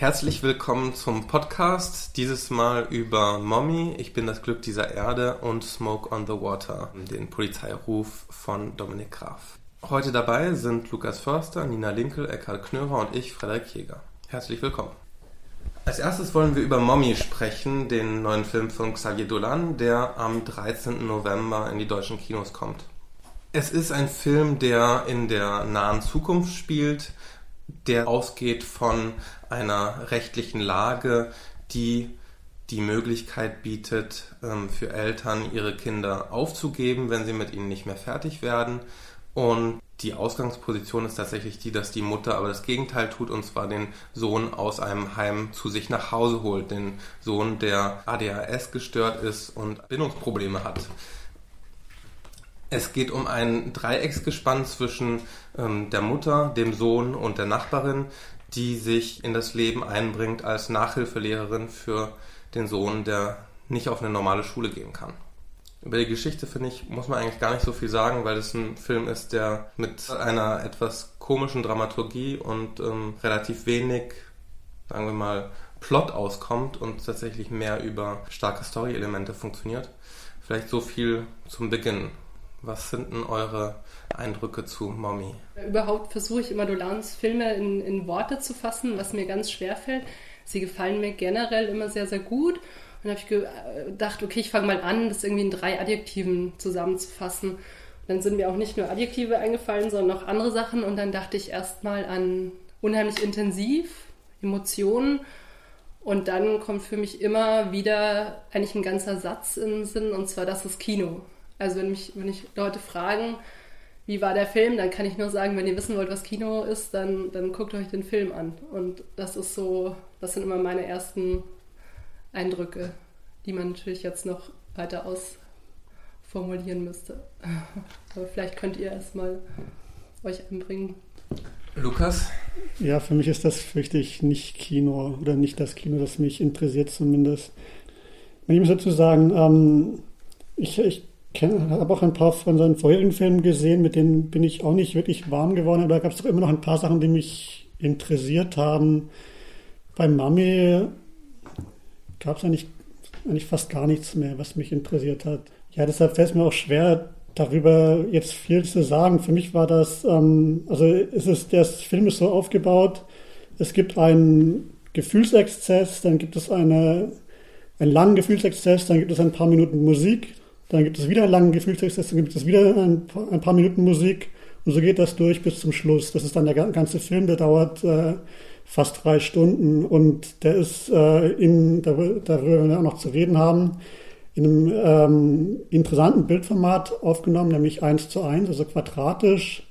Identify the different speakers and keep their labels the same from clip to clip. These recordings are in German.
Speaker 1: Herzlich willkommen zum Podcast, dieses Mal über Mommy, Ich bin das Glück dieser Erde und Smoke on the Water, den Polizeiruf von Dominik Graf. Heute dabei sind Lukas Förster, Nina Linkel, Eckhard Knörer und ich, Frederik Jäger. Herzlich willkommen. Als erstes wollen wir über Mommy sprechen, den neuen Film von Xavier Dolan, der am 13. November in die deutschen Kinos kommt. Es ist ein Film, der in der nahen Zukunft spielt, der ausgeht von einer rechtlichen Lage, die die Möglichkeit bietet, ähm, für Eltern ihre Kinder aufzugeben, wenn sie mit ihnen nicht mehr fertig werden. Und die Ausgangsposition ist tatsächlich die, dass die Mutter aber das Gegenteil tut, und zwar den Sohn aus einem Heim zu sich nach Hause holt. Den Sohn, der ADHS gestört ist und Bindungsprobleme hat. Es geht um ein Dreiecksgespann zwischen ähm, der Mutter, dem Sohn und der Nachbarin, die sich in das Leben einbringt als Nachhilfelehrerin für den Sohn, der nicht auf eine normale Schule gehen kann. Über die Geschichte, finde ich, muss man eigentlich gar nicht so viel sagen, weil es ein Film ist, der mit einer etwas komischen Dramaturgie und ähm, relativ wenig, sagen wir mal, Plot auskommt und tatsächlich mehr über starke Story-Elemente funktioniert. Vielleicht so viel zum Beginn. Was sind denn eure Eindrücke zu Mommy?
Speaker 2: Überhaupt versuche ich immer Dolans Filme in, in Worte zu fassen, was mir ganz schwer fällt. Sie gefallen mir generell immer sehr, sehr gut. Und dann habe ich gedacht, okay, ich fange mal an, das irgendwie in drei Adjektiven zusammenzufassen. Und dann sind mir auch nicht nur Adjektive eingefallen, sondern auch andere Sachen. Und dann dachte ich erstmal an unheimlich intensiv, Emotionen. Und dann kommt für mich immer wieder eigentlich ein ganzer Satz in den Sinn, und zwar das ist Kino. Also wenn mich, wenn ich Leute fragen, wie war der Film, dann kann ich nur sagen, wenn ihr wissen wollt, was Kino ist, dann, dann guckt euch den Film an. Und das ist so, das sind immer meine ersten Eindrücke, die man natürlich jetzt noch weiter ausformulieren müsste. Aber vielleicht könnt ihr erstmal euch einbringen.
Speaker 1: Lukas?
Speaker 3: Ja, für mich ist das fürchte ich nicht Kino oder nicht das Kino, das mich interessiert zumindest. Ich muss dazu sagen, ähm, ich, ich habe auch ein paar von seinen vorherigen Filmen gesehen, mit denen bin ich auch nicht wirklich warm geworden, aber da gab es doch immer noch ein paar Sachen, die mich interessiert haben. Bei Mami gab es eigentlich, eigentlich fast gar nichts mehr, was mich interessiert hat. Ja, deshalb fällt es mir auch schwer, darüber jetzt viel zu sagen. Für mich war das, ähm, also es ist, der Film ist so aufgebaut, es gibt einen Gefühlsexzess, dann gibt es eine, einen langen Gefühlsexzess, dann gibt es ein paar Minuten Musik, dann gibt es wieder einen langen Gefühlstext, dann gibt es wieder ein paar, ein paar, Minuten Musik und so geht das durch bis zum Schluss. Das ist dann der ganze Film, der dauert äh, fast drei Stunden und der ist äh, in, darüber wir auch noch zu reden haben, in einem ähm, interessanten Bildformat aufgenommen, nämlich eins zu eins, also quadratisch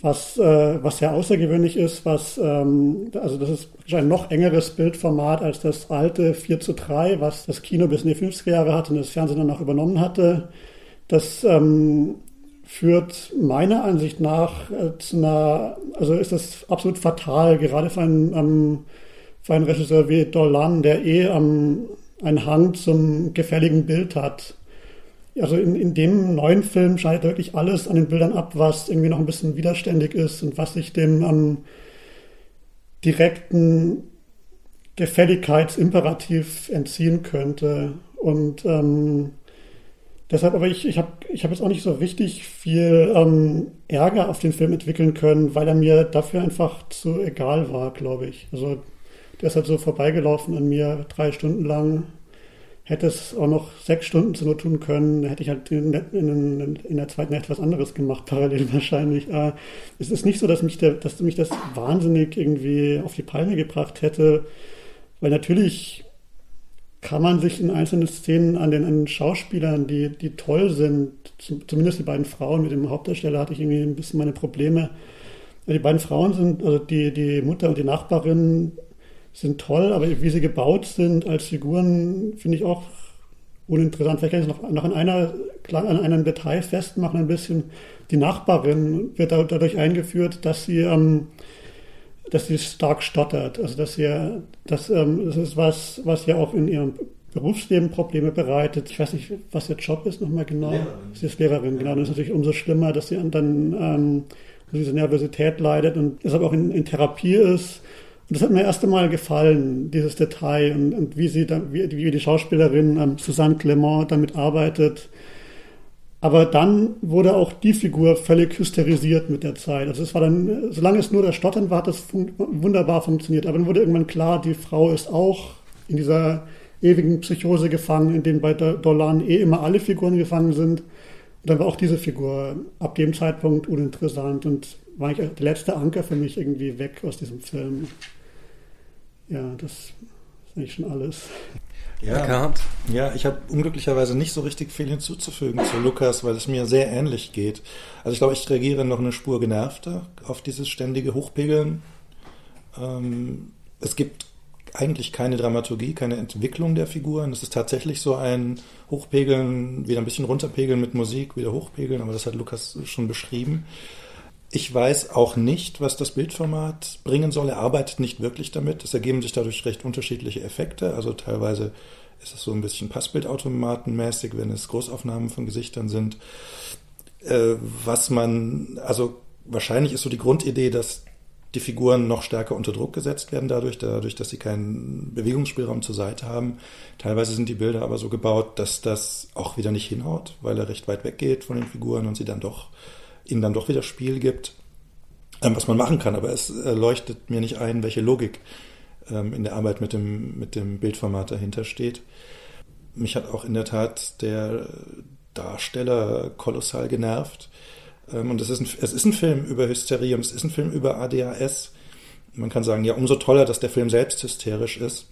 Speaker 3: was, äh, was sehr außergewöhnlich ist, was, ähm, also das ist ein noch engeres Bildformat als das alte 4 zu 3, was das Kino bis in die 50er Jahre hatte und das Fernsehen dann auch übernommen hatte. Das ähm, führt meiner Ansicht nach äh, zu einer, also ist das absolut fatal, gerade für einen, ähm, für einen Regisseur wie Dolan, der eh ähm, einen Hang zum gefälligen Bild hat also in, in dem neuen Film schneidet wirklich alles an den Bildern ab, was irgendwie noch ein bisschen widerständig ist und was sich dem ähm, direkten Gefälligkeitsimperativ entziehen könnte. Und ähm, deshalb, aber ich, ich habe ich hab jetzt auch nicht so richtig viel ähm, Ärger auf den Film entwickeln können, weil er mir dafür einfach zu egal war, glaube ich. Also der ist halt so vorbeigelaufen an mir drei Stunden lang hätte es auch noch sechs Stunden zu nur tun können, hätte ich halt in, in, in der zweiten etwas anderes gemacht, parallel wahrscheinlich. Äh, es ist nicht so, dass mich, der, dass mich das wahnsinnig irgendwie auf die Palme gebracht hätte, weil natürlich kann man sich in einzelnen Szenen an den, an den Schauspielern, die, die toll sind, zumindest die beiden Frauen mit dem Hauptdarsteller hatte ich irgendwie ein bisschen meine Probleme. Die beiden Frauen sind, also die, die Mutter und die Nachbarin, sind toll, aber wie sie gebaut sind als Figuren, finde ich auch uninteressant. Vielleicht kann ich noch, noch an, einer, an einem Detail festmachen, ein bisschen. Die Nachbarin wird dadurch eingeführt, dass sie, ähm, dass sie stark stottert. Also, dass sie, das, ähm, das ist was, was ja auch in ihrem Berufsleben Probleme bereitet. Ich weiß nicht, was ihr Job ist nochmal genau. Lehrerin. Sie ist Lehrerin, genau. Das ist natürlich umso schlimmer, dass sie dann ähm, diese Nervosität leidet und deshalb auch in, in Therapie ist Und das hat mir erst einmal gefallen, dieses Detail und, und wie sie dann, wie, wie die Schauspielerin ähm, Susanne Clement damit arbeitet. Aber dann wurde auch die Figur völlig hysterisiert mit der Zeit. Also es war dann, solange es nur das Stottern war, hat das fun wunderbar funktioniert. Aber dann wurde irgendwann klar, die Frau ist auch in dieser ewigen Psychose gefangen, in dem bei Dolan eh immer alle Figuren gefangen sind. Und dann war auch diese Figur ab dem Zeitpunkt uninteressant und war ich der letzte Anker für mich irgendwie weg aus diesem Film. Ja, das ist eigentlich schon alles.
Speaker 4: Ja, ja ich habe unglücklicherweise nicht so richtig viel hinzuzufügen zu Lukas, weil es mir sehr ähnlich geht. Also ich glaube, ich reagiere noch eine Spur genervter auf dieses ständige Hochpegeln. Ähm, es gibt eigentlich keine Dramaturgie, keine Entwicklung der Figuren. Es ist tatsächlich so ein Hochpegeln, wieder ein bisschen runterpegeln mit Musik, wieder hochpegeln, aber das hat Lukas schon beschrieben. Ich weiß auch nicht, was das Bildformat bringen soll. Er arbeitet nicht wirklich damit. Es ergeben sich dadurch recht unterschiedliche Effekte. Also teilweise ist es so ein bisschen Passbildautomatenmäßig, wenn es Großaufnahmen von Gesichtern sind. Äh, was man, also wahrscheinlich ist so die Grundidee, dass die Figuren noch stärker unter Druck gesetzt werden dadurch, dadurch, dass sie keinen Bewegungsspielraum zur Seite haben. Teilweise sind die Bilder aber so gebaut, dass das auch wieder nicht hinhaut, weil er recht weit weggeht von den Figuren und sie dann doch ihnen dann doch wieder Spiel gibt, ähm, was man machen kann. Aber es äh, leuchtet mir nicht ein, welche Logik ähm, in der Arbeit mit dem, mit dem Bildformat dahinter steht. Mich hat auch in der Tat der Darsteller kolossal genervt. Ähm, und es ist, ein, es ist ein Film über Hysterie und es ist ein Film über ADHS. Man kann sagen, ja, umso toller, dass der Film selbst hysterisch ist.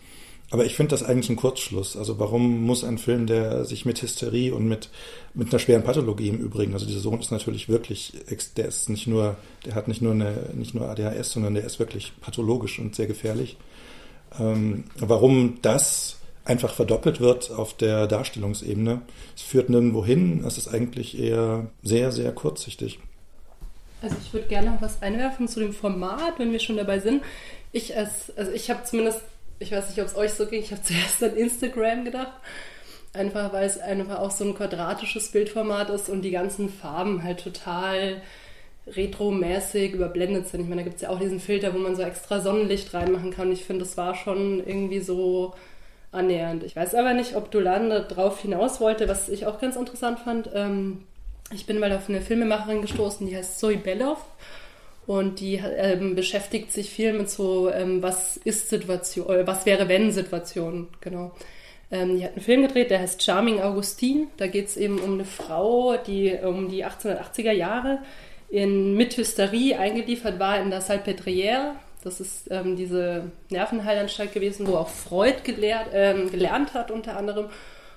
Speaker 4: Aber ich finde das eigentlich ein Kurzschluss. Also warum muss ein Film, der sich mit Hysterie und mit, mit einer schweren Pathologie im Übrigen, also dieser Sohn ist natürlich wirklich, der ist nicht nur, der hat nicht nur eine, nicht nur ADHS, sondern der ist wirklich pathologisch und sehr gefährlich. Ähm, warum das einfach verdoppelt wird auf der Darstellungsebene, es führt nirgendwo hin, es ist eigentlich eher sehr, sehr kurzsichtig.
Speaker 2: Also ich würde gerne noch was einwerfen zu dem Format, wenn wir schon dabei sind. Ich als, also ich habe zumindest ich weiß nicht, ob es euch so ging, ich habe zuerst an Instagram gedacht. Einfach weil es einfach auch so ein quadratisches Bildformat ist und die ganzen Farben halt total retromäßig überblendet sind. Ich meine, da gibt es ja auch diesen Filter, wo man so extra Sonnenlicht reinmachen kann. Ich finde, das war schon irgendwie so annähernd. Ich weiß aber nicht, ob Dolan darauf hinaus wollte, was ich auch ganz interessant fand. Ähm, ich bin mal auf eine Filmemacherin gestoßen, die heißt Zoe Belloff und die ähm, beschäftigt sich viel mit so, ähm, was ist Situation, äh, was wäre wenn Situation, genau. Ähm, die hat einen Film gedreht, der heißt Charming Augustine. Da geht es eben um eine Frau, die um die 1880er Jahre in, mit Hysterie eingeliefert war in der Salpêtrière. Das ist ähm, diese Nervenheilanstalt gewesen, wo auch Freud gelehrt, ähm, gelernt hat unter anderem.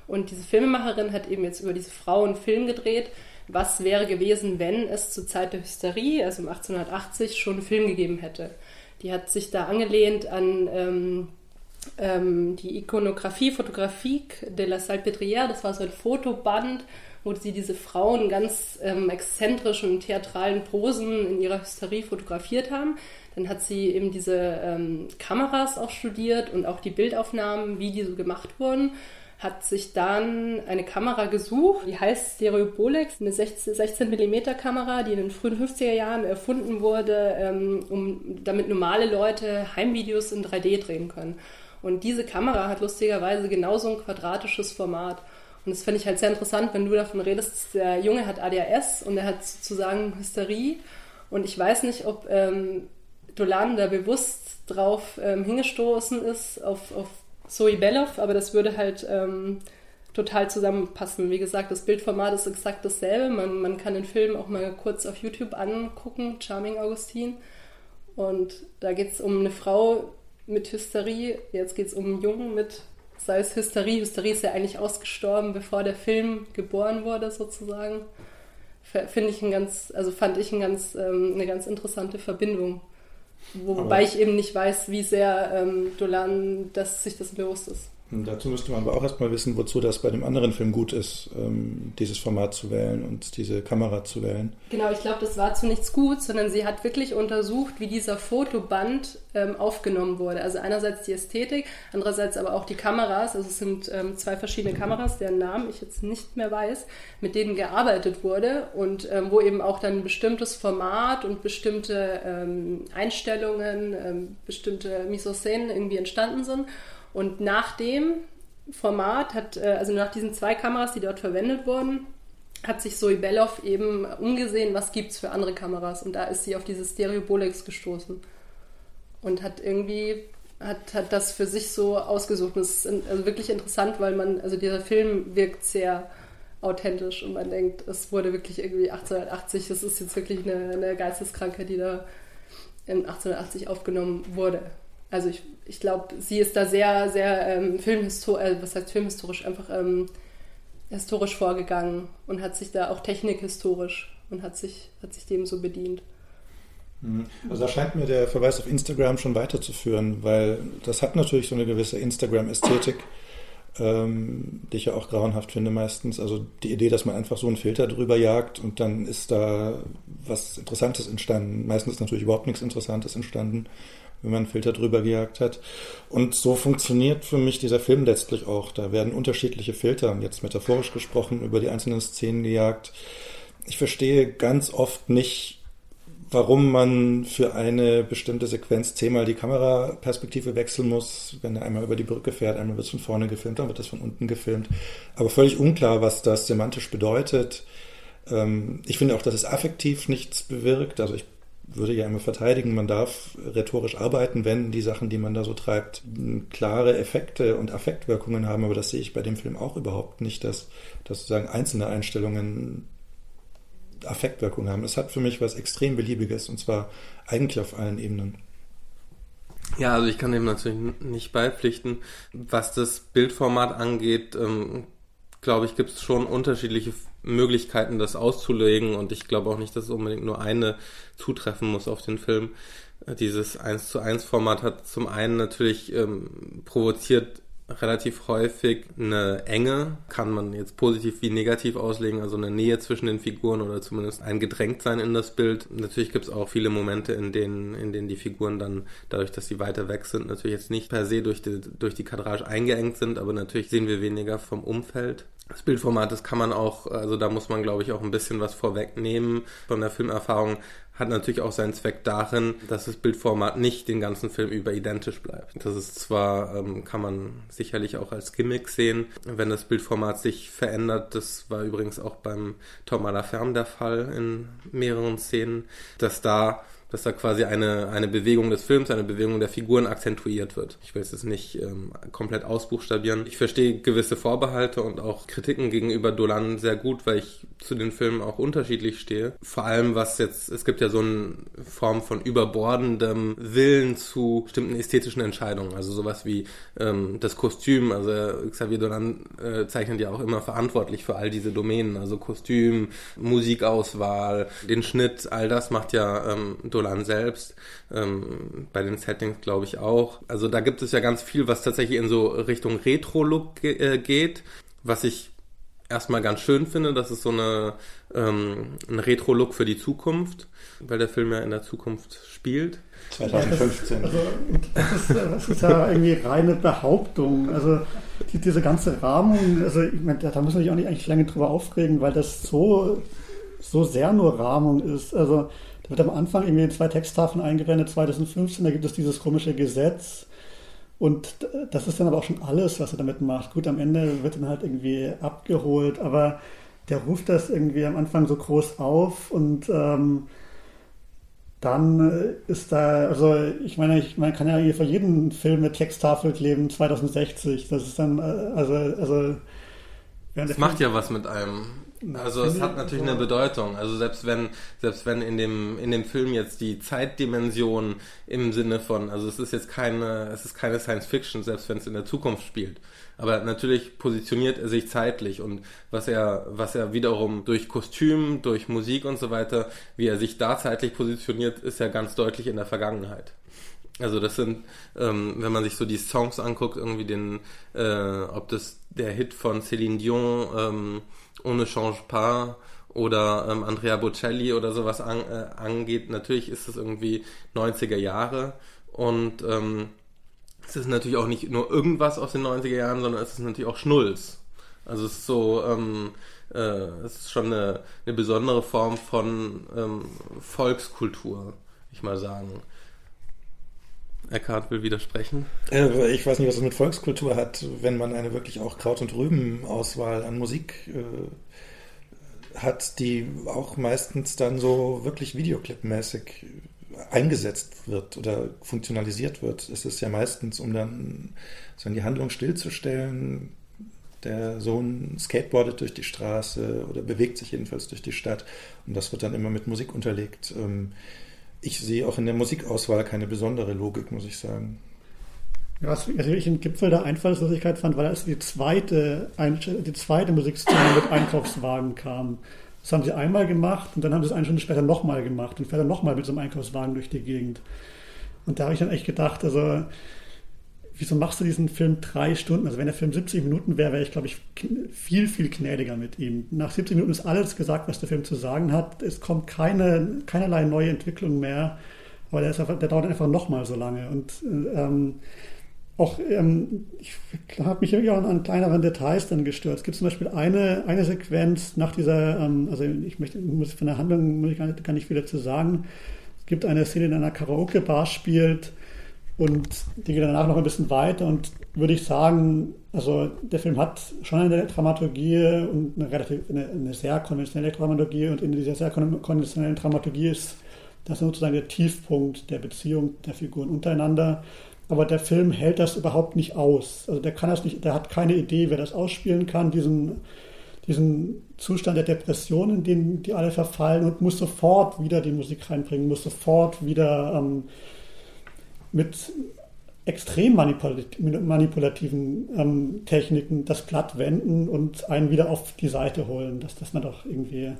Speaker 2: Und diese Filmemacherin hat eben jetzt über diese Frau einen Film gedreht was wäre gewesen, wenn es zur Zeit der Hysterie, also um 1880, schon einen Film gegeben hätte. Die hat sich da angelehnt an ähm, ähm, die Ikonografie, Fotografie de la Salpêtrière. Das war so ein Fotoband, wo sie diese Frauen ganz ähm, exzentrischen und theatralen Posen in ihrer Hysterie fotografiert haben. Dann hat sie eben diese ähm, Kameras auch studiert und auch die Bildaufnahmen, wie die so gemacht wurden hat sich dann eine Kamera gesucht, die heißt Stereobolex, eine 16, mm Kamera, die in den frühen 50er Jahren erfunden wurde, ähm, um, damit normale Leute Heimvideos in 3D drehen können. Und diese Kamera hat lustigerweise genauso ein quadratisches Format. Und das finde ich halt sehr interessant, wenn du davon redest, der Junge hat ADHS und er hat sozusagen Hysterie. Und ich weiß nicht, ob ähm, Dolan da bewusst drauf ähm, hingestoßen ist, auf, auf Zoe Belloff, aber das würde halt ähm, total zusammenpassen. Wie gesagt, das Bildformat ist exakt dasselbe. Man, man kann den Film auch mal kurz auf YouTube angucken, Charming Augustine. Und da geht es um eine Frau mit Hysterie, jetzt geht es um einen Jungen mit, sei es Hysterie. Hysterie ist ja eigentlich ausgestorben, bevor der Film geboren wurde, sozusagen. Finde ich ein ganz, also fand ich ein ganz, ähm, eine ganz interessante Verbindung. Wobei aber ich eben nicht weiß, wie sehr ähm, Dolan dass sich das bewusst ist.
Speaker 4: Dazu müsste man aber auch erstmal wissen, wozu das bei dem anderen Film gut ist, ähm, dieses Format zu wählen und diese Kamera zu wählen.
Speaker 2: Genau, ich glaube, das war zu nichts gut, sondern sie hat wirklich untersucht, wie dieser Fotoband ähm, aufgenommen wurde. Also einerseits die Ästhetik, andererseits aber auch die Kameras. Also es sind ähm, zwei verschiedene Kameras, deren Namen ich jetzt nicht mehr weiß, mit denen gearbeitet wurde und wo eben auch dann ein bestimmtes Format und bestimmte Einstellungen, bestimmte Mise-en-Szenen irgendwie entstanden sind. Und nach dem Format hat, äh, also nach diesen zwei Kameras, die dort verwendet wurden, hat sich Zoe Belloff eben umgesehen, was gibt es für andere Kameras. Und da ist sie auf diese Stereo Bolex gestoßen und hat irgendwie hat, hat das für sich so ausgesucht. Das ist also wirklich interessant, weil man, also dieser Film wirkt sehr authentisch und man denkt, es wurde wirklich irgendwie 1880, das ist jetzt wirklich eine, eine Geisteskrankheit, die da in 1880 aufgenommen wurde. Also ich, ich glaube, sie ist da sehr, sehr ähm, filmhistorisch, äh, was heißt filmhistorisch, einfach ähm, historisch vorgegangen und hat sich da auch technikhistorisch und hat sich, hat sich dem so bedient.
Speaker 4: Mhm. Also da scheint mir der Verweis auf Instagram schon weiterzuführen, weil das hat natürlich so eine gewisse Instagram-Ästhetik, ähm, die ich ja auch grauenhaft finde meistens. Also die Idee, dass man einfach so einen Filter drüber jagt und dann ist da was Interessantes entstanden. Meistens ist natürlich überhaupt nichts Interessantes entstanden, wenn man einen Filter drüber gejagt hat. Und so funktioniert für mich dieser Film letztlich auch. Da werden unterschiedliche Filter, jetzt metaphorisch gesprochen, über die einzelnen Szenen gejagt. Ich verstehe ganz oft nicht, warum man für eine bestimmte Sequenz zehnmal die Kameraperspektive wechseln muss. Wenn er einmal über die Brücke fährt, einmal wird es von vorne gefilmt, dann wird es von unten gefilmt. Aber völlig unklar, was das semantisch bedeutet. Ähm, ich finde auch, dass es affektiv nichts bewirkt. Also ich würde ja immer verteidigen, man darf rhetorisch arbeiten, wenn die Sachen, die man da so treibt, klare Effekte und Affektwirkungen haben. Aber das sehe ich bei dem Film auch überhaupt nicht, dass, dass sozusagen einzelne Einstellungen Affektwirkung haben. Es hat für mich was extrem Beliebiges und zwar eigentlich auf allen Ebenen.
Speaker 1: Ja, also ich kann dem natürlich nicht beipflichten. Was das Bildformat angeht, ähm, glaube ich, gibt es schon unterschiedliche Möglichkeiten, das auszulegen und ich glaube auch nicht, dass es unbedingt nur eine zutreffen muss auf den Film. Dieses 1 zu 1 Format hat zum einen natürlich ähm, provoziert relativ häufig eine Enge, kann man jetzt positiv wie negativ auslegen, also eine Nähe zwischen den Figuren oder zumindest ein Gedrängtsein in das Bild. Natürlich gibt es auch viele Momente, in denen, in denen die Figuren dann, dadurch, dass sie weiter weg sind, natürlich jetzt nicht per se durch die, durch die Kadrage eingeengt sind, aber natürlich sehen wir weniger vom Umfeld. Das Bildformat, das kann man auch, also da muss man, glaube ich, auch ein bisschen was vorwegnehmen von der Filmerfahrung hat natürlich auch seinen Zweck darin, dass das Bildformat nicht den ganzen Film über identisch bleibt. Das ist zwar, ähm, kann man sicherlich auch als Gimmick sehen, wenn das Bildformat sich verändert. Das war übrigens auch beim Tom Ferme der Fall in mehreren Szenen, dass da dass da quasi eine, eine Bewegung des Films, eine Bewegung der Figuren akzentuiert wird. Ich will es jetzt nicht ähm, komplett ausbuchstabieren. Ich verstehe gewisse Vorbehalte und auch Kritiken gegenüber Dolan sehr gut, weil ich zu den Filmen auch unterschiedlich stehe. Vor allem was jetzt, es gibt ja so eine Form von überbordendem Willen zu bestimmten ästhetischen Entscheidungen. Also sowas wie ähm, das Kostüm. Also Xavier Dolan äh, zeichnet ja auch immer verantwortlich für all diese Domänen. Also Kostüm, Musikauswahl, den Schnitt, all das macht ja ähm, Dolan selbst, ähm, bei den Settings glaube ich auch. Also da gibt es ja ganz viel, was tatsächlich in so Richtung Retro-Look ge äh, geht, was ich erstmal ganz schön finde, dass es so eine, ähm, ein Retro-Look für die Zukunft, weil der Film ja in der Zukunft spielt.
Speaker 3: 2015. Ja, das, also, das, ist, das ist ja irgendwie reine Behauptung. Also die, diese ganze Rahmung, also ich meine, da muss man sich auch nicht eigentlich lange drüber aufregen, weil das so, so sehr nur Rahmung ist. Also da wird am Anfang irgendwie in zwei Texttafeln eingeblendet, 2015, da gibt es dieses komische Gesetz. Und das ist dann aber auch schon alles, was er damit macht. Gut, am Ende wird dann halt irgendwie abgeholt, aber der ruft das irgendwie am Anfang so groß auf und ähm, dann ist da, also ich meine, ich, man kann ja hier vor jedem Film mit Texttafel kleben, 2060. Das ist dann, äh, also, also.
Speaker 1: Das macht ja was mit einem. Also es hat natürlich eine Bedeutung. Also selbst wenn, selbst wenn in dem, in dem Film jetzt die Zeitdimension im Sinne von, also es ist jetzt keine, es ist keine Science Fiction, selbst wenn es in der Zukunft spielt. Aber natürlich positioniert er sich zeitlich und was er, was er wiederum durch Kostüm, durch Musik und so weiter, wie er sich da zeitlich positioniert, ist ja ganz deutlich in der Vergangenheit. Also das sind, ähm, wenn man sich so die Songs anguckt, irgendwie den, äh, ob das der Hit von Céline Dion, ähm, On ne change pas oder ähm, Andrea Bocelli oder sowas an, äh, angeht, natürlich ist es irgendwie 90er Jahre Und ähm, es ist natürlich auch nicht nur irgendwas aus den 90er Jahren, sondern es ist natürlich auch Schnulz. Also es ist so, ähm, äh, es ist schon eine, eine besondere Form von ähm, Volkskultur, ich mal sagen. Eckhard will widersprechen.
Speaker 4: Äh, ich weiß nicht, was es mit Volkskultur hat, wenn man eine wirklich auch Kraut- und Rüben-Auswahl an Musik äh, hat, die auch meistens dann so wirklich Videoclip-mäßig eingesetzt wird oder funktionalisiert wird. Es ist ja meistens, um dann so die Handlung stillzustellen, der Sohn skateboardet durch die Straße oder bewegt sich jedenfalls durch die Stadt und das wird dann immer mit Musik unterlegt. Ähm, ich sehe auch in der Musikauswahl keine besondere Logik, muss ich sagen.
Speaker 3: Ja, was ich im Gipfel der Einfallslosigkeit fand, war, dass die zweite, die zweite Musikszene mit Einkaufswagen kam. Das haben sie einmal gemacht und dann haben sie es eine Stunde später nochmal gemacht und fährt dann nochmal mit so einem Einkaufswagen durch die Gegend. Und da habe ich dann echt gedacht, also wieso machst du diesen Film drei Stunden? Also wenn der Film 70 Minuten wäre, wäre ich, glaube ich, viel, viel gnädiger mit ihm. Nach 70 Minuten ist alles gesagt, was der Film zu sagen hat. Es kommt keine, keinerlei neue Entwicklung mehr, aber der, ist einfach, der dauert einfach nochmal so lange. Und ähm, auch, ähm, ich habe mich irgendwie auch an, kleineren Details dann gestört. Es gibt zum Beispiel eine, eine Sequenz nach dieser, ähm, also ich möchte, muss von der Handlung muss ich gar nicht, gar nicht wieder zu sagen. Es gibt eine Szene, in einer Karaoke-Bar spielt, und die geht danach noch ein bisschen weiter und würde ich sagen, also der Film hat schon eine Dramaturgie und eine relativ eine, eine sehr konventionelle Dramaturgie und in dieser sehr konventionellen Dramaturgie ist das sozusagen der Tiefpunkt der Beziehung der Figuren untereinander. Aber der Film hält das überhaupt nicht aus. Also der kann das nicht, der hat keine Idee, wer das ausspielen kann, diesen, diesen Zustand der Depression, in den die alle verfallen und muss sofort wieder die Musik reinbringen, muss sofort wieder ähm, mit extrem manipulativen ähm, Techniken das Blatt wenden und einen wieder auf die Seite holen, dass, dass man doch irgendwie,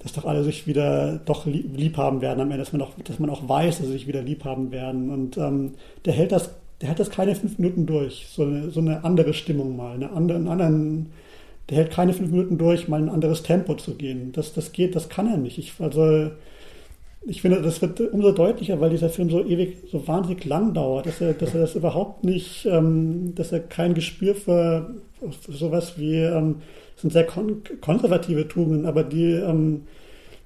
Speaker 3: dass doch alle sich wieder doch lieb haben werden am Ende, dass man auch, dass man auch weiß, dass sie sich wieder lieb haben werden. Und ähm, der hält das, der hält das keine fünf Minuten durch, so eine, so eine andere Stimmung mal, eine andere, einen anderen, der hält keine fünf Minuten durch, mal ein anderes Tempo zu gehen. Das, das geht, das kann er nicht. Ich, also ich finde, das wird umso deutlicher, weil dieser Film so ewig, so wahnsinnig lang dauert, dass er, dass er das überhaupt nicht, ähm, dass er kein Gespür für, für sowas wie, ähm, sind sehr kon konservative Tugenden, aber die, ähm,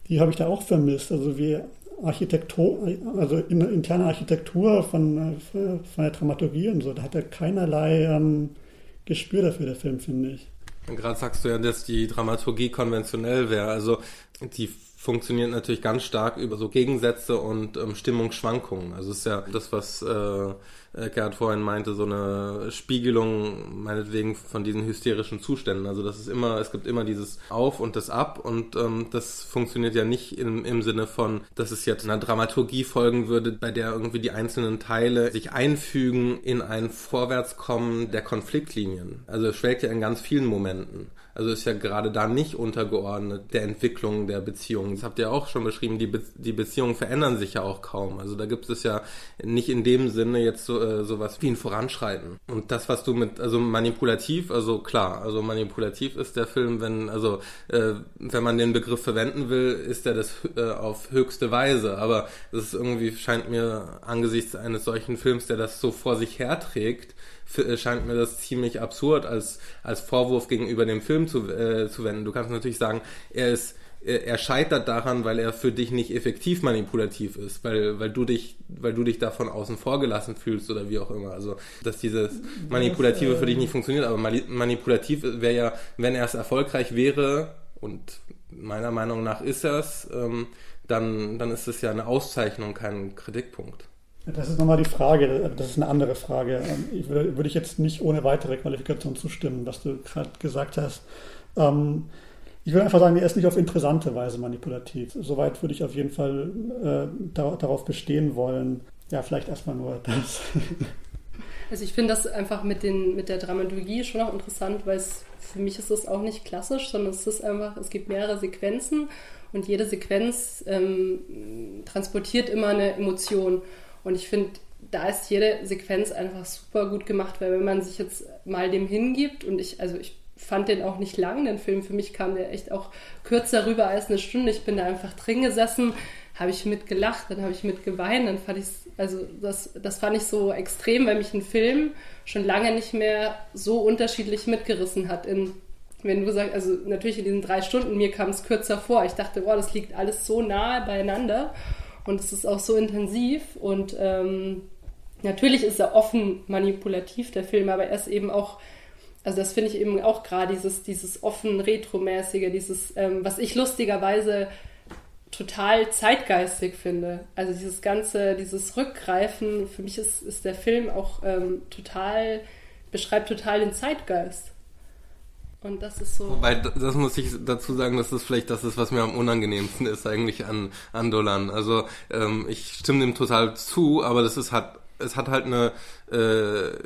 Speaker 3: die habe ich da auch vermisst. Also wie Architektur, also in, interne Architektur von, von der Dramaturgie und so, da hat er keinerlei ähm, Gespür dafür, der Film, finde ich.
Speaker 1: Gerade sagst du ja, dass die Dramaturgie konventionell wäre. Also die funktioniert natürlich ganz stark über so Gegensätze und ähm, Stimmungsschwankungen. Also es ist ja das, was äh, Gerhard vorhin meinte, so eine Spiegelung meinetwegen von diesen hysterischen Zuständen. Also das ist immer, es gibt immer dieses Auf und das Ab und ähm, das funktioniert ja nicht im, im Sinne von, dass es jetzt einer Dramaturgie folgen würde, bei der irgendwie die einzelnen Teile sich einfügen in ein Vorwärtskommen der Konfliktlinien. Also es schwelgt ja in ganz vielen Momenten. Also ist ja gerade da nicht untergeordnet der Entwicklung der Beziehungen. Das habt ihr auch schon beschrieben, die, Be die Beziehungen verändern sich ja auch kaum. Also da gibt es ja nicht in dem Sinne jetzt so äh, sowas wie ein Voranschreiten. Und das, was du mit, also manipulativ, also klar, also manipulativ ist der Film, wenn, also äh, wenn man den Begriff verwenden will, ist er das äh, auf höchste Weise. Aber es ist irgendwie, scheint mir angesichts eines solchen Films, der das so vor sich herträgt, scheint mir das ziemlich absurd als, als Vorwurf gegenüber dem Film zu, äh, zu wenden. Du kannst natürlich sagen, er ist er scheitert daran, weil er für dich nicht effektiv manipulativ ist, weil, weil du dich, weil du dich davon außen vor gelassen fühlst oder wie auch immer. Also, dass dieses Manipulative für dich nicht funktioniert, aber manipulativ wäre ja, wenn er es erfolgreich wäre, und meiner Meinung nach ist er es, ähm, dann, dann ist es ja eine Auszeichnung, kein Kritikpunkt.
Speaker 3: Das ist nochmal die Frage, das ist eine andere Frage. Ähm, ich würde, würde ich jetzt nicht ohne weitere Qualifikation zustimmen, was du gerade gesagt hast. Ähm, ich würde einfach sagen, er ist nicht auf interessante Weise manipulativ. Soweit würde ich auf jeden Fall äh, darauf bestehen wollen. Ja, vielleicht erstmal nur das.
Speaker 2: Also ich finde das einfach mit, den, mit der Dramaturgie schon auch interessant, weil es für mich ist das auch nicht klassisch, sondern es ist einfach, es gibt mehrere Sequenzen und jede Sequenz ähm, transportiert immer eine Emotion. Und ich finde, da ist jede Sequenz einfach super gut gemacht, weil wenn man sich jetzt mal dem hingibt und ich, also ich fand den auch nicht lang, den Film. Für mich kam der echt auch kürzer rüber als eine Stunde. Ich bin da einfach drin gesessen, habe ich mitgelacht, dann habe ich mitgeweint, dann fand ich also das, das fand ich so extrem, weil mich ein Film schon lange nicht mehr so unterschiedlich mitgerissen hat. In, wenn du sagst, also natürlich in diesen drei Stunden, mir kam es kürzer vor. Ich dachte, boah, das liegt alles so nahe beieinander und es ist auch so intensiv und ähm, natürlich ist er offen manipulativ, der Film, aber er ist eben auch also das finde ich eben auch gerade dieses, dieses offen retromäßige, dieses, ähm, was ich lustigerweise total zeitgeistig finde. Also dieses ganze, dieses Rückgreifen, für mich ist, ist der Film auch ähm, total, beschreibt total den Zeitgeist. Und das ist so.
Speaker 1: Wobei, das muss ich dazu sagen, dass das vielleicht das ist, was mir am unangenehmsten ist eigentlich an, an Dolan. Also ähm, ich stimme dem total zu, aber das ist halt, es hat halt eine, äh,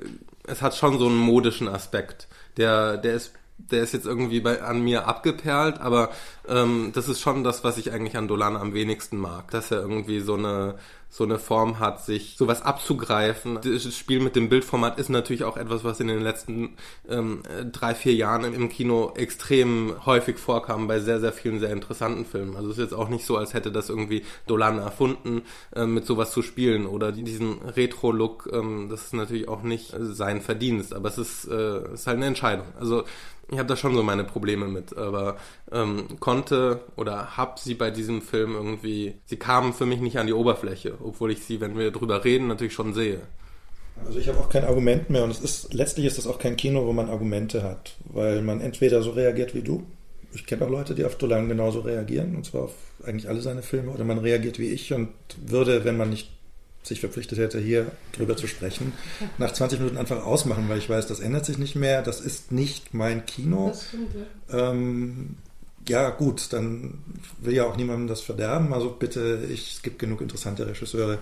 Speaker 1: es hat schon so einen modischen Aspekt. Der, der ist der ist jetzt irgendwie bei, an mir abgeperlt, aber ähm, das ist schon das, was ich eigentlich an Dolan am wenigsten mag, dass er irgendwie so eine so eine Form hat, sich sowas abzugreifen. Das Spiel mit dem Bildformat ist natürlich auch etwas, was in den letzten ähm, drei, vier Jahren im Kino extrem häufig vorkam bei sehr, sehr vielen sehr interessanten Filmen. Also es ist jetzt auch nicht so, als hätte das irgendwie Dolan erfunden, ähm, mit sowas zu spielen oder diesen Retro-Look, ähm, das ist natürlich auch nicht sein Verdienst, aber es ist, äh, ist halt eine Entscheidung. Also ich habe da schon so meine Probleme mit, aber ähm, konnte oder hab sie bei diesem Film irgendwie, sie kamen für mich nicht an die Oberfläche, obwohl ich sie, wenn wir drüber reden, natürlich schon sehe.
Speaker 4: Also ich habe auch kein Argument mehr und es ist letztlich ist das auch kein Kino, wo man Argumente hat, weil man entweder so reagiert wie du. Ich kenne auch Leute, die auf Dolan genauso reagieren, und zwar auf eigentlich alle seine Filme, oder man reagiert wie ich und würde, wenn man nicht sich verpflichtet hätte, hier drüber zu sprechen, nach 20 Minuten einfach ausmachen, weil ich weiß, das ändert sich nicht mehr, das ist nicht mein Kino. Das stimmt, ja. Ähm, ja, gut, dann will ja auch niemandem das verderben. Also bitte, ich, es gibt genug interessante Regisseure.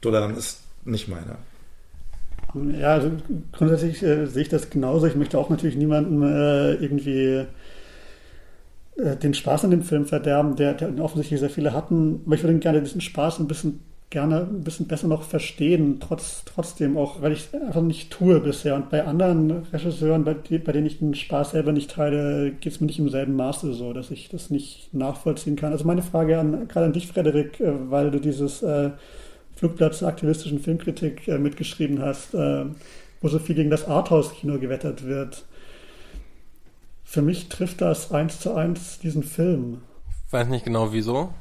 Speaker 4: Dolan ist nicht meiner.
Speaker 3: Ja, also grundsätzlich äh, sehe ich das genauso. Ich möchte auch natürlich niemandem äh, irgendwie äh, den Spaß an dem Film verderben, der, der offensichtlich sehr viele hatten. Aber ich würde gerne diesen Spaß ein bisschen gerne ein bisschen besser noch verstehen, trotz, trotzdem auch, weil ich einfach nicht tue bisher. Und bei anderen Regisseuren, bei, bei denen ich den Spaß selber nicht teile, geht es mir nicht im selben Maße so, dass ich das nicht nachvollziehen kann. Also meine Frage an, gerade an dich, Frederik, äh, weil du dieses äh, Flugblatt aktivistischen Filmkritik äh, mitgeschrieben hast, äh, wo so viel gegen das Arthouse-Kino gewettert wird. Für mich trifft das eins zu eins diesen Film.
Speaker 1: Ich weiß nicht genau wieso.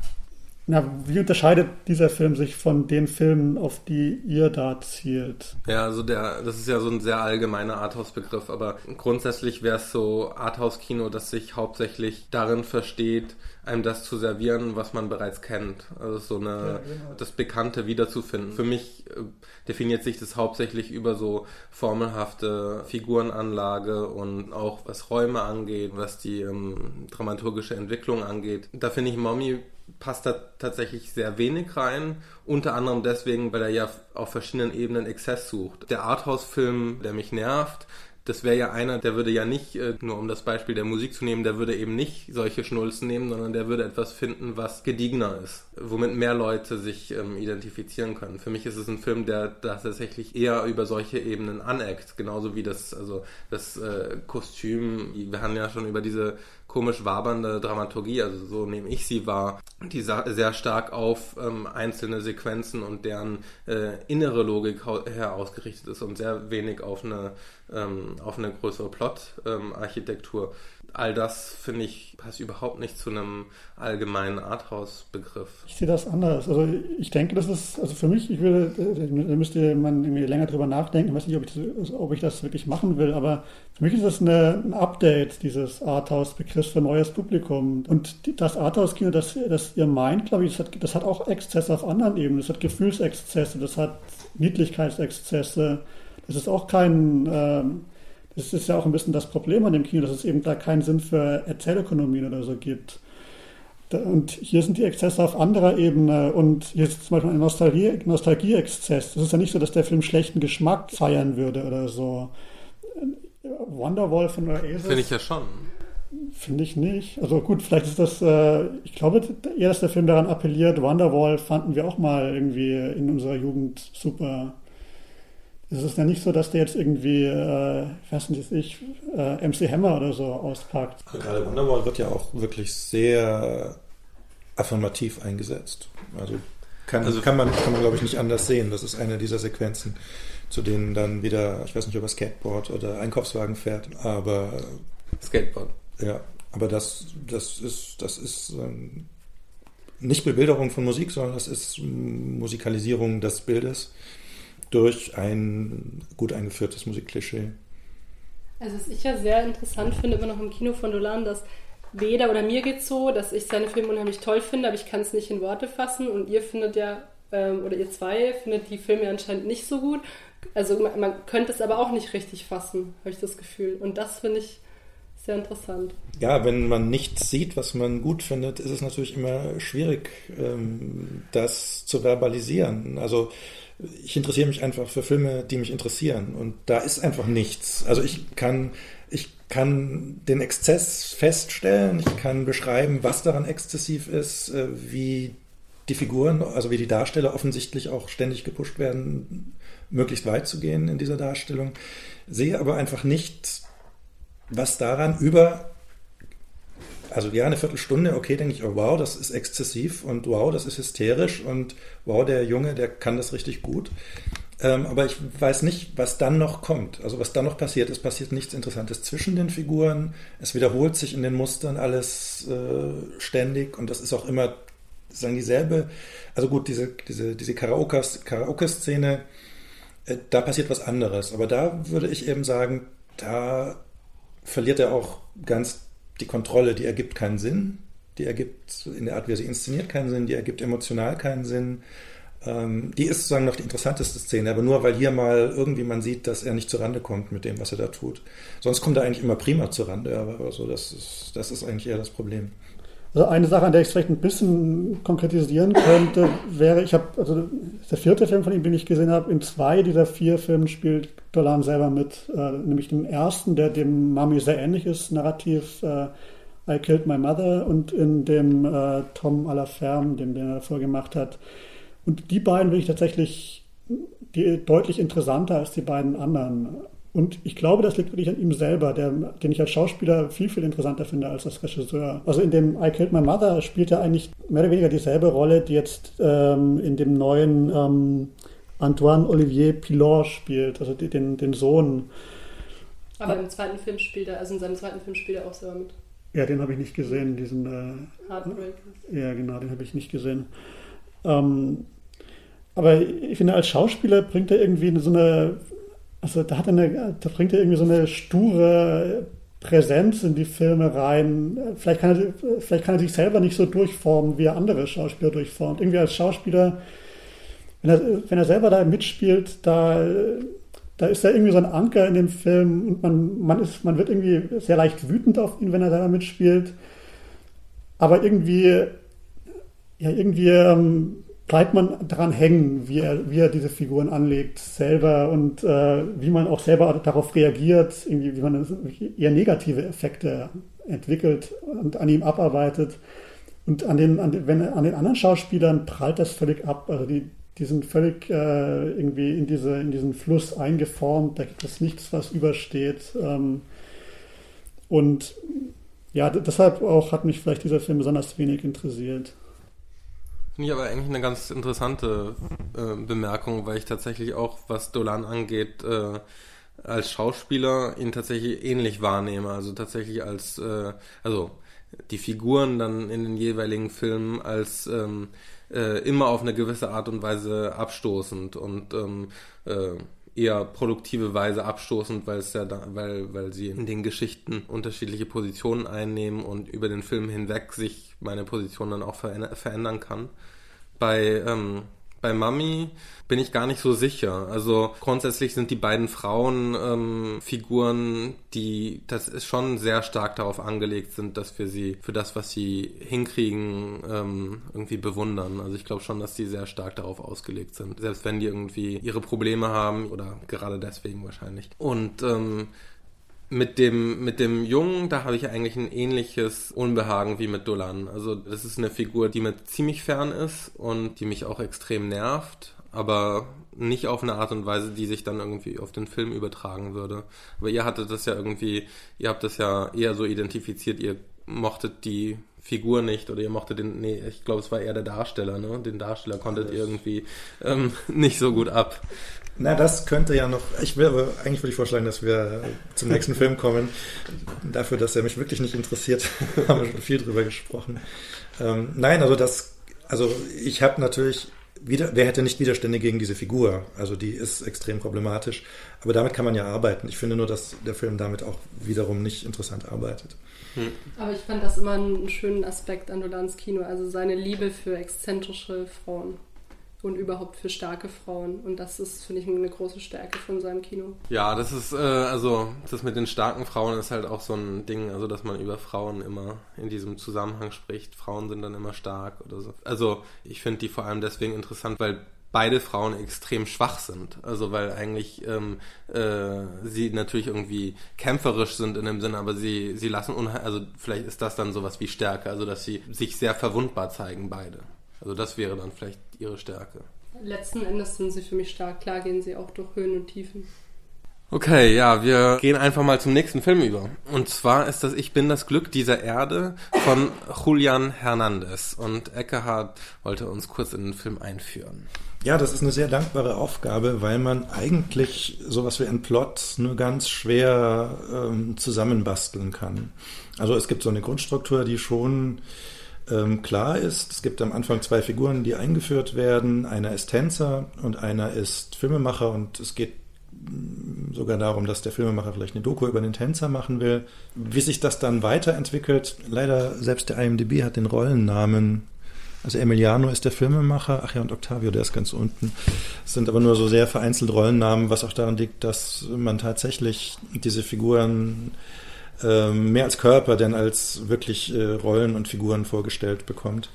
Speaker 3: Na, wie unterscheidet dieser Film sich von den Filmen, auf die ihr da zielt?
Speaker 1: Ja, also der, das ist ja so ein sehr allgemeiner Arthouse-Begriff, aber grundsätzlich wäre es so Arthouse-Kino, das sich hauptsächlich darin versteht, einem das zu servieren, was man bereits kennt. Also so eine, ja, genau. das Bekannte wiederzufinden. Für mich äh, definiert sich das hauptsächlich über so formelhafte Figurenanlage und auch was Räume angeht, was die ähm, dramaturgische Entwicklung angeht. Da finde ich Mommy passt da tatsächlich sehr wenig rein. Unter anderem deswegen, weil er ja auf verschiedenen Ebenen Exzess sucht. Der Arthouse-Film, der mich nervt, das wäre ja einer, der würde ja nicht, äh, nur um das Beispiel der Musik zu nehmen, der würde eben nicht solche Schnulzen nehmen, sondern der würde etwas finden, was gediegener ist, womit mehr Leute sich ähm, identifizieren können. Für mich ist es ein Film, der tatsächlich eher über solche Ebenen aneckt, genauso wie das, also das äh, Kostüm, wir haben ja schon über diese komisch wabernde Dramaturgie, also so nehme ich sie wahr, die sehr stark auf ähm, einzelne Sequenzen und deren äh, innere Logik her ausgerichtet ist und sehr wenig auf eine, ähm, auf eine größere Plot-Architektur. Ähm, all das, finde ich, passt überhaupt nicht zu einem allgemeinen Arthouse-Begriff.
Speaker 3: Ich sehe das anders. Also ich denke, das ist, also für mich, ich würde, da müsste man irgendwie länger drüber nachdenken. Ich weiß nicht, ob ich, ob ich das wirklich machen will, aber für mich ist das eine, ein Update dieses Arthouse-Begriffs für neues Publikum. Und das Arthouse-Kino, das, das ihr meint, glaube ich, das hat, das hat auch Exzesse auf anderen Ebenen. Das hat Gefühlsexzesse, das hat Niedlichkeitsexzesse. Das ist auch kein... Ähm, das ist ja auch ein bisschen das Problem an dem Kino, dass es eben da keinen Sinn für Erzählökonomien oder so gibt. Und hier sind die Exzesse auf anderer Ebene und hier ist zum Beispiel ein Nostalgie, Nostalgie-Exzess. Das ist ja nicht so, dass der Film schlechten Geschmack feiern würde oder so. Wonderwall von Oasis.
Speaker 1: Finde ich ja schon.
Speaker 3: Finde ich nicht. Also gut, vielleicht ist das, äh, ich glaube eher, dass der Film daran appelliert. Wonderwall fanden wir auch mal irgendwie in unserer Jugend super. Es ist ja nicht so, dass der jetzt irgendwie, äh, ich weiß nicht, ich, äh, MC Hammer oder so auspackt.
Speaker 4: Gerade Wonderwall wird ja auch wirklich sehr affirmativ eingesetzt. Also kann, also kann man, kann man glaube ich nicht anders sehen. Das ist eine dieser Sequenzen, zu denen dann wieder, ich weiß nicht, ob er Skateboard oder Einkaufswagen fährt, aber
Speaker 1: Skateboard.
Speaker 4: Ja, aber das, das ist, das ist ähm, nicht Bebilderung von Musik, sondern das ist Musikalisierung des Bildes durch ein gut eingeführtes Musikklischee.
Speaker 2: Also was ich ja sehr interessant finde, immer noch im Kino von Dolan, dass weder oder mir geht so, dass ich seine Filme unheimlich toll finde, aber ich kann es nicht in Worte fassen und ihr findet ja, ähm, oder ihr zwei findet die Filme anscheinend nicht so gut. Also man, man könnte es aber auch nicht richtig fassen, habe ich das Gefühl. Und das finde ich sehr interessant.
Speaker 4: Ja, wenn man nicht sieht, was man gut findet, ist es natürlich immer schwierig, ähm, das zu verbalisieren. Also ich interessiere mich einfach für Filme, die mich interessieren. Und da ist einfach nichts. Also ich kann, ich kann den Exzess feststellen, ich kann beschreiben, was daran exzessiv ist, äh, wie die Figuren, also wie die Darsteller offensichtlich auch ständig gepusht werden, möglichst weit zu gehen in dieser Darstellung, sehe aber einfach nicht, was daran über also ja, eine Viertelstunde, okay, denke ich, oh, wow, das ist exzessiv und wow, das ist hysterisch und wow, der Junge, der kann das richtig gut. Ähm, aber ich weiß nicht, was dann noch kommt. Also was dann noch passiert. Es passiert nichts Interessantes zwischen den Figuren. Es wiederholt sich in den Mustern alles äh, ständig und das ist auch immer sagen dieselbe. Also gut, diese, diese, diese Karaoke-Szene, äh, da passiert was anderes. Aber da würde ich eben sagen, da verliert er auch ganz die Kontrolle, die ergibt keinen Sinn, die ergibt in der Art, wie er sie inszeniert, keinen Sinn, die ergibt emotional keinen Sinn. Ähm, die ist sozusagen noch die interessanteste Szene, aber nur weil hier mal irgendwie man sieht, dass er nicht zurande kommt mit dem, was er da tut. Sonst kommt er eigentlich immer prima zurande, aber so, das, ist, das ist eigentlich eher das Problem.
Speaker 3: Also eine Sache, an der ich es vielleicht ein bisschen konkretisieren könnte, wäre, ich habe, also der vierte Film von ihm, den ich gesehen habe, in zwei dieser vier Filmen spielt Dolan selber mit, äh, nämlich dem ersten, der dem Mami sehr ähnlich ist, narrativ äh, I Killed My Mother und in dem äh, Tom Ferme, dem den er davor gemacht hat. Und die beiden finde ich tatsächlich die, deutlich interessanter als die beiden anderen. Und ich glaube, das liegt wirklich an ihm selber, der, den ich als Schauspieler viel, viel interessanter finde als als Regisseur. Also in dem I Killed My Mother spielt er eigentlich mehr oder weniger dieselbe Rolle, die jetzt ähm, in dem neuen ähm, Antoine Olivier Pilon spielt, also den, den Sohn.
Speaker 2: Aber im zweiten Film spielt er, also in seinem zweiten Film spielt er auch selber mit.
Speaker 3: Ja, den habe ich nicht gesehen, diesen
Speaker 2: äh, Heartbreakers.
Speaker 3: Ja, genau, den habe ich nicht gesehen. Ähm, aber ich finde, als Schauspieler bringt er irgendwie so eine also da hat er eine, da bringt er irgendwie so eine sture Präsenz in die Filme rein. Vielleicht kann, er, vielleicht kann er sich selber nicht so durchformen, wie er andere Schauspieler durchformt. Irgendwie als Schauspieler, wenn er, wenn er selber da mitspielt, da, da ist er irgendwie so ein Anker in dem Film und man, man, ist, man wird irgendwie sehr leicht wütend auf ihn, wenn er da mitspielt. Aber irgendwie, ja, irgendwie ähm, bleibt man daran hängen, wie er, wie er diese Figuren anlegt selber und äh, wie man auch selber darauf reagiert, irgendwie, wie man eher negative Effekte entwickelt und an ihm abarbeitet. Und an den, an den, wenn, an den anderen Schauspielern prallt das völlig ab. Also die, die sind völlig äh, irgendwie in, diese, in diesen Fluss eingeformt. Da gibt es nichts, was übersteht. Ähm, und ja, deshalb auch hat mich vielleicht dieser Film besonders wenig interessiert.
Speaker 1: Finde ich aber eigentlich eine ganz interessante äh, Bemerkung, weil ich tatsächlich auch, was Dolan angeht, äh, als Schauspieler ihn tatsächlich ähnlich wahrnehme. Also tatsächlich als, äh, also die Figuren dann in den jeweiligen Filmen als ähm, äh, immer auf eine gewisse Art und Weise abstoßend und ähm, äh, eher produktive Weise abstoßend, weil es ja da, weil, weil sie in den Geschichten unterschiedliche Positionen einnehmen und über den Film hinweg sich meine Position dann auch verändern kann. Bei, ähm, bei Mami bin ich gar nicht so sicher. Also grundsätzlich sind die beiden Frauenfiguren, ähm, die das ist schon sehr stark darauf angelegt sind, dass wir sie für das, was sie hinkriegen, ähm, irgendwie bewundern. Also ich glaube schon, dass die sehr stark darauf ausgelegt sind. Selbst wenn die irgendwie ihre Probleme haben oder gerade deswegen wahrscheinlich. Und ähm, mit dem, mit dem Jungen, da habe ich eigentlich ein ähnliches Unbehagen wie mit Dolan. Also das ist eine Figur, die mir ziemlich fern ist und die mich auch extrem nervt, aber nicht auf eine Art und Weise, die sich dann irgendwie auf den Film übertragen würde. Aber ihr hattet das ja irgendwie, ihr habt das ja eher so identifiziert, ihr mochtet die Figur nicht oder ihr mochtet den, nee, ich glaube, es war eher der Darsteller, ne? Den Darsteller konntet ihr irgendwie ähm, nicht so gut ab.
Speaker 4: Na, das könnte ja noch. Ich will aber eigentlich würde ich vorschlagen, dass wir zum nächsten Film kommen. Dafür, dass er mich wirklich nicht interessiert, haben wir schon viel drüber gesprochen. Ähm, nein, also das, also ich habe natürlich wieder, wer hätte nicht Widerstände gegen diese Figur? Also die ist extrem problematisch. Aber damit kann man ja arbeiten. Ich finde nur, dass der Film damit auch wiederum nicht interessant arbeitet.
Speaker 2: Hm. Aber ich fand das immer einen schönen Aspekt an Dolans Kino, also seine Liebe für exzentrische Frauen und überhaupt für starke Frauen. Und das ist, finde ich, eine große Stärke von seinem Kino.
Speaker 1: Ja, das ist, äh, also, das mit den starken Frauen ist halt auch so ein Ding, also, dass man über Frauen immer in diesem Zusammenhang spricht. Frauen sind dann immer stark oder so. Also, ich finde die vor allem deswegen interessant, weil beide Frauen extrem schwach sind. Also weil eigentlich ähm, äh, sie natürlich irgendwie kämpferisch sind in dem Sinne, aber sie, sie lassen unheimlich, also vielleicht ist das dann sowas wie Stärke, also dass sie sich sehr verwundbar zeigen, beide. Also das wäre dann vielleicht ihre Stärke.
Speaker 2: Letzten Endes sind sie für mich stark. Klar gehen sie auch durch Höhen und Tiefen.
Speaker 1: Okay, ja, wir gehen einfach mal zum nächsten Film über. Und zwar ist das Ich bin das Glück dieser Erde von Julian Hernandez. Und Eckehard wollte uns kurz in den Film einführen.
Speaker 4: Ja, das ist eine sehr dankbare Aufgabe, weil man eigentlich sowas wie ein Plot nur ganz schwer ähm, zusammenbasteln kann. Also es gibt so eine Grundstruktur, die schon ähm, klar ist. Es gibt am Anfang zwei Figuren, die eingeführt werden. Einer ist Tänzer und einer ist Filmemacher und es geht mm, sogar darum, dass der Filmemacher vielleicht eine Doku über den Tänzer machen will. Wie sich das dann weiterentwickelt, leider selbst der IMDb hat den Rollennamen. Also Emiliano ist der Filmemacher, ach ja, und Octavio, der ist ganz unten. Es sind aber nur so sehr vereinzelt Rollennamen, was auch daran liegt, dass man tatsächlich diese Figuren mehr als Körper denn als wirklich äh, Rollen und Figuren vorgestellt bekommt.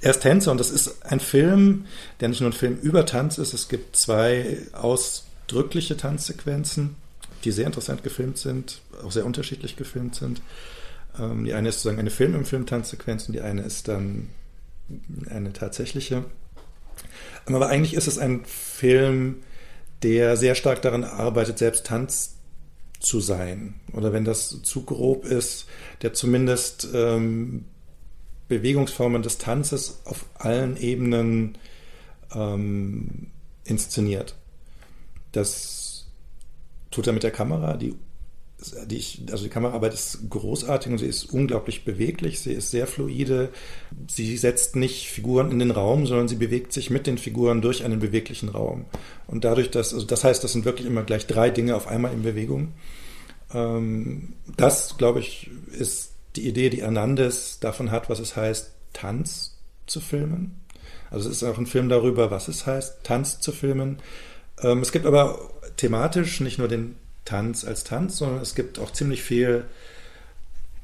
Speaker 4: Er ist Tänzer und das ist ein Film, der nicht nur ein Film über Tanz ist. Es gibt zwei ausdrückliche Tanzsequenzen, die sehr interessant gefilmt sind, auch sehr unterschiedlich gefilmt sind. Ähm, die eine ist sozusagen eine Film im Film Tanzsequenz und die eine ist dann eine tatsächliche. Aber eigentlich ist es ein Film, der sehr stark daran arbeitet, selbst Tanz zu sein. Oder wenn das zu grob ist, der zumindest ähm, Bewegungsformen des Tanzes auf allen Ebenen ähm, inszeniert. Das tut er mit der Kamera, die, die ich, also die Kameraarbeit ist großartig und sie ist unglaublich beweglich, sie ist sehr fluide, sie setzt nicht Figuren in den Raum, sondern sie bewegt sich mit den Figuren durch einen beweglichen Raum. Und dadurch, dass, also das heißt, das sind wirklich immer gleich drei Dinge auf einmal in Bewegung. Ähm, das, glaube ich, ist die Idee, die Hernandez davon hat, was es heißt, Tanz zu filmen. Also es ist auch ein Film darüber, was es heißt, Tanz zu filmen. Ähm, es gibt aber thematisch nicht nur den Tanz als Tanz, sondern es gibt auch ziemlich viel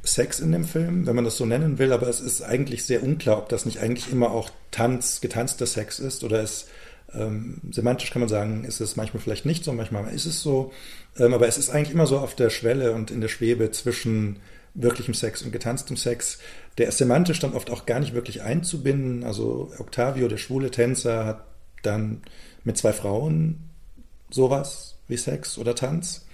Speaker 4: Sex in dem Film, wenn man das so nennen will, aber es ist eigentlich sehr unklar, ob das nicht eigentlich immer auch Tanz, getanzter Sex ist oder es ähm, semantisch kann man sagen, ist es manchmal vielleicht nicht so, manchmal ist es so, ähm, aber es ist eigentlich immer so auf der Schwelle und in der Schwebe zwischen wirklichem Sex und getanztem Sex. Der ist semantisch dann oft auch gar nicht wirklich einzubinden. Also Octavio, der schwule Tänzer, hat dann mit zwei Frauen sowas wie Sex oder Tanz.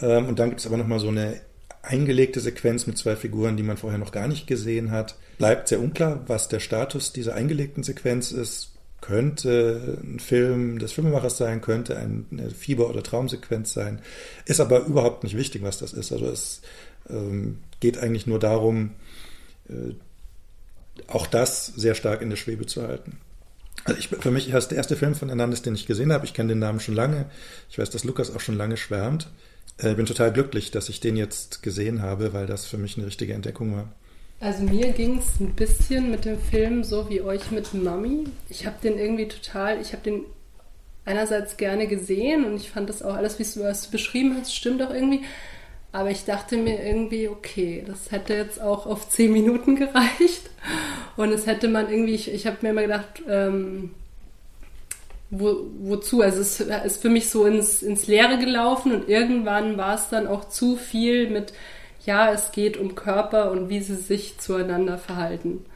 Speaker 4: Ähm, und dann gibt es aber nochmal so eine eingelegte Sequenz mit zwei Figuren, die man vorher noch gar nicht gesehen hat. Bleibt sehr unklar, was der Status dieser eingelegten Sequenz ist könnte ein Film des Filmemachers sein, könnte eine Fieber- oder Traumsequenz sein, ist aber überhaupt nicht wichtig, was das ist. Also es ähm, geht eigentlich nur darum, äh, auch das sehr stark in der Schwebe zu halten. Also ich, für mich ist der erste Film von Hernandez, den ich gesehen habe. Ich kenne den Namen schon lange. Ich weiß, dass Lukas auch schon lange schwärmt. Ich äh, bin total glücklich, dass ich den jetzt gesehen habe, weil das für mich eine richtige Entdeckung war.
Speaker 2: Also mir ging es ein bisschen mit dem Film so wie euch mit Mummy. Ich habe den irgendwie total, ich habe den einerseits gerne gesehen und ich fand das auch alles, wie du es beschrieben hast, stimmt auch irgendwie. Aber ich dachte mir irgendwie, okay, das hätte jetzt auch auf zehn Minuten gereicht. Und es hätte man irgendwie, ich, ich habe mir immer gedacht, ähm, wo, wozu? Also es ist für mich so ins, ins Leere gelaufen und irgendwann war es dann auch zu viel mit ja, es geht um Körper und wie sie sich zueinander verhalten.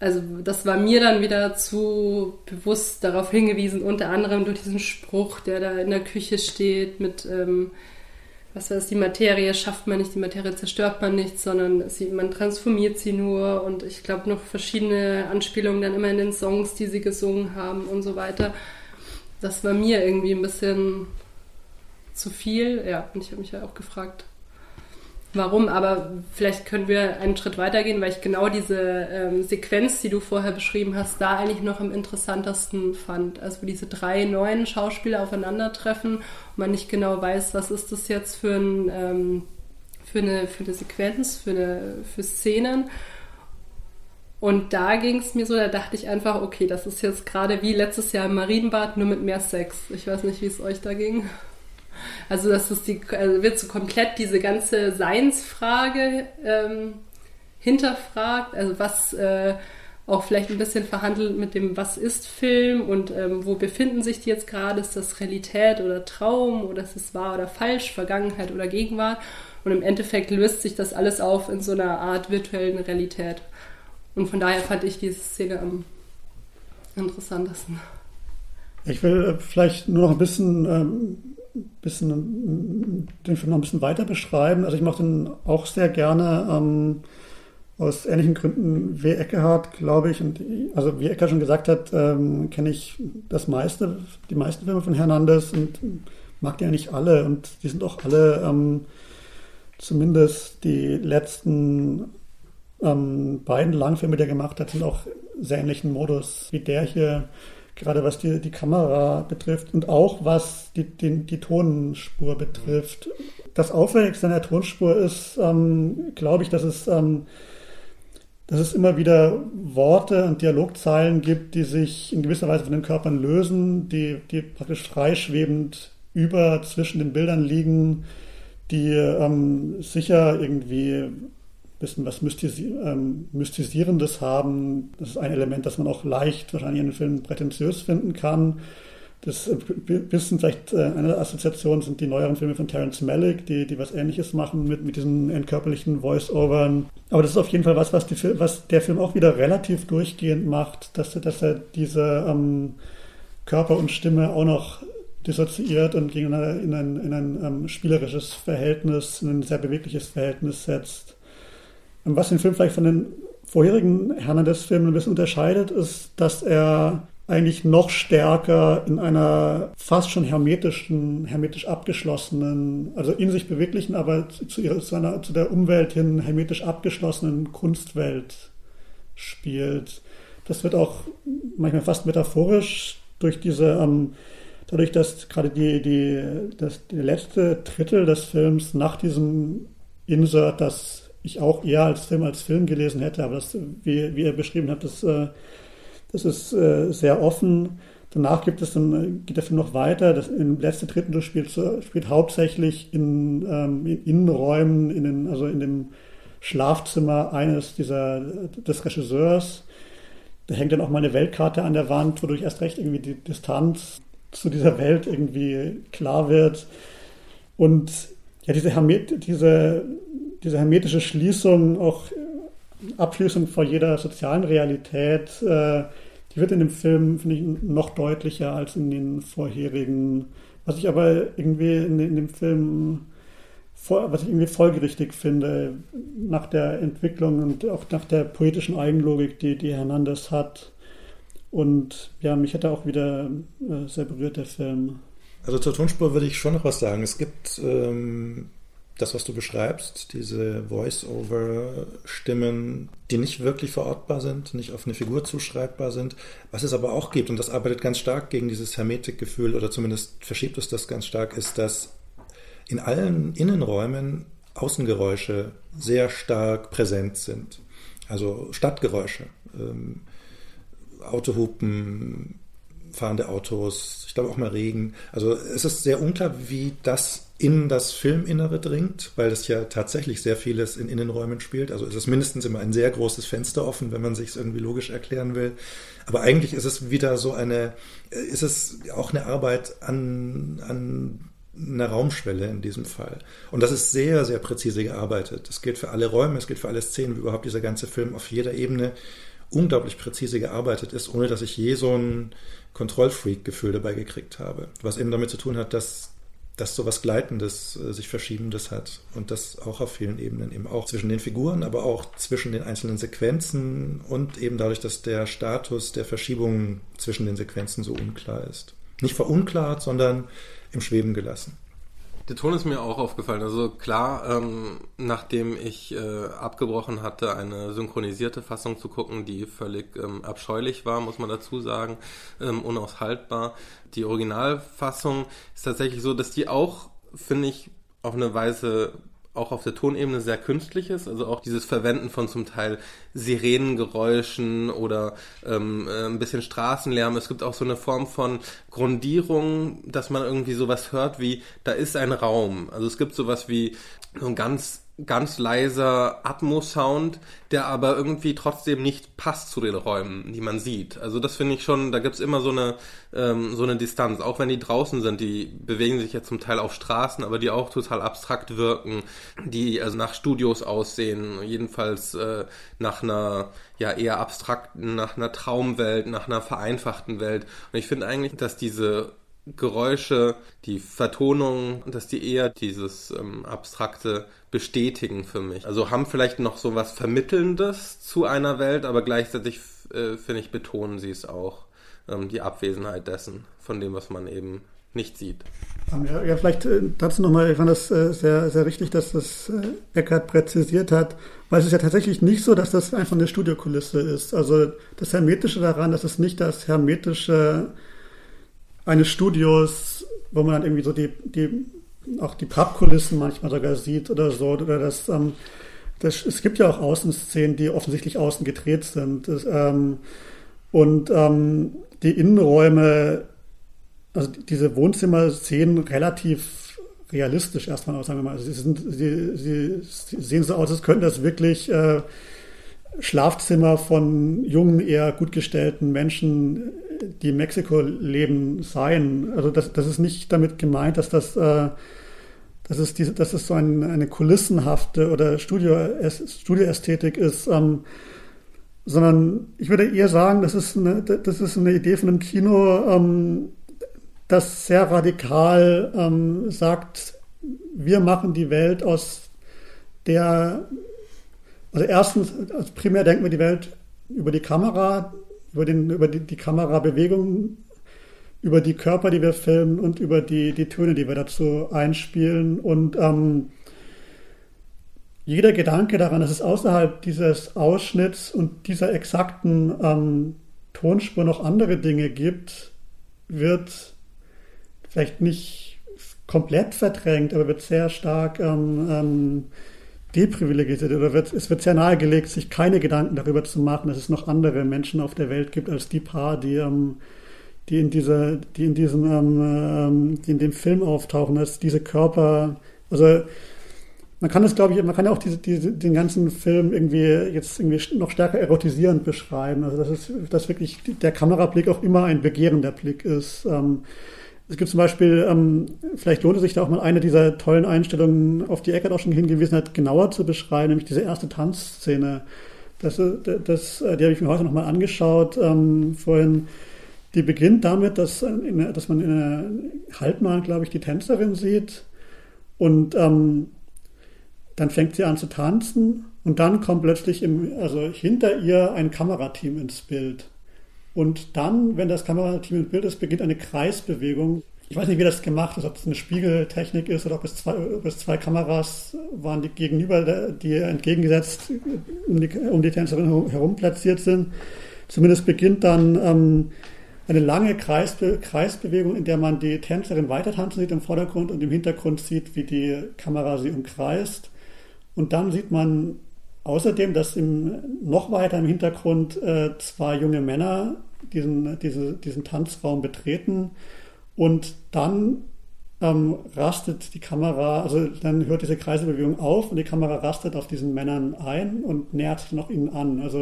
Speaker 2: Also das war mir dann wieder zu bewusst darauf hingewiesen, unter anderem durch diesen Spruch, der da in der Küche steht mit ähm, was weiß die Materie schafft man nicht, die Materie zerstört man nicht, sondern sie, man transformiert sie nur und ich glaube noch verschiedene Anspielungen dann immer in den Songs, die sie gesungen haben und so weiter. Das war mir irgendwie ein bisschen zu viel. Ja, und ich habe mich ja auch gefragt, warum, aber vielleicht können wir einen Schritt weitergehen, weil ich genau diese ähm, Sequenz, die du vorher beschrieben hast, da eigentlich noch am interessantesten fand. Also wo diese drei neuen Schauspieler aufeinandertreffen und man nicht genau weiß, was ist das jetzt für, ein, ähm, für, eine, für eine Sequenz, für, eine, für Szenen. Und da ging es mir so, da dachte ich einfach, okay, das ist jetzt gerade wie letztes Jahr im Marienbad, nur mit mehr Sex. Ich weiß nicht, wie es euch da ging. Also das ist die, also wird so komplett diese ganze Seinsfrage ähm, hinterfragt, also was äh, auch vielleicht ein bisschen verhandelt mit dem, was ist Film und ähm, wo befinden sich die jetzt gerade? Ist das Realität oder Traum oder ist es wahr oder falsch, Vergangenheit oder Gegenwart? Und im Endeffekt löst sich das alles auf in so einer Art virtuellen Realität. Und von daher fand ich diese Szene am interessantesten.
Speaker 3: Ich will äh, vielleicht nur noch ein bisschen ähm, bisschen, den Film noch ein bisschen weiter beschreiben. Also ich mache den auch sehr gerne ähm, aus ähnlichen Gründen wie Eckehardt, glaube ich. Und also wie Eckhardt schon gesagt hat, ähm, kenne ich das meiste, die meisten Filme von Hernandez und mag die eigentlich alle. Und die sind auch alle, ähm, zumindest die letzten ähm, beiden Langfilme, die er gemacht hat, sind auch sehr ähnlichen Modus wie der hier gerade was die, die Kamera betrifft und auch was die, die, die Tonspur betrifft. Das Auffälligste an der Tonspur ist, ähm, glaube ich, dass es, ähm, dass es immer wieder Worte und Dialogzeilen gibt, die sich in gewisser Weise von den Körpern lösen, die, die praktisch freischwebend über zwischen den Bildern liegen, die ähm, sicher irgendwie bisschen was ähm, Mystisierendes haben. Das ist ein Element, das man auch leicht wahrscheinlich in den Filmen prätentiös finden kann. Das äh, bisschen vielleicht äh, eine Assoziation sind die neueren Filme von Terence Malick, die, die was Ähnliches machen mit, mit diesen entkörperlichen Voice-Overn. Aber das ist auf jeden Fall was, was, die, was der Film auch wieder relativ durchgehend macht, dass, dass er diese ähm, Körper und Stimme auch noch dissoziiert und gegeneinander in ein, in ein ähm, spielerisches Verhältnis, in ein sehr bewegliches Verhältnis setzt. Was den Film vielleicht von den vorherigen Hernandez-Filmen ein bisschen unterscheidet, ist, dass er eigentlich noch stärker in einer fast schon hermetischen, hermetisch abgeschlossenen, also in sich beweglichen, aber zu, ihrer, zu, einer, zu der Umwelt hin hermetisch abgeschlossenen Kunstwelt spielt. Das wird auch manchmal fast metaphorisch durch diese, ähm, dadurch, dass gerade die, die, das, der letzte Drittel des Films nach diesem Insert, das ich auch eher als Film als Film gelesen hätte, aber das, wie, wie ihr beschrieben habt, das, äh, das ist äh, sehr offen. Danach gibt es dann, äh, geht der Film noch weiter. Das im letzten Drittel spielt, spielt hauptsächlich in, ähm, in Innenräumen, in den, also in dem Schlafzimmer eines dieser, des Regisseurs. Da hängt dann auch mal eine Weltkarte an der Wand, wodurch erst recht irgendwie die Distanz zu dieser Welt irgendwie klar wird. Und ja, diese, diese diese hermetische Schließung, auch Abschließung vor jeder sozialen Realität, äh, die wird in dem Film, finde ich, noch deutlicher als in den vorherigen. Was ich aber irgendwie in, in dem Film, was ich irgendwie folgerichtig finde, nach der Entwicklung und auch nach der poetischen Eigenlogik, die, die Hernandez hat. Und ja, mich hat er auch wieder äh, sehr berührt, der Film.
Speaker 4: Also zur Tonspur würde ich schon noch was sagen. Es gibt ähm, das, was du beschreibst, diese Voice-over-Stimmen, die nicht wirklich verortbar sind, nicht auf eine Figur zuschreibbar sind. Was es aber auch gibt, und das arbeitet ganz stark gegen dieses Hermetikgefühl, oder zumindest verschiebt es das ganz stark, ist, dass in allen Innenräumen Außengeräusche sehr stark präsent sind. Also Stadtgeräusche, ähm, Autohupen, fahrende Autos, ich glaube auch mal Regen. Also es ist sehr unklar, wie das in das Filminnere dringt, weil es ja tatsächlich sehr vieles in Innenräumen spielt. Also es ist mindestens immer ein sehr großes Fenster offen, wenn man sich es irgendwie logisch erklären will. Aber eigentlich ist es wieder so eine, äh, ist es auch eine Arbeit an, an einer Raumschwelle in diesem Fall. Und das ist sehr, sehr präzise gearbeitet. Es gilt für alle Räume, es gilt für alle Szenen, wie überhaupt dieser ganze Film auf jeder Ebene unglaublich präzise gearbeitet ist, ohne dass ich je so ein Kontrollfreak-Gefühl dabei gekriegt habe. Was eben damit zu tun hat, dass dass so was Gleitendes, äh, sich Verschiebendes hat. Und das auch auf vielen Ebenen, eben auch zwischen den Figuren, aber auch zwischen den einzelnen Sequenzen und eben dadurch, dass der Status der Verschiebungen zwischen den Sequenzen so unklar ist. Nicht verunklart, sondern im Schweben gelassen.
Speaker 1: Der Ton ist mir auch aufgefallen. Also klar, ähm, nachdem ich äh, abgebrochen hatte, eine synchronisierte Fassung zu gucken, die völlig ähm, abscheulich war, muss man dazu sagen, ähm, unaushaltbar. Die Originalfassung ist tatsächlich so, dass die auch, finde ich, auf eine Weise auch auf der Tonebene sehr künstlich ist. Also auch dieses Verwenden von zum Teil Sirenengeräuschen oder ähm, äh, ein bisschen Straßenlärm. Es gibt auch so eine Form von Grundierung, dass man irgendwie sowas hört wie, da ist ein Raum. Also es gibt sowas wie so ein ganz ganz leiser Atmo-Sound, der aber irgendwie trotzdem nicht passt zu den Räumen, die man sieht. Also das finde ich schon, da gibt's immer so eine, ähm, so eine Distanz. Auch wenn die draußen sind, die bewegen sich ja zum Teil auf Straßen, aber die auch total abstrakt wirken, die also nach Studios aussehen, jedenfalls äh, nach einer ja eher abstrakten, nach einer Traumwelt, nach einer vereinfachten Welt. Und ich finde eigentlich, dass diese Geräusche, die Vertonung, dass die eher dieses ähm, Abstrakte bestätigen für mich. Also haben vielleicht noch so was Vermittelndes zu einer Welt, aber gleichzeitig äh, finde ich, betonen sie es auch, ähm, die Abwesenheit dessen, von dem, was man eben nicht sieht.
Speaker 3: Ähm, ja, ja vielleicht äh, dazu nochmal, ich fand das äh, sehr, sehr richtig, dass das äh, Eckert präzisiert hat, weil es ist ja tatsächlich nicht so, dass das einfach eine Studiokulisse ist. Also das Hermetische daran, dass es nicht das Hermetische eines Studios, wo man dann irgendwie so die, die auch die Pappkulissen manchmal sogar sieht oder so, oder das, ähm, das es gibt ja auch Außenszenen, die offensichtlich außen gedreht sind. Das, ähm, und ähm, die Innenräume, also diese Wohnzimmer sehen relativ realistisch erstmal aus, sagen wir mal. Also sie, sind, sie, sie, sie sehen so aus, als könnten das wirklich äh, Schlafzimmer von jungen, eher gut gestellten Menschen, die Mexiko leben, sein. Also das, das ist nicht damit gemeint, dass das, äh, dass es, diese, dass es so ein, eine kulissenhafte oder Studio, Studioästhetik ist, ähm, sondern ich würde eher sagen, das ist eine, das ist eine Idee von einem Kino, ähm, das sehr radikal ähm, sagt, wir machen die Welt aus der also erstens, also primär denken wir die Welt über die Kamera, über, den, über die, die Kamerabewegung, über die Körper, die wir filmen und über die, die Töne, die wir dazu einspielen. Und ähm, jeder Gedanke daran, dass es außerhalb dieses Ausschnitts und dieser exakten ähm, Tonspur noch andere Dinge gibt, wird vielleicht nicht komplett verdrängt, aber wird sehr stark ähm, ähm deprivilegiert oder wird, es wird sehr nahegelegt, sich keine Gedanken darüber zu machen, dass es noch andere Menschen auf der Welt gibt als die paar, die, ähm, die in dieser, die in diesem, ähm, ähm die in dem Film auftauchen, dass diese Körper, also man kann es, glaube ich, man kann ja auch diese, diese, den ganzen Film irgendwie jetzt irgendwie noch stärker erotisierend beschreiben. Also dass es, dass wirklich der Kamerablick auch immer ein begehrender Blick ist. Ähm, es gibt zum Beispiel, ähm, vielleicht lohnt es sich da auch mal eine dieser tollen Einstellungen, auf die Eckert auch schon hingewiesen hat, genauer zu beschreiben, nämlich diese erste Tanzszene. Das, äh, das, äh, die habe ich mir heute nochmal angeschaut ähm, vorhin. Die beginnt damit, dass, in, dass man in einer Halbmahn, glaube ich, die Tänzerin sieht und ähm, dann fängt sie an zu tanzen und dann kommt plötzlich im, also hinter ihr ein Kamerateam ins Bild. Und dann, wenn das Kamerateam im Bild ist, beginnt eine Kreisbewegung. Ich weiß nicht, wie das gemacht ist, ob es eine Spiegeltechnik ist oder ob es zwei, ob es zwei Kameras waren, die gegenüber, die entgegengesetzt um die, um die Tänzerin herum platziert sind. Zumindest beginnt dann ähm, eine lange Kreisbe Kreisbewegung, in der man die Tänzerin weiter tanzen sieht im Vordergrund und im Hintergrund sieht, wie die Kamera sie umkreist. Und dann sieht man außerdem, dass im, noch weiter im Hintergrund äh, zwei junge Männer diesen, diese, diesen Tanzraum betreten und dann ähm, rastet die Kamera, also dann hört diese Kreiselbewegung auf und die Kamera rastet auf diesen Männern ein und nähert sich noch ihnen an. Also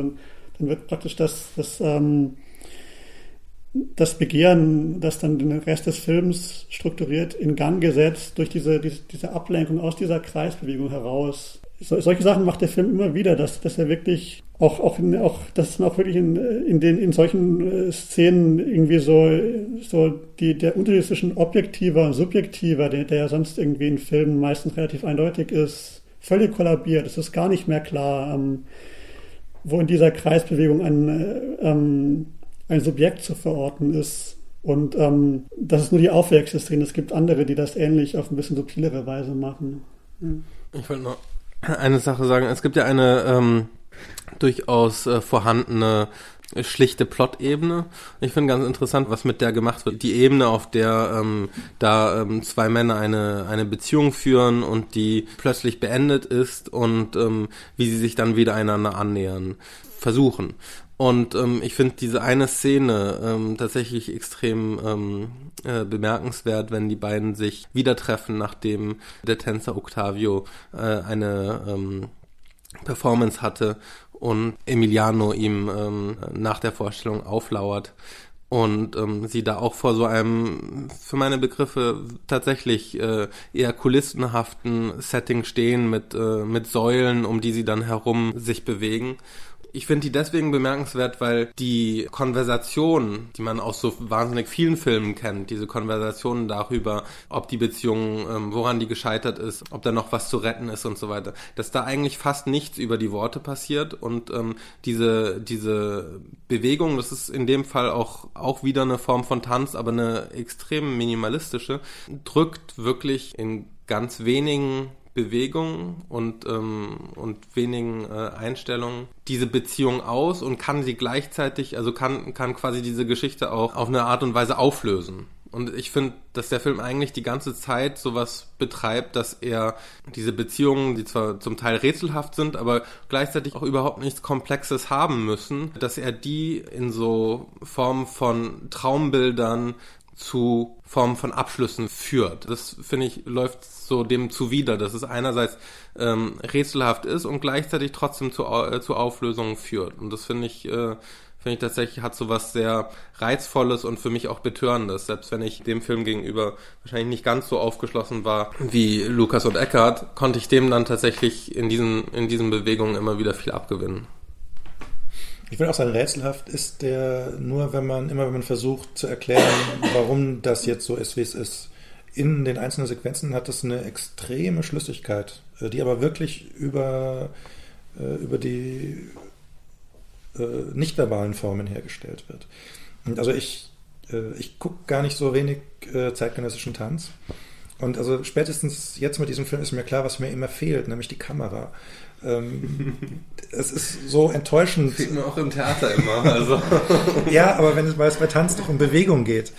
Speaker 3: dann wird praktisch das, das, ähm, das Begehren, das dann den Rest des Films strukturiert, in Gang gesetzt durch diese, diese, diese Ablenkung aus dieser Kreisbewegung heraus. So, solche Sachen macht der Film immer wieder, dass, dass er wirklich auch, auch, in, auch, dass man auch wirklich in, in den, in solchen äh, Szenen irgendwie so, so die, der Unterschied zwischen objektiver und subjektiver, der, der ja sonst irgendwie in Filmen meistens relativ eindeutig ist, völlig kollabiert. Es ist gar nicht mehr klar, ähm, wo in dieser Kreisbewegung ein, äh, ähm, ein Subjekt zu verorten ist. Und ähm, das ist nur die Aufwärtsszene. Es gibt andere, die das ähnlich auf ein bisschen subtilere Weise machen.
Speaker 1: Ja. Ich wollte noch eine Sache sagen. Es gibt ja eine ähm, durchaus äh, vorhandene schlichte Plot-Ebene. Ich finde ganz interessant, was mit der gemacht wird. Die Ebene, auf der ähm, da ähm, zwei Männer eine, eine Beziehung führen und die plötzlich beendet ist und ähm, wie sie sich dann wieder einander annähern versuchen. Und ähm, ich finde diese eine Szene ähm, tatsächlich extrem ähm, äh, bemerkenswert, wenn die beiden sich wieder treffen, nachdem der Tänzer Octavio äh, eine ähm, Performance hatte und Emiliano ihm ähm, nach der Vorstellung auflauert und ähm, sie da auch vor so einem für meine Begriffe tatsächlich äh, eher kulissenhaften Setting stehen mit äh, mit Säulen, um die sie dann herum sich bewegen ich finde die deswegen bemerkenswert, weil die Konversation, die man aus so wahnsinnig vielen Filmen kennt, diese Konversationen darüber, ob die Beziehung, ähm, woran die gescheitert ist, ob da noch was zu retten ist und so weiter, dass da eigentlich fast nichts über die Worte passiert und ähm, diese, diese Bewegung, das ist in dem Fall auch, auch wieder eine Form von Tanz, aber eine extrem minimalistische, drückt wirklich in ganz wenigen Bewegung und, ähm, und wenigen äh, Einstellungen diese Beziehung aus und kann sie gleichzeitig, also kann, kann quasi diese Geschichte auch auf eine Art und Weise auflösen. Und ich finde, dass der Film eigentlich die ganze Zeit sowas betreibt, dass er diese Beziehungen, die zwar zum Teil rätselhaft sind, aber gleichzeitig auch überhaupt nichts Komplexes haben müssen, dass er die in so Form von Traumbildern zu Formen von Abschlüssen führt. Das finde ich läuft so dem zuwider, dass es einerseits ähm, rätselhaft ist und gleichzeitig trotzdem zu, äh, zu Auflösungen führt. Und das finde ich äh, finde ich tatsächlich hat so was sehr reizvolles und für mich auch betörendes, selbst wenn ich dem Film gegenüber wahrscheinlich nicht ganz so aufgeschlossen war wie Lukas und Eckhart, konnte ich dem dann tatsächlich in diesen in diesen Bewegungen immer wieder viel abgewinnen.
Speaker 4: Ich würde auch sagen, rätselhaft ist der nur, wenn man immer, wenn man versucht zu erklären, warum das jetzt so ist, wie es ist. In den einzelnen Sequenzen hat das eine extreme Schlüssigkeit, äh, die aber wirklich über, äh, über die äh, nicht-verbalen Formen hergestellt wird. Und also ich, ich gucke gar nicht so wenig zeitgenössischen Tanz. Und also spätestens jetzt mit diesem Film ist mir klar, was mir immer fehlt, nämlich die Kamera. Ähm, es ist so enttäuschend.
Speaker 1: Fehlt mir auch im Theater immer. Also.
Speaker 4: ja, aber wenn es, weil es bei Tanz doch um Bewegung geht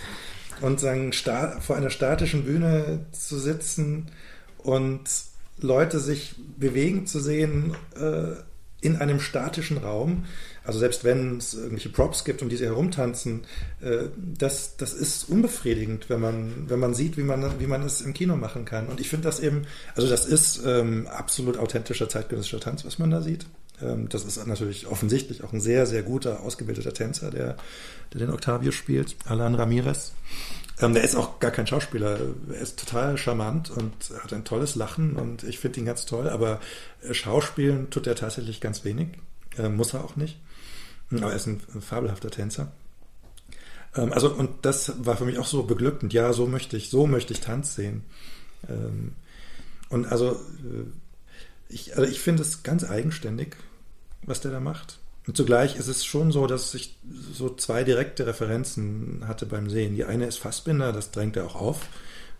Speaker 4: und sagen, vor einer statischen Bühne zu sitzen und Leute sich bewegen zu sehen äh, in einem statischen Raum, also selbst wenn es irgendwelche Props gibt und diese herumtanzen, äh, das, das ist unbefriedigend, wenn man, wenn man sieht, wie man, wie man es im Kino machen kann. Und ich finde das eben, also das ist ähm, absolut authentischer zeitgenössischer Tanz, was man da sieht. Ähm, das ist natürlich offensichtlich auch ein sehr, sehr guter, ausgebildeter Tänzer, der, der den Octavio spielt, Alan Ramirez. Ähm, der ist auch gar kein Schauspieler. Er ist total charmant und hat ein tolles Lachen und ich finde ihn ganz toll, aber Schauspielen tut er tatsächlich ganz wenig. Äh, muss er auch nicht. Aber er ist ein fabelhafter Tänzer. Ähm, also, und das war für mich auch so beglückend. Ja, so möchte ich, so möchte ich Tanz sehen. Ähm, und also, äh, ich, also ich finde es ganz eigenständig, was der da macht. Und zugleich ist es schon so, dass ich so zwei direkte Referenzen hatte beim Sehen. Die eine ist Fassbinder, das drängt er auch auf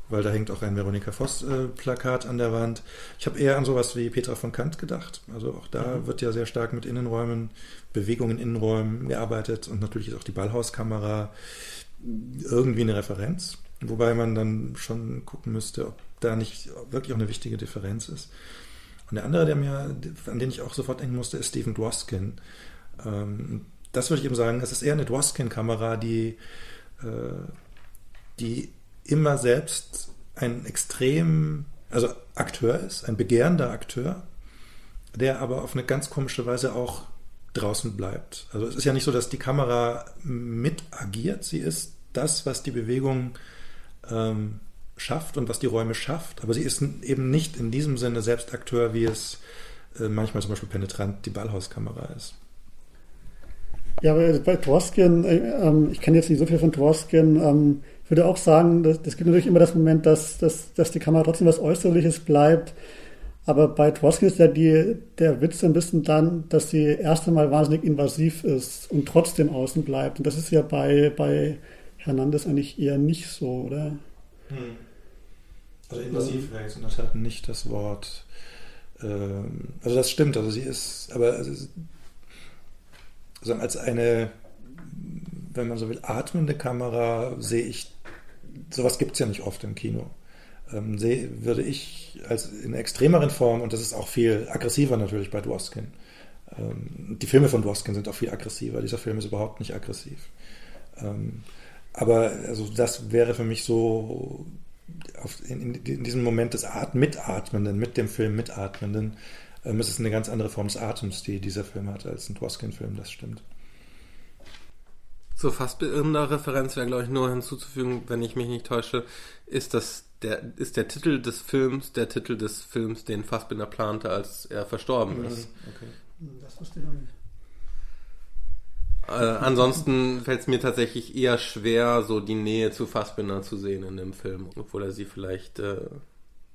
Speaker 4: weil da hängt auch ein Veronika Voss-Plakat äh, an der Wand. Ich habe eher an sowas wie Petra von Kant gedacht. Also auch da mhm. wird ja sehr stark mit Innenräumen, Bewegungen in Innenräumen gearbeitet und natürlich ist auch die Ballhauskamera irgendwie eine Referenz. Wobei man dann schon gucken müsste, ob da nicht wirklich auch eine wichtige Differenz ist. Und der andere, der mir, an den ich auch sofort denken musste, ist Stephen Dwoskin. Ähm, das würde ich eben sagen, es ist eher eine Dwoskin-Kamera, die, äh, die immer selbst ein extrem, also Akteur ist, ein begehrender Akteur, der aber auf eine ganz komische Weise auch draußen bleibt. Also es ist ja nicht so, dass die Kamera mit agiert, sie ist das, was die Bewegung ähm, schafft und was die Räume schafft, aber sie ist eben nicht in diesem Sinne selbst Akteur, wie es äh, manchmal zum Beispiel penetrant die Ballhauskamera ist.
Speaker 3: Ja, aber bei Dworskin, äh, äh, ich kenne jetzt nicht so viel von Dworskin, ähm, würde auch sagen, das, das gibt natürlich immer das Moment, dass, dass, dass die Kamera trotzdem was Äußerliches bleibt. Aber bei Dworskin ist ja die, der Witz ein bisschen dann, dass sie erst einmal wahnsinnig invasiv ist und trotzdem außen bleibt. Und das ist ja bei, bei Hernandez eigentlich eher nicht so, oder? Hm.
Speaker 4: Also invasiv wäre jetzt in der Tat nicht das Wort. Ähm, also das stimmt, also sie ist, aber also, als eine, wenn man so will, atmende Kamera sehe ich, sowas gibt es ja nicht oft im Kino. Ähm, sehe, würde ich als in extremeren Form, und das ist auch viel aggressiver natürlich bei Dwoskin. Ähm, die Filme von Dwoskin sind auch viel aggressiver. Dieser Film ist überhaupt nicht aggressiv. Ähm, aber also das wäre für mich so auf, in, in, diesem Moment des At Mitatmenden, mit dem Film Mitatmenden, ähm, ist es eine ganz andere Form des Atems, die dieser Film hat, als ein Dwoskin-Film, das stimmt.
Speaker 1: So Fassbinder Referenz wäre, glaube ich, nur hinzuzufügen, wenn ich mich nicht täusche, ist das der, ist der Titel des Films der Titel des Films, den Fassbinder plante, als er verstorben ist. Okay. Das wusste ich noch nicht. Äh, ansonsten fällt es mir tatsächlich eher schwer, so die Nähe zu Fassbinder zu sehen in dem Film, obwohl er sie vielleicht äh,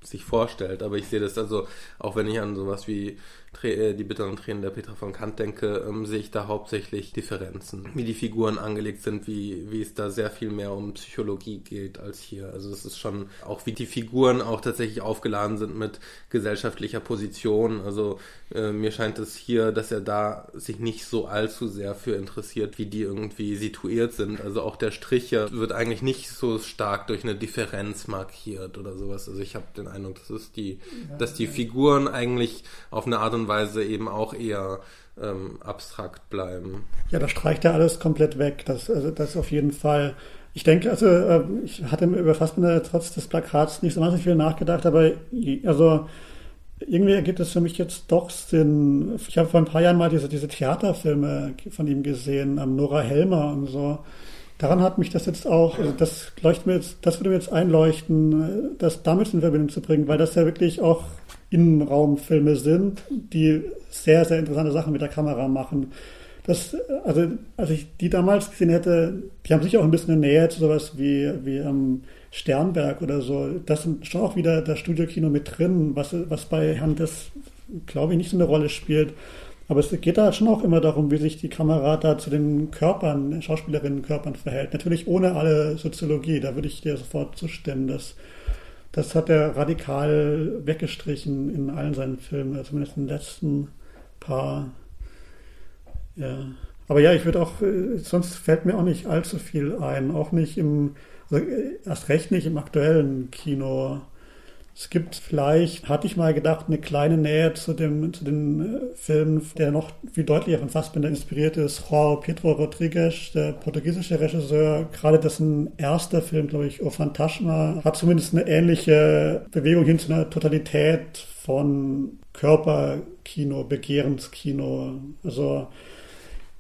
Speaker 1: sich vorstellt. Aber ich sehe das also, auch wenn ich an sowas wie äh, die bitteren Tränen der Petra von Kant denke, ähm, sehe ich da hauptsächlich Differenzen. Wie die Figuren angelegt sind, wie, wie es da sehr viel mehr um Psychologie geht als hier. Also das ist schon auch, wie die Figuren auch tatsächlich aufgeladen sind mit gesellschaftlicher Position. Also äh, mir scheint es hier, dass er da sich nicht so allzu sehr für interessiert, wie die irgendwie situiert sind. Also auch der Strich wird eigentlich nicht so stark durch eine Differenz markiert oder sowas. Also ich habe den Eindruck, dass es die, dass die Figuren eigentlich auf eine Art und Weise eben auch eher ähm, abstrakt bleiben.
Speaker 3: Ja, da streicht er alles komplett weg. Das, also das auf jeden Fall. Ich denke, also äh, ich hatte über Fassbinder trotz des Plakats nicht so wahnsinnig viel nachgedacht, aber also irgendwie ergibt es für mich jetzt doch Sinn. Ich habe vor ein paar Jahren mal diese, diese Theaterfilme von ihm gesehen, am Nora Helmer und so. Daran hat mich das jetzt auch, also das leuchtet mir jetzt, das würde mir jetzt einleuchten, das damit in Verbindung zu bringen, weil das ja wirklich auch Innenraumfilme sind, die sehr, sehr interessante Sachen mit der Kamera machen. Das, also, als ich die damals gesehen hätte, die haben sicher auch ein bisschen eine Nähe zu sowas wie, wie am Sternberg oder so. Das sind schon auch wieder das Studiokino mit drin, was, was bei Herrn das, glaube ich, nicht so eine Rolle spielt. Aber es geht da schon auch immer darum, wie sich die Kamera da zu den Körpern, Schauspielerinnenkörpern verhält. Natürlich ohne alle Soziologie, da würde ich dir sofort zustimmen. Das, das hat er radikal weggestrichen in allen seinen Filmen, also zumindest in den letzten paar. Ja. Aber ja, ich würde auch, äh, sonst fällt mir auch nicht allzu viel ein, auch nicht im, also äh, erst recht nicht im aktuellen Kino. Es gibt vielleicht, hatte ich mal gedacht, eine kleine Nähe zu dem, zu den äh, Filmen, der noch viel deutlicher von Fassbinder inspiriert ist. João Pedro Rodrigues, der portugiesische Regisseur, gerade dessen erster Film, glaube ich, O Fantasma, hat zumindest eine ähnliche Bewegung hin zu einer Totalität von Körperkino, Begehrenskino. Also,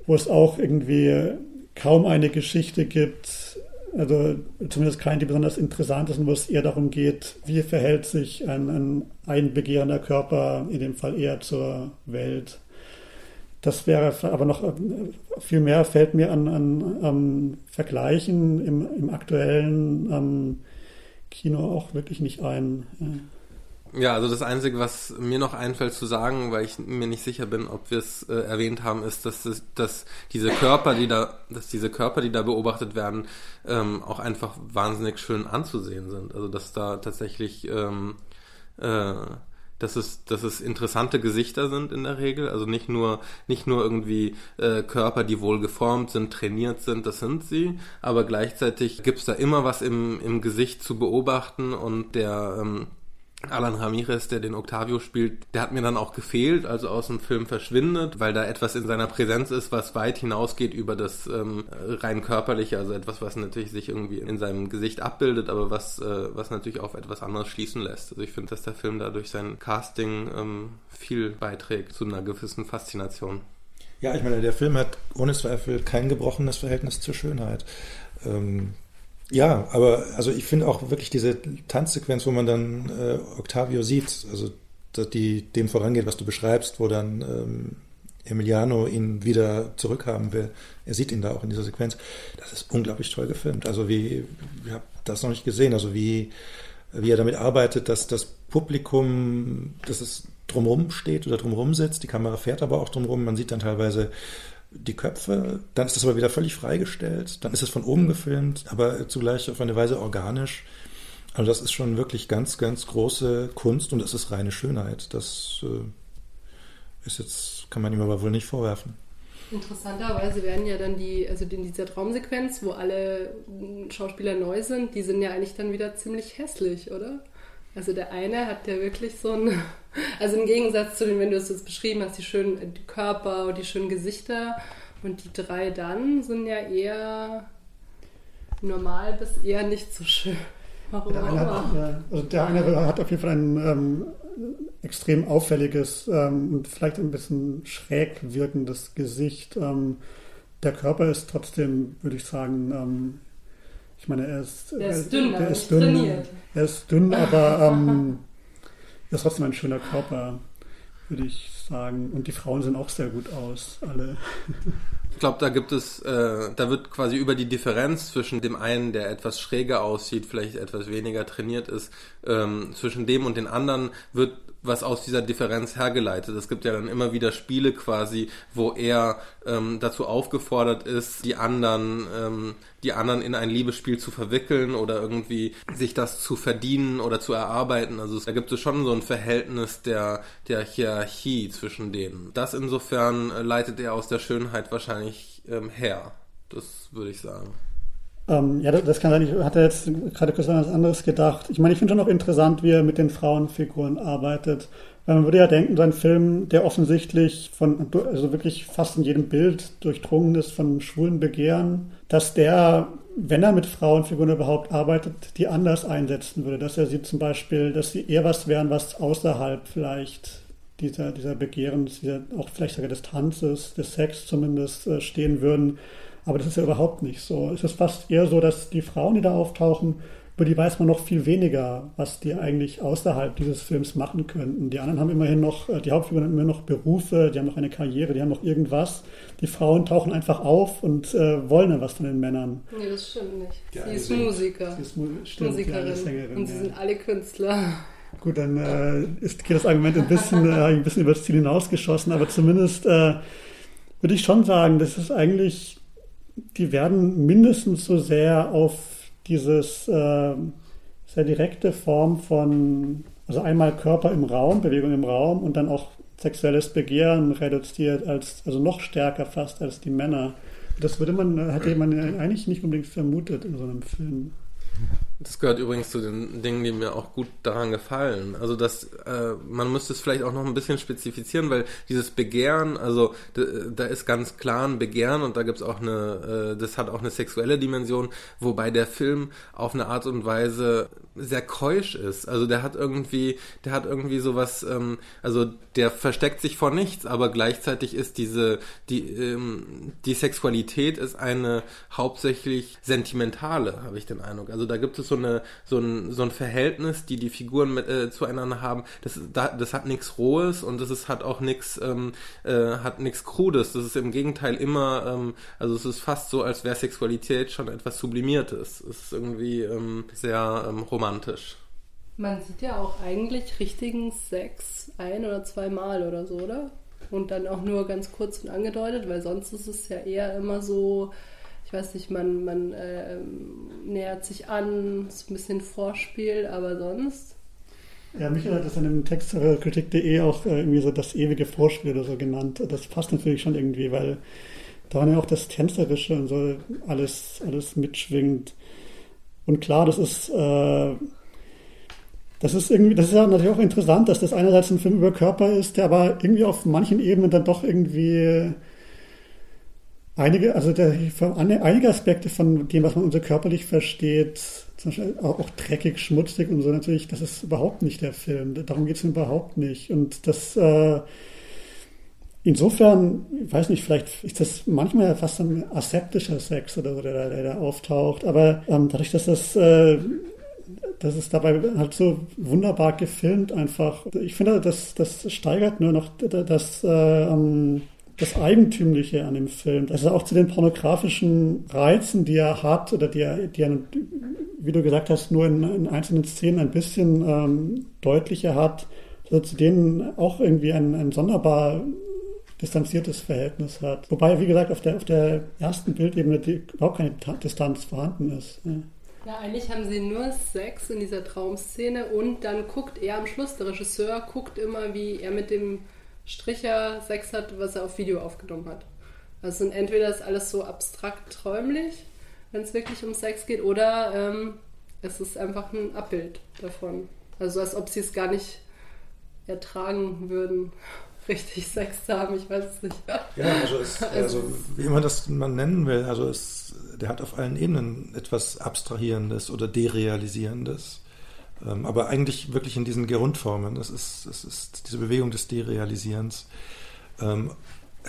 Speaker 3: wo es auch irgendwie kaum eine Geschichte gibt, also zumindest keine, die besonders interessant ist, wo es eher darum geht, wie verhält sich ein, ein einbegehrender Körper, in dem Fall eher zur Welt. Das wäre aber noch viel mehr fällt mir an, an, an Vergleichen im, im aktuellen ähm, Kino auch wirklich nicht ein. Ja.
Speaker 1: Also das Einzige, was mir noch einfällt zu sagen, weil ich mir nicht sicher bin, ob wir es äh, erwähnt haben, ist, dass, es, dass diese Körper, die da, dass diese Körper, die da beobachtet werden, ähm, auch einfach wahnsinnig schön anzusehen sind. Also dass da tatsächlich, ähm, äh, dass es, dass es interessante Gesichter sind in der Regel. Also nicht nur, nicht nur irgendwie äh, Körper, die wohl geformt sind, trainiert sind, das sind sie, aber gleichzeitig gibt's da immer was im, im Gesicht zu beobachten und der ähm, Alan Ramirez, der den Octavio spielt, der hat mir dann auch gefehlt, also aus dem Film verschwindet, weil da etwas in seiner Präsenz ist, was weit hinausgeht über das ähm, rein körperliche, also etwas, was natürlich sich irgendwie in seinem Gesicht abbildet, aber was, äh, was natürlich auf etwas anderes schließen lässt. Also ich finde, dass der Film da durch sein Casting ähm, viel beiträgt zu einer gewissen Faszination.
Speaker 4: Ja, ich meine, der Film hat ohne Zweifel kein gebrochenes Verhältnis zur Schönheit. Ähm, Ja, aber also ich finde auch wirklich diese Tanzsequenz, wo man dann äh, Octavio sieht, also die dem vorangeht, was du beschreibst, wo dann ähm, Emiliano ihn wieder zurückhaben will. Er sieht ihn da auch in dieser Sequenz. Das ist unglaublich toll gefilmt. Also wie, ich habe das noch nicht gesehen, also wie, wie er damit arbeitet, dass das Publikum, dass es drumherum steht oder drumherum sitzt. Die Kamera fährt aber auch drumherum. Man sieht dann teilweise die Köpfe, dann ist das aber wieder völlig freigestellt, dann ist es von oben gefilmt, aber zugleich auf eine Weise organisch. Also das ist schon wirklich ganz, ganz große Kunst und es ist reine Schönheit. Das äh, ist jetzt, kann man ihm aber wohl nicht vorwerfen.
Speaker 2: Interessanterweise werden ja dann die, also in dieser Traumsequenz, wo alle Schauspieler neu sind, die sind ja eigentlich dann wieder ziemlich hässlich, oder? Also der eine hat ja wirklich so ein, also im Gegensatz zu dem, wenn du es jetzt beschrieben hast, die schönen die Körper und die schönen Gesichter und die drei dann sind ja eher normal bis eher nicht so schön.
Speaker 3: Warum der, eine hat, ja, also der eine hat auf jeden Fall ein ähm, extrem auffälliges ähm, und vielleicht ein bisschen schräg wirkendes Gesicht. Ähm, der Körper ist trotzdem, würde ich sagen, ähm, ich meine, er ist,
Speaker 2: der ist dünn,
Speaker 3: der ist dünn, trainiert. er ist dünn, aber ähm, er ist trotzdem ein schöner Körper, würde ich sagen. Und die Frauen sehen auch sehr gut aus, alle.
Speaker 1: Ich glaube, da gibt es, äh, da wird quasi über die Differenz zwischen dem einen, der etwas schräger aussieht, vielleicht etwas weniger trainiert ist, ähm, zwischen dem und den anderen wird was aus dieser Differenz hergeleitet. Es gibt ja dann immer wieder Spiele quasi, wo er ähm, dazu aufgefordert ist, die anderen, ähm, die anderen in ein Liebesspiel zu verwickeln oder irgendwie sich das zu verdienen oder zu erarbeiten. Also da gibt es schon so ein Verhältnis der, der Hierarchie zwischen denen. Das insofern leitet er aus der Schönheit wahrscheinlich ähm, her. Das würde ich sagen.
Speaker 3: Ähm, ja, das kann sein. Ich hatte jetzt gerade kurz an was anderes gedacht. Ich meine, ich finde schon auch interessant, wie er mit den Frauenfiguren arbeitet. Weil man würde ja denken, sein Film, der offensichtlich von, also wirklich fast in jedem Bild durchdrungen ist von schwulen Begehren, dass der, wenn er mit Frauenfiguren überhaupt arbeitet, die anders einsetzen würde. Dass er sie zum Beispiel, dass sie eher was wären, was außerhalb vielleicht dieser, dieser Begehren, dieser, auch vielleicht sogar des Tanzes, des Sex zumindest äh, stehen würden aber das ist ja überhaupt nicht so. Es ist fast eher so, dass die Frauen, die da auftauchen, über die weiß man noch viel weniger, was die eigentlich außerhalb dieses Films machen könnten. Die anderen haben immerhin noch, äh, die Hauptfiguren haben immer noch Berufe, die haben noch eine Karriere, die haben noch irgendwas. Die Frauen tauchen einfach auf und äh, wollen dann was von den Männern.
Speaker 2: Nee, das stimmt nicht. Ja, sie ist Musiker. Sie ist Mu stimmt, Musikerin. Sängerin, und sie ja. sind alle Künstler.
Speaker 3: Gut, dann äh, ist das Argument ein bisschen, äh, ein bisschen über das Ziel hinausgeschossen, aber zumindest äh, würde ich schon sagen, das ist eigentlich die werden mindestens so sehr auf dieses äh, sehr direkte Form von, also einmal Körper im Raum, Bewegung im Raum und dann auch sexuelles Begehren reduziert, als, also noch stärker fast als die Männer. Das würde man, hätte man eigentlich nicht unbedingt vermutet in so einem Film.
Speaker 1: Das gehört übrigens zu den Dingen, die mir auch gut daran gefallen. Also dass äh, man müsste es vielleicht auch noch ein bisschen spezifizieren, weil dieses Begehren, also da ist ganz klar ein Begehren und da gibt es auch eine, äh, das hat auch eine sexuelle Dimension, wobei der Film auf eine Art und Weise sehr keusch ist. Also der hat irgendwie, der hat irgendwie sowas, ähm, also der versteckt sich vor nichts, aber gleichzeitig ist diese, die, ähm, die Sexualität ist eine hauptsächlich sentimentale, habe ich den Eindruck. Also da gibt es so eine, so ein, so ein Verhältnis, die die Figuren mit, äh, zueinander haben. Das, da, das hat nichts Rohes und das ist, hat auch nichts, ähm, äh, Krudes. Das ist im Gegenteil immer, ähm, also es ist fast so, als wäre Sexualität schon etwas Sublimiertes. Es ist irgendwie ähm, sehr ähm, romantisch.
Speaker 2: Man sieht ja auch eigentlich richtigen Sex ein oder zweimal oder so, oder? Und dann auch nur ganz kurz und angedeutet, weil sonst ist es ja eher immer so, weiß nicht, man, man äh, nähert sich an, ist ein bisschen Vorspiel, aber sonst.
Speaker 3: Ja, Michael hat das in dem Text zur Kritik.de auch äh, irgendwie so das ewige Vorspiel oder so genannt. Das passt natürlich schon irgendwie, weil da ja auch das Tänzerische und so alles, alles mitschwingt. Und klar, das ist, äh, das ist irgendwie, das ist ja natürlich auch interessant, dass das einerseits ein Film über Körper ist, der aber irgendwie auf manchen Ebenen dann doch irgendwie einige, also der, einige Aspekte von dem, was man unter körperlich versteht, zum Beispiel auch, dreckig, schmutzig und so natürlich, das ist überhaupt nicht der Film. Darum geht es überhaupt nicht. Und das, äh, insofern, ich weiß nicht, vielleicht ist das manchmal fast ein aseptischer Sex oder, oder der, da auftaucht, aber ähm, dadurch, dass das äh, das ist dabei halt so wunderbar gefilmt einfach. Ich finde, das, das steigert nur noch das, äh, das Eigentümliche an dem Film. Also auch zu den pornografischen Reizen, die er hat oder die er, die er wie du gesagt hast, nur in, in einzelnen Szenen ein bisschen ähm, deutlicher hat, also zu denen auch irgendwie ein, ein sonderbar distanziertes Verhältnis hat. Wobei, wie gesagt, auf der, auf der ersten Bildebene die, überhaupt keine Distanz vorhanden ist. Ja.
Speaker 2: Ja, eigentlich haben sie nur Sex in dieser Traumszene und dann guckt er am Schluss, der Regisseur guckt immer, wie er mit dem Stricher Sex hat, was er auf Video aufgenommen hat. Also entweder ist alles so abstrakt träumlich, wenn es wirklich um Sex geht, oder ähm, es ist einfach ein Abbild davon. Also als ob sie es gar nicht ertragen würden, richtig Sex zu haben, ich weiß es nicht.
Speaker 4: Ja, also, es, also wie man das man nennen will, also es der hat auf allen Ebenen etwas Abstrahierendes oder Derealisierendes. Ähm, aber eigentlich wirklich in diesen Grundformen. Das ist, das ist diese Bewegung des Derealisierens. Ähm,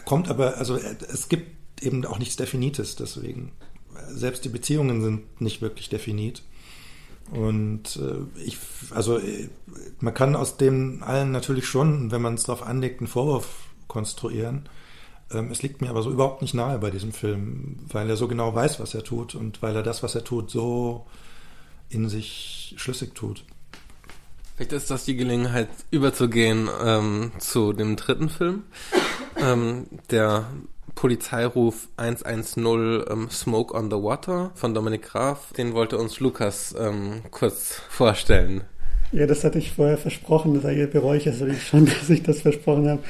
Speaker 4: kommt aber, also es gibt eben auch nichts Definites deswegen. Selbst die Beziehungen sind nicht wirklich definit. Und äh, ich, also äh, man kann aus dem allen natürlich schon, wenn man es darauf anlegt, einen Vorwurf konstruieren. Ähm, es liegt mir aber so überhaupt nicht nahe bei diesem Film, weil er so genau weiß, was er tut und weil er das, was er tut, so in sich schlüssig tut.
Speaker 1: Vielleicht ist das die Gelegenheit, überzugehen ähm, zu dem dritten Film. Ähm, der Polizeiruf 110 ähm, Smoke on the Water von Dominik Graf. Den wollte uns Lukas ähm, kurz vorstellen.
Speaker 3: Ja, das hatte ich vorher versprochen. Das bereue ich es schon, dass ich das versprochen habe.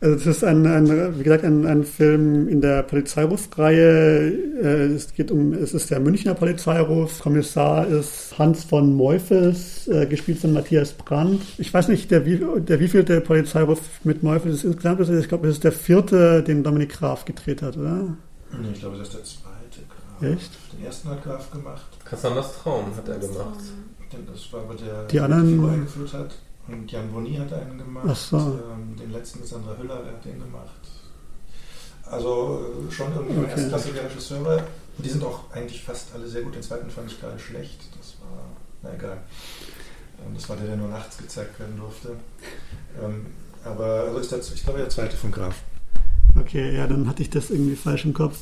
Speaker 3: Also es ist ein, ein, wie gesagt, ein, ein Film in der Polizeirufreihe. Äh, es geht um, es ist der Münchner Polizeiruf. Kommissar ist Hans von Meufels, äh, gespielt von Matthias Brandt. Ich weiß nicht, der, der wievielte Polizeiruf mit Meufels ist insgesamt. Ich glaube, es ist der vierte, den Dominik Graf gedreht hat, oder?
Speaker 4: Nee, ich glaube, das ist der zweite
Speaker 3: Graf. Echt?
Speaker 4: Den ersten hat Graf gemacht.
Speaker 1: Cassanders Traum hat er gemacht.
Speaker 4: Das war aber der,
Speaker 3: die anderen,
Speaker 4: der eingeführt hat. Und Jan Boni hat einen gemacht.
Speaker 3: Ach so.
Speaker 4: Ähm, den letzten mit Sandra Hüller, der hat den gemacht. Also äh, schon irgendwie okay. erstklassige Regisseure. Und die sind auch eigentlich fast alle sehr gut. Den zweiten fand ich gerade schlecht. Das war, na egal. Ähm, das war der, der nur nachts gezeigt werden durfte. Ähm, aber also ist der, ich glaube, der zweite von Graf.
Speaker 3: Okay, ja, dann hatte ich das irgendwie falsch im Kopf.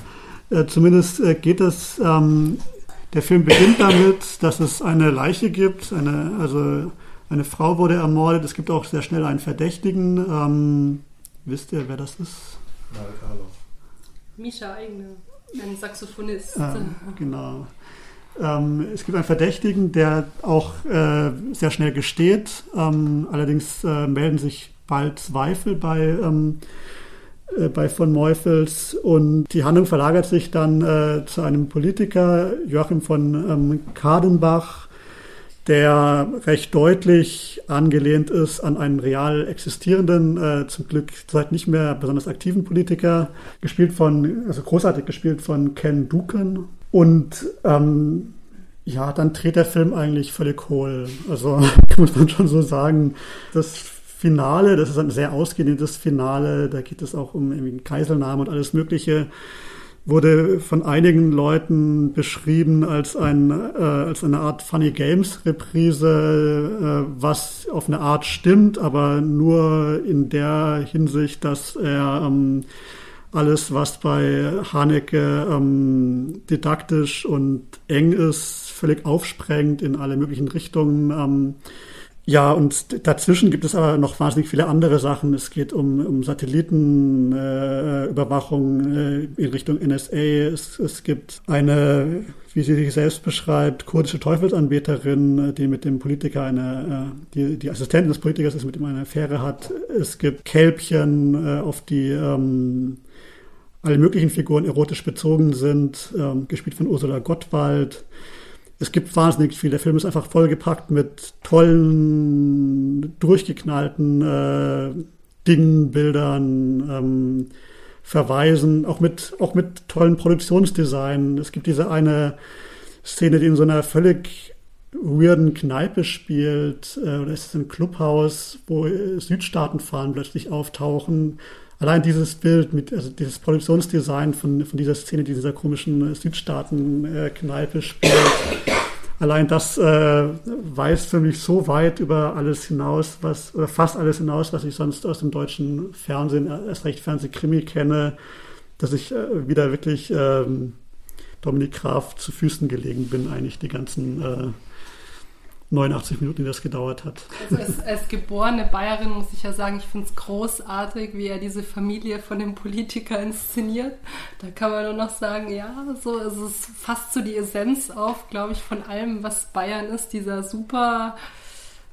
Speaker 3: Äh, zumindest äh, geht das. Ähm, der Film beginnt damit, dass es eine Leiche gibt, eine, also eine Frau wurde ermordet. Es gibt auch sehr schnell einen Verdächtigen. Ähm, wisst ihr, wer das ist?
Speaker 4: Marek Karloff.
Speaker 2: Misha Eigner, ein Saxophonist.
Speaker 3: Äh, genau. Ähm, es gibt einen Verdächtigen, der auch äh, sehr schnell gesteht. Ähm, allerdings äh, melden sich bald Zweifel bei, ähm, äh, bei von Meufels und die Handlung verlagert sich dann äh, zu einem Politiker, Joachim von ähm, Kadenbach, der recht deutlich angelehnt ist an einen real existierenden, äh, zum Glück seit nicht mehr besonders aktiven Politiker, gespielt von, also großartig gespielt von Ken Duken. Und ähm, ja, dann dreht der Film eigentlich völlig hohl. Also muss man schon so sagen. Das Finale, das ist ein sehr ausgedehntes Finale, da geht es auch um irgendwie Kaiselnahme und alles Mögliche wurde von einigen Leuten beschrieben als, ein, äh, als eine Art Funny Games Reprise, äh, was auf eine Art stimmt, aber nur in der Hinsicht, dass er ähm, alles, was bei Haneke ähm, didaktisch und eng ist, völlig aufsprengt in alle möglichen Richtungen. Ähm, ja, und dazwischen gibt es aber noch wahnsinnig viele andere Sachen. Es geht um, um Satellitenüberwachung äh, äh, in Richtung NSA. Es, es gibt eine, wie sie sich selbst beschreibt, kurdische Teufelsanbeterin, die mit dem Politiker eine, äh, die, die Assistentin des Politikers ist, mit ihm eine Affäre hat. Es gibt Kälbchen, äh, auf die ähm, alle möglichen Figuren erotisch bezogen sind, ähm, gespielt von Ursula Gottwald es gibt wahnsinnig viel. Der Film ist einfach vollgepackt mit tollen, durchgeknallten äh, Dingen, Bildern, ähm, Verweisen, auch mit, auch mit tollen Produktionsdesign. Es gibt diese eine Szene, die in so einer völlig weirden Kneipe spielt, äh, oder ist ein Clubhaus, wo Südstaatenfahnen plötzlich auftauchen. Allein dieses Bild mit, also dieses Produktionsdesign von, von dieser Szene, die dieser komischen Südstaaten-Kneipe spielt, allein das äh, weist für mich so weit über alles hinaus, was, oder fast alles hinaus, was ich sonst aus dem deutschen Fernsehen, erst recht Fernsehkrimi kenne, dass ich äh, wieder wirklich ähm, Dominik Graf zu Füßen gelegen bin, eigentlich die ganzen äh, 89 Minuten, die das gedauert hat.
Speaker 2: Also als, als, geborene Bayerin muss ich ja sagen, ich finde es großartig, wie er diese Familie von dem Politiker inszeniert. Da kann man nur noch sagen, ja, so es ist fast so die Essenz auf, glaube ich, von allem, was Bayern ist. Dieser super,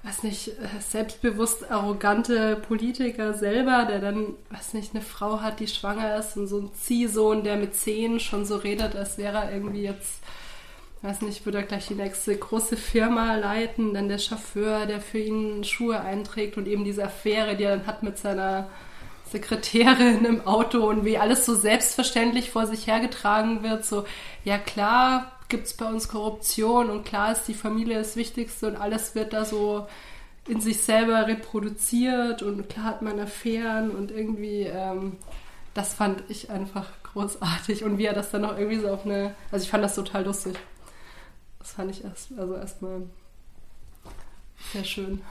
Speaker 2: weiß nicht, selbstbewusst arrogante Politiker selber, der dann, weiß nicht, eine Frau hat, die schwanger ist und so ein Ziehsohn, der mit zehn schon so redet, als wäre er irgendwie jetzt weiß nicht, würde er gleich die nächste große Firma leiten, dann der Chauffeur, der für ihn Schuhe einträgt und eben diese Affäre, die er dann hat mit seiner Sekretärin im Auto und wie alles so selbstverständlich vor sich hergetragen wird, so, ja klar gibt es bei uns Korruption und klar ist die Familie das Wichtigste und alles wird da so in sich selber reproduziert und klar hat man Affären und irgendwie, ähm, das fand ich einfach großartig und wie er das dann noch irgendwie so auf eine, also ich fand das total lustig. Das fand ich erst, also erstmal sehr schön.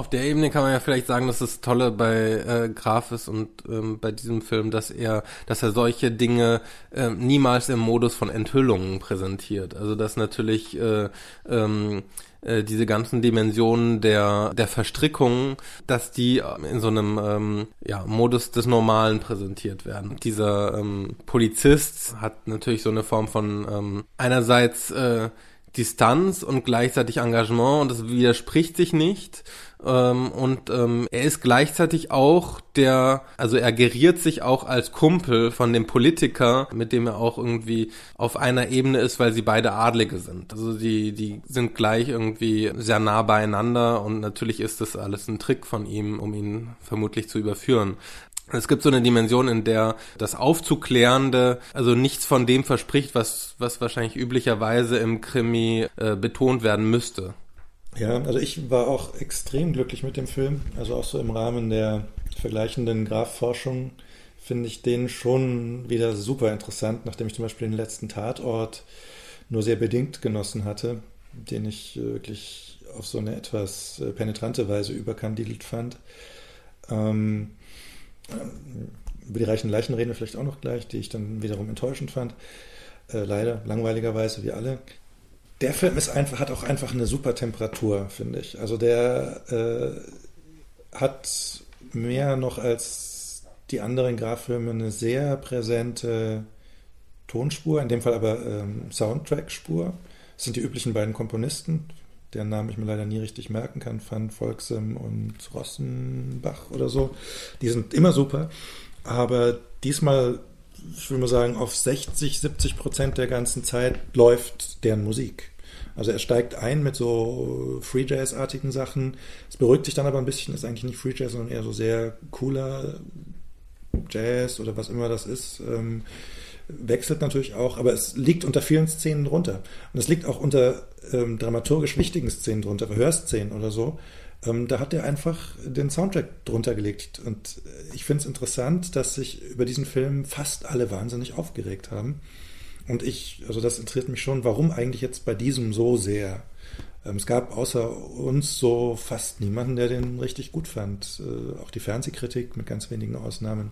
Speaker 1: Auf der Ebene kann man ja vielleicht sagen, dass das Tolle bei äh, Graf ist und ähm, bei diesem Film, dass er, dass er solche Dinge äh, niemals im Modus von Enthüllungen präsentiert. Also dass natürlich äh, ähm, äh, diese ganzen Dimensionen der der Verstrickungen, dass die in so einem ähm, ja, Modus des Normalen präsentiert werden. Dieser ähm, Polizist hat natürlich so eine Form von ähm, einerseits äh, Distanz und gleichzeitig Engagement und das widerspricht sich nicht. Ähm, und ähm, er ist gleichzeitig auch der, also er geriert sich auch als Kumpel von dem Politiker, mit dem er auch irgendwie auf einer Ebene ist, weil sie beide Adlige sind. Also die, die sind gleich irgendwie sehr nah beieinander und natürlich ist das alles ein Trick von ihm, um ihn vermutlich zu überführen. Es gibt so eine Dimension, in der das Aufzuklärende also nichts von dem verspricht, was, was wahrscheinlich üblicherweise im Krimi äh, betont werden müsste.
Speaker 4: Ja, also ich war auch extrem glücklich mit dem Film. Also auch so im Rahmen der vergleichenden Grafforschung finde ich den schon wieder super interessant, nachdem ich zum Beispiel den letzten Tatort nur sehr bedingt genossen hatte, den ich wirklich auf so eine etwas äh, penetrante Weise überkandidelt fand. Ähm, über die reichen Leichen reden wir vielleicht auch noch gleich, die ich dann wiederum enttäuschend fand. Äh, leider, langweiligerweise wie alle. Der Film ist einfach, hat auch einfach eine super Temperatur, finde ich. Also der äh, hat mehr noch als die anderen Graffilme eine sehr präsente Tonspur, in dem Fall aber ähm, Soundtrack-Spur. Das sind die üblichen beiden Komponisten, deren Namen ich mir leider nie richtig merken kann, Van Volksem und Rossenbach oder so. Die sind immer super, aber diesmal, ich würde mal sagen, auf 60, 70 Prozent der ganzen Zeit läuft deren Musik. Also er steigt ein mit so Free Jazz-artigen Sachen. Es beruhigt sich dann aber ein bisschen, ist eigentlich nicht Free Jazz, sondern eher so sehr cooler Jazz oder was immer das ist. Ähm, wechselt natürlich auch, aber es liegt unter vielen Szenen drunter. Und es liegt auch unter ähm, dramaturgisch wichtigen Szenen drunter, Hörszenen oder so. Ähm, da hat er einfach den Soundtrack drunter gelegt. Und ich finde es interessant, dass sich über diesen Film fast alle wahnsinnig aufgeregt haben. Und ich, also das interessiert mich schon, warum eigentlich jetzt bei diesem so sehr? Ähm, es gab außer uns so fast niemanden, der den richtig gut fand. Äh, auch die Fernsehkritik mit ganz wenigen Ausnahmen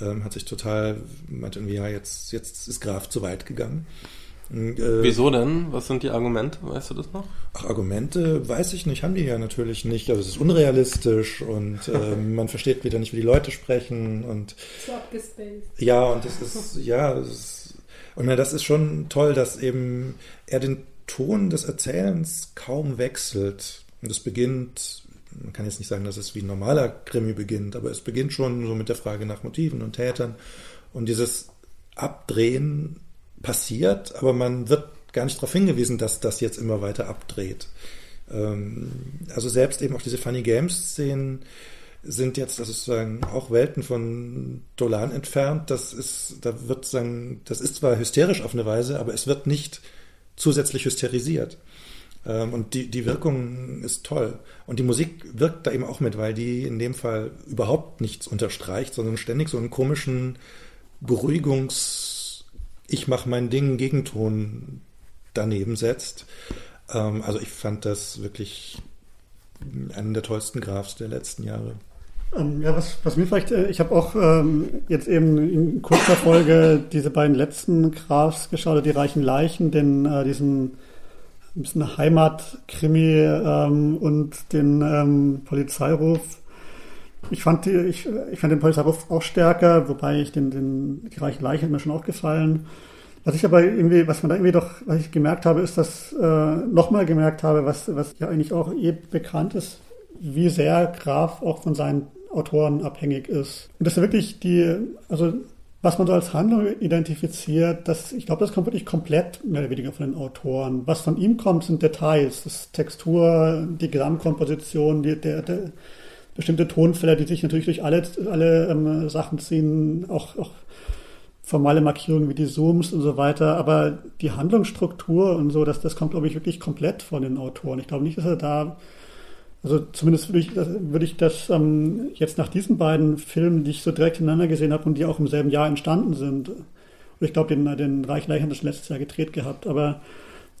Speaker 4: ähm, hat sich total, meinte irgendwie, ja, jetzt, jetzt ist Graf zu weit gegangen.
Speaker 1: Äh, Wieso denn? Was sind die Argumente? Weißt du das noch?
Speaker 4: Ach, Argumente weiß ich nicht, haben die ja natürlich nicht. Also es ist unrealistisch und äh, man versteht wieder nicht, wie die Leute sprechen und so ja und das ist ja das ist, und das ist schon toll, dass eben er den Ton des Erzählens kaum wechselt und es beginnt man kann jetzt nicht sagen, dass es wie ein normaler Krimi beginnt, aber es beginnt schon so mit der Frage nach Motiven und Tätern. Und dieses Abdrehen passiert, aber man wird gar nicht darauf hingewiesen, dass das jetzt immer weiter abdreht. Ähm, also selbst eben auch diese Funny Games-Szenen sind jetzt, das ist sozusagen auch Welten von Dolan entfernt. Das ist, da wird sagen, das ist zwar hysterisch auf eine Weise, aber es wird nicht zusätzlich hysterisiert. Ähm, und die, die Wirkung ist toll. Und die Musik wirkt da eben auch mit, weil die in dem Fall überhaupt nichts unterstreicht, sondern ständig so einen komischen Beruhigungs-, ich mach mein Ding Gegenton daneben setzt. Ähm, also ich fand das wirklich einen der tollsten Grafs der letzten Jahre.
Speaker 3: Ähm, ja, was, was mir vielleicht, äh, ich habe auch ähm, jetzt eben in kurzer Folge diese beiden letzten Grafs geschaut, die reichen Leichen, den äh, diesen ein bisschen Heimatkrimi ähm, und den ähm, Polizeiruf. Ich fand, die, ich, ich fand den Polizeiruf auch stärker, wobei ich den, den die reichen Leichen mir schon auch gefallen. Was ich aber irgendwie, was man da irgendwie doch, was ich gemerkt habe, ist, dass äh, nochmal gemerkt habe, was, was ja eigentlich auch eh bekannt ist, wie sehr Graf auch von seinen Autoren abhängig ist. Und das ist wirklich die, also was man so als Handlung identifiziert, das, ich glaube, das kommt wirklich komplett mehr oder weniger von den Autoren. Was von ihm kommt, sind Details, das Textur, die Gesamtkomposition, die, der, der bestimmte Tonfelder, die sich natürlich durch alle, alle ähm, Sachen ziehen, auch, auch formale Markierungen wie die Zooms und so weiter, aber die Handlungsstruktur und so, das, das kommt, glaube ich, wirklich komplett von den Autoren. Ich glaube nicht, dass er da, also zumindest würde ich, würde ich das ähm, jetzt nach diesen beiden Filmen, die ich so direkt hintereinander gesehen habe und die auch im selben Jahr entstanden sind, und ich glaube, den, den Reich Leich haben das letztes Jahr gedreht gehabt, aber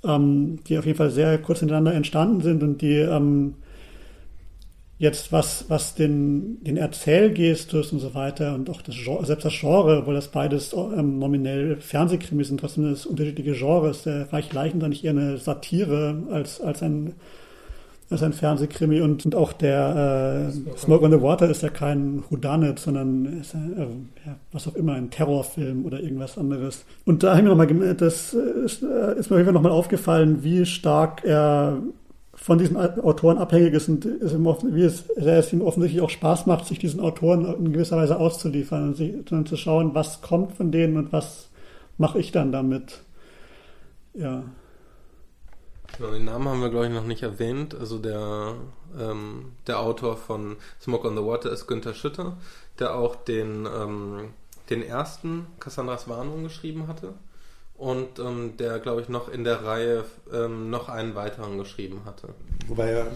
Speaker 3: ähm, die auf jeden Fall sehr kurz hintereinander entstanden sind und die ähm, Jetzt was, was den, den Erzählgestus und so weiter und auch das Genre, selbst das Genre, obwohl das beides ähm, nominell Fernsehkrimi sind, trotzdem das unterschiedliche Genres. Der Reich Leichen ist eigentlich eher eine Satire als, als ein, als ein Fernsehkrimi und, und auch der äh, Smoke on the Water ist ja kein Whodunit, sondern ist, äh, ja, was auch immer, ein Terrorfilm oder irgendwas anderes. Und da habe ich mir nochmal, das ist, äh, ist mir auf nochmal aufgefallen, wie stark er von diesen Autoren abhängig ist und wie es, es ihm offensichtlich auch Spaß macht, sich diesen Autoren in gewisser Weise auszuliefern und sich, dann zu schauen, was kommt von denen und was mache ich dann damit. Ja.
Speaker 1: Genau, den Namen haben wir, glaube ich, noch nicht erwähnt. Also der, ähm, der Autor von Smoke on the Water ist Günther Schütter, der auch den, ähm, den ersten Cassandras Warnung geschrieben hatte und ähm, der, glaube ich, noch in der Reihe ähm, noch einen weiteren geschrieben hatte.
Speaker 4: Wobei er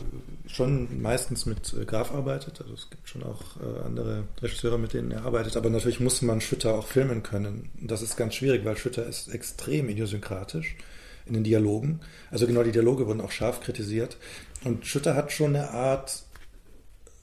Speaker 4: schon meistens mit äh, Graf arbeitet, also es gibt schon auch äh, andere Regisseure, mit denen er arbeitet, aber natürlich muss man Schütter auch filmen können. Das ist ganz schwierig, weil Schütter ist extrem idiosynkratisch in den Dialogen. Also genau die Dialoge wurden auch scharf kritisiert. Und Schütter hat schon eine Art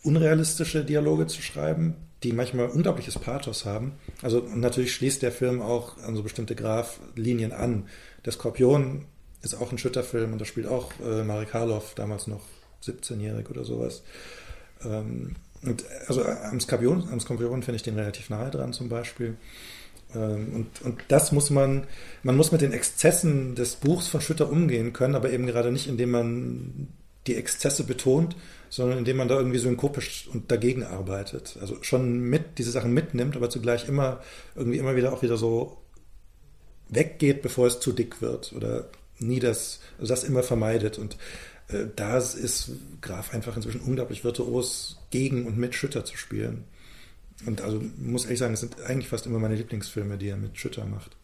Speaker 4: unrealistische Dialoge zu schreiben, die manchmal unglaubliches Pathos haben. Also natürlich schließt der Film auch an so bestimmte Graf-Linien an. Der Skorpion ist auch ein Schütterfilm und da spielt auch äh, Marek Harloff, damals noch 17-jährig oder sowas. Ähm, und also am Skorpion, am Skorpion finde ich den relativ nahe dran zum Beispiel. Ähm, und, und das muss man, man muss mit den Exzessen des Buchs von Schütter umgehen können, aber eben gerade nicht, indem man die Exzesse betont, sondern indem man da irgendwie synkopisch und dagegen arbeitet. Also schon mit diese Sachen mitnimmt, aber zugleich immer irgendwie immer wieder auch wieder so weggeht, bevor es zu dick wird oder nie das, also das immer vermeidet. Und äh, da ist Graf einfach inzwischen unglaublich virtuos gegen und mit Schütter zu spielen. Und also muss ehrlich sagen, es sind eigentlich fast immer meine Lieblingsfilme, die er mit Schütter macht.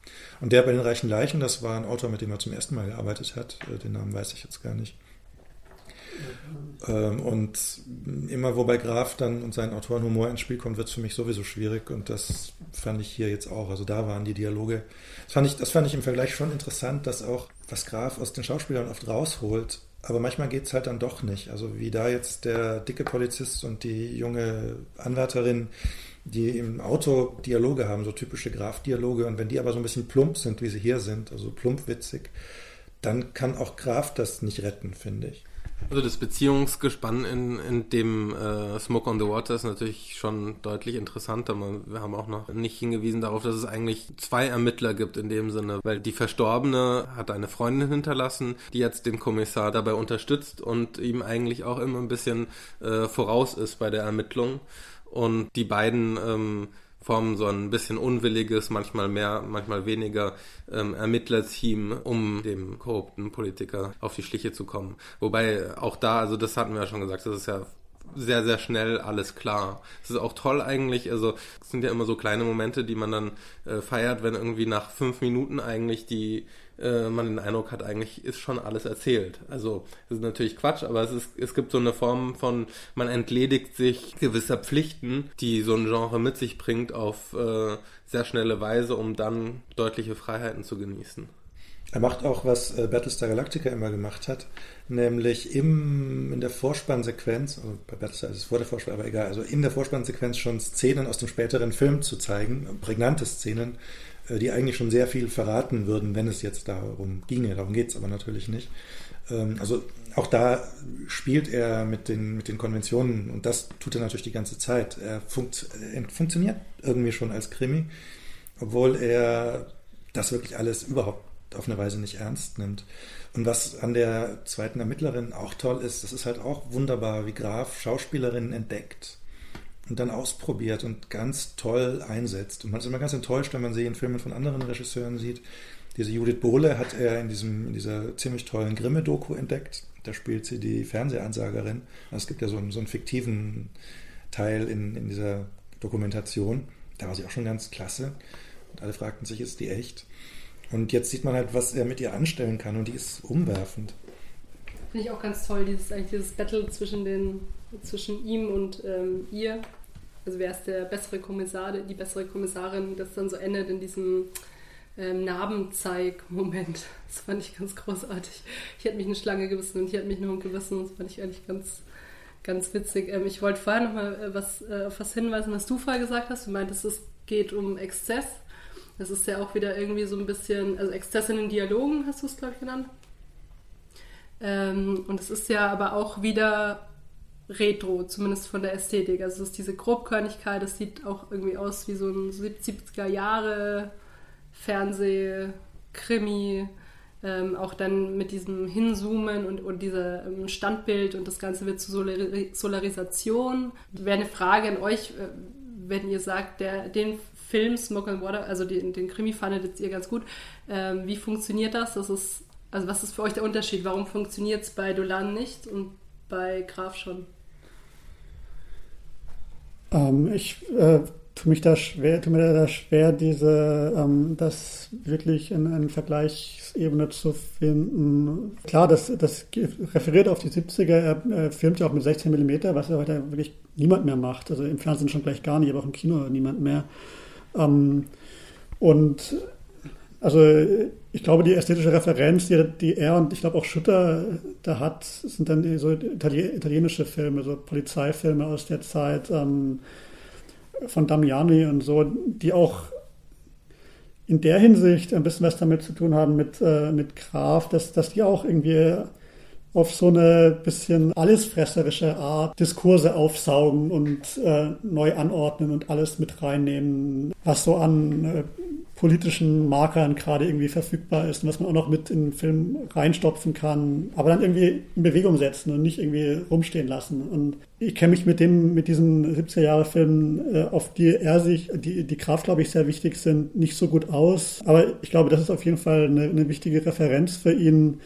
Speaker 4: Und der bei den Reichen Leichen, das war ein Autor, mit dem er zum ersten Mal gearbeitet hat. Äh, den Namen weiß ich jetzt gar nicht. Ähm, und immer wo bei Graf dann und seinen Autoren Humor ins Spiel kommt, wird es für mich sowieso schwierig und das fand ich hier jetzt auch. Also da waren die Dialoge. Das fand ich, das fand ich im Vergleich schon interessant, dass auch was Graf aus den Schauspielern oft rausholt, aber manchmal geht es halt dann doch nicht. Also wie da jetzt der dicke Polizist und die junge Anwärterin, die im Auto Dialoge haben, so typische Graf-Dialoge, und wenn die aber so ein bisschen plump sind, wie sie hier sind, also plumpwitzig, dann kann auch Graf das nicht retten, finde ich.
Speaker 1: Also das Beziehungsgespann in, in dem äh, Smoke on the Water ist natürlich schon deutlich interessanter. Wir haben auch noch nicht hingewiesen darauf, dass es eigentlich zwei Ermittler gibt in dem Sinne, weil die Verstorbene hat eine Freundin hinterlassen, die jetzt den Kommissar dabei unterstützt und ihm eigentlich auch immer ein bisschen äh, voraus ist bei der Ermittlung. Und die beiden ähm, formen so ein bisschen unwilliges, manchmal mehr, manchmal weniger ähm, Ermittlerteam, um dem korrupten Politiker auf die Schliche zu kommen. Wobei auch da, also das hatten wir ja schon gesagt, das ist ja sehr, sehr schnell alles klar. Es ist auch toll eigentlich, also es sind ja immer so kleine Momente, die man dann äh, feiert, wenn irgendwie nach fünf Minuten eigentlich die äh, man den Eindruck hat, eigentlich ist schon alles erzählt. Also das ist natürlich Quatsch, aber es, ist, es gibt so eine Form von, man entledigt sich gewisser Pflichten, die so ein Genre mit sich bringt, auf äh, sehr schnelle Weise, um dann deutliche Freiheiten zu genießen.
Speaker 4: Er macht auch, was äh, Battlestar Galactica immer gemacht hat, nämlich im, in der Vorspannsequenz, also bei Battlestar ist es vor der Vorspann, aber egal, also in der Vorspannsequenz schon Szenen aus dem späteren Film zu zeigen, prägnante Szenen, die eigentlich schon sehr viel verraten würden, wenn es jetzt darum ginge. Darum geht es aber natürlich nicht. Ähm, also auch da spielt er mit den, mit den Konventionen und das tut er natürlich die ganze Zeit. Er, funkt, er funktioniert irgendwie schon als Krimi, obwohl er das wirklich alles überhaupt auf eine Weise nicht ernst nimmt. Und was an der zweiten Ermittlerin auch toll ist, das ist halt auch wunderbar, wie Graf Schauspielerinnen entdeckt und dann ausprobiert und ganz toll einsetzt. Und man ist immer ganz enttäuscht, wenn man sie in Filmen von anderen Regisseuren sieht. Diese Judith Bohle hat er in, diesem, in dieser ziemlich tollen Grimme-Doku entdeckt. Da spielt sie die Fernsehansagerin. Also es gibt ja so einen, so einen fiktiven Teil in, in dieser Dokumentation. Da war sie auch schon ganz klasse. Und alle fragten sich, ist die echt? Und jetzt sieht man halt, was er mit ihr anstellen kann. Und die ist umwerfend.
Speaker 2: Finde ich auch ganz toll, dieses, dieses Battle zwischen, den, zwischen ihm und ähm, ihr also wer ist der bessere Kommissar, die bessere Kommissarin, das dann so endet in diesem ähm, Narbenzeig-Moment. Das fand ich ganz großartig. Ich hätte mich eine Schlange gewissen und hier hat mich ein Hund gewissen. Das fand ich eigentlich ganz, ganz witzig. Ähm, ich wollte vorher noch mal äh, was, äh, auf was hinweisen, was du vorher gesagt hast. Du meintest, es geht um Exzess. Das ist ja auch wieder irgendwie so ein bisschen, also Exzess in den Dialogen hast du es, glaube ich, genannt. Ähm, und es ist ja aber auch wieder retro, zumindest von der Ästhetik. Also es ist diese Grobkörnigkeit, das sieht auch irgendwie aus wie so ein 70er Jahre Fernseh-Krimi. Ähm, auch dann mit diesem Hinzoomen und, und dieser ähm, Standbild und das Ganze wird zu Solari Solarisation. Wäre eine Frage an euch, äh, wenn ihr sagt, der, den Film Smoke and Water, also den, den Krimi fandet ihr ganz gut. Ähm, wie funktioniert das? das ist, also was ist für euch der Unterschied? Warum funktioniert es bei Dolan nicht und bei Graf schon?
Speaker 3: Ähm, ich äh, tue mich da schwer, tue mir da schwer, diese ähm, das wirklich in eine Vergleichsebene zu finden. Klar, das, das referiert auf die 70er, er, er filmt ja auch mit 16 mm, was ja heute wirklich niemand mehr macht. Also im Fernsehen schon gleich gar nicht, aber auch im Kino niemand mehr. Ähm, und also ich glaube, die ästhetische Referenz, die, die er und ich glaube auch Schütter da hat, sind dann so italienische Filme, so Polizeifilme aus der Zeit ähm, von Damiani und so, die auch in der Hinsicht ein bisschen was damit zu tun haben mit, äh, mit Graf, dass, dass die auch irgendwie auf so eine bisschen allesfresserische Art Diskurse aufsaugen und äh, neu anordnen und alles mit reinnehmen, was so an äh, politischen Markern gerade irgendwie verfügbar ist und was man auch noch mit in den Film reinstopfen kann, aber dann irgendwie in Bewegung setzen und nicht irgendwie rumstehen lassen. Und ich kenne mich mit dem, mit diesen 70er Jahre Filmen, äh, auf die er sich, die, die Kraft, glaube ich, sehr wichtig sind, nicht so gut aus. Aber ich glaube, das ist auf jeden Fall eine, eine wichtige Referenz für ihn.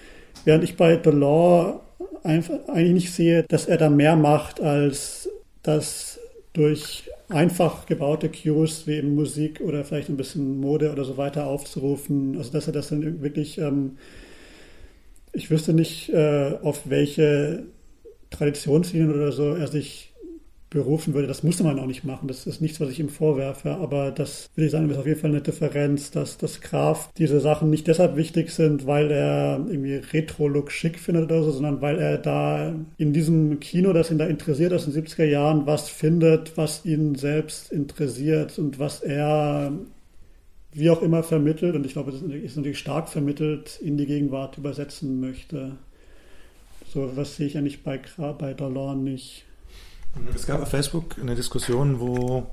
Speaker 3: Während ich bei The Law eigentlich nicht sehe, dass er da mehr macht, als das durch einfach gebaute Cues wie eben Musik oder vielleicht ein bisschen Mode oder so weiter aufzurufen. Also dass er das dann wirklich, ähm, ich wüsste nicht, äh, auf welche Traditionslinien oder so er sich berufen würde. Das musste man auch nicht machen. Das ist nichts, was ich ihm vorwerfe. Aber das würde ich sagen, ist auf jeden Fall eine Differenz, dass das Graf diese Sachen nicht deshalb wichtig sind, weil er irgendwie Retro-Look schick findet oder so, sondern weil er da in diesem Kino, das ihn da interessiert aus den 70er Jahren, was findet, was ihn selbst interessiert und was er wie auch immer vermittelt, und ich glaube, es ist natürlich stark vermittelt, in die Gegenwart übersetzen möchte. So was sehe ich eigentlich bei, bei Delorme nicht.
Speaker 4: Es gab auf Facebook eine Diskussion, wo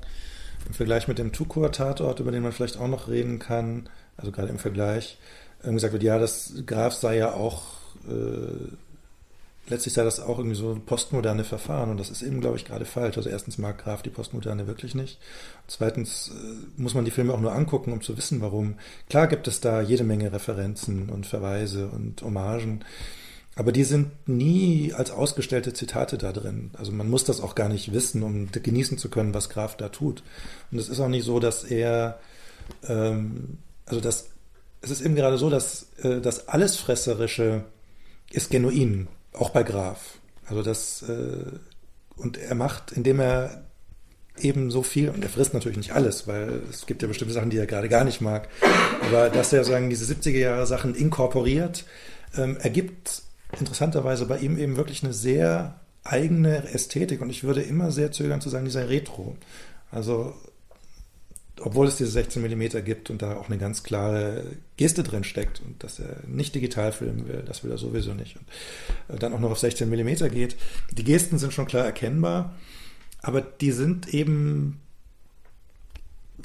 Speaker 4: im Vergleich mit dem Tukor-Tatort, über den man vielleicht auch noch reden kann, also gerade im Vergleich, gesagt wird, ja, das Graf sei ja auch, äh, letztlich sei das auch irgendwie so postmoderne Verfahren und das ist eben, glaube ich, gerade falsch. Also erstens mag Graf die Postmoderne wirklich nicht. Zweitens äh, muss man die Filme auch nur angucken, um zu wissen, warum. Klar gibt es da jede Menge Referenzen und Verweise und Hommagen, Aber die sind nie als ausgestellte Zitate da drin. Also man muss das auch gar nicht wissen, um genießen zu können, was Graf da tut. Und es ist auch nicht so, dass er, ähm, also das, es ist eben gerade so, dass äh, das Allesfresserische ist genuin, auch bei Graf. Also das, äh, und er macht, indem er eben so viel, und er frisst natürlich nicht alles, weil es gibt ja bestimmte Sachen, die er gerade gar nicht mag, aber dass er sagen, diese 70er Jahre Sachen inkorporiert, ähm, ergibt interessanterweise bei ihm eben wirklich eine sehr eigene Ästhetik und ich würde immer sehr zögern zu sagen, dieser Retro. Also, obwohl es diese 16 mm gibt und da auch eine ganz klare Geste drin steckt und dass er nicht digital filmen will, das will er sowieso nicht. Und äh, dann auch noch auf 16 mm geht. Die Gesten sind schon klar erkennbar, aber die sind eben,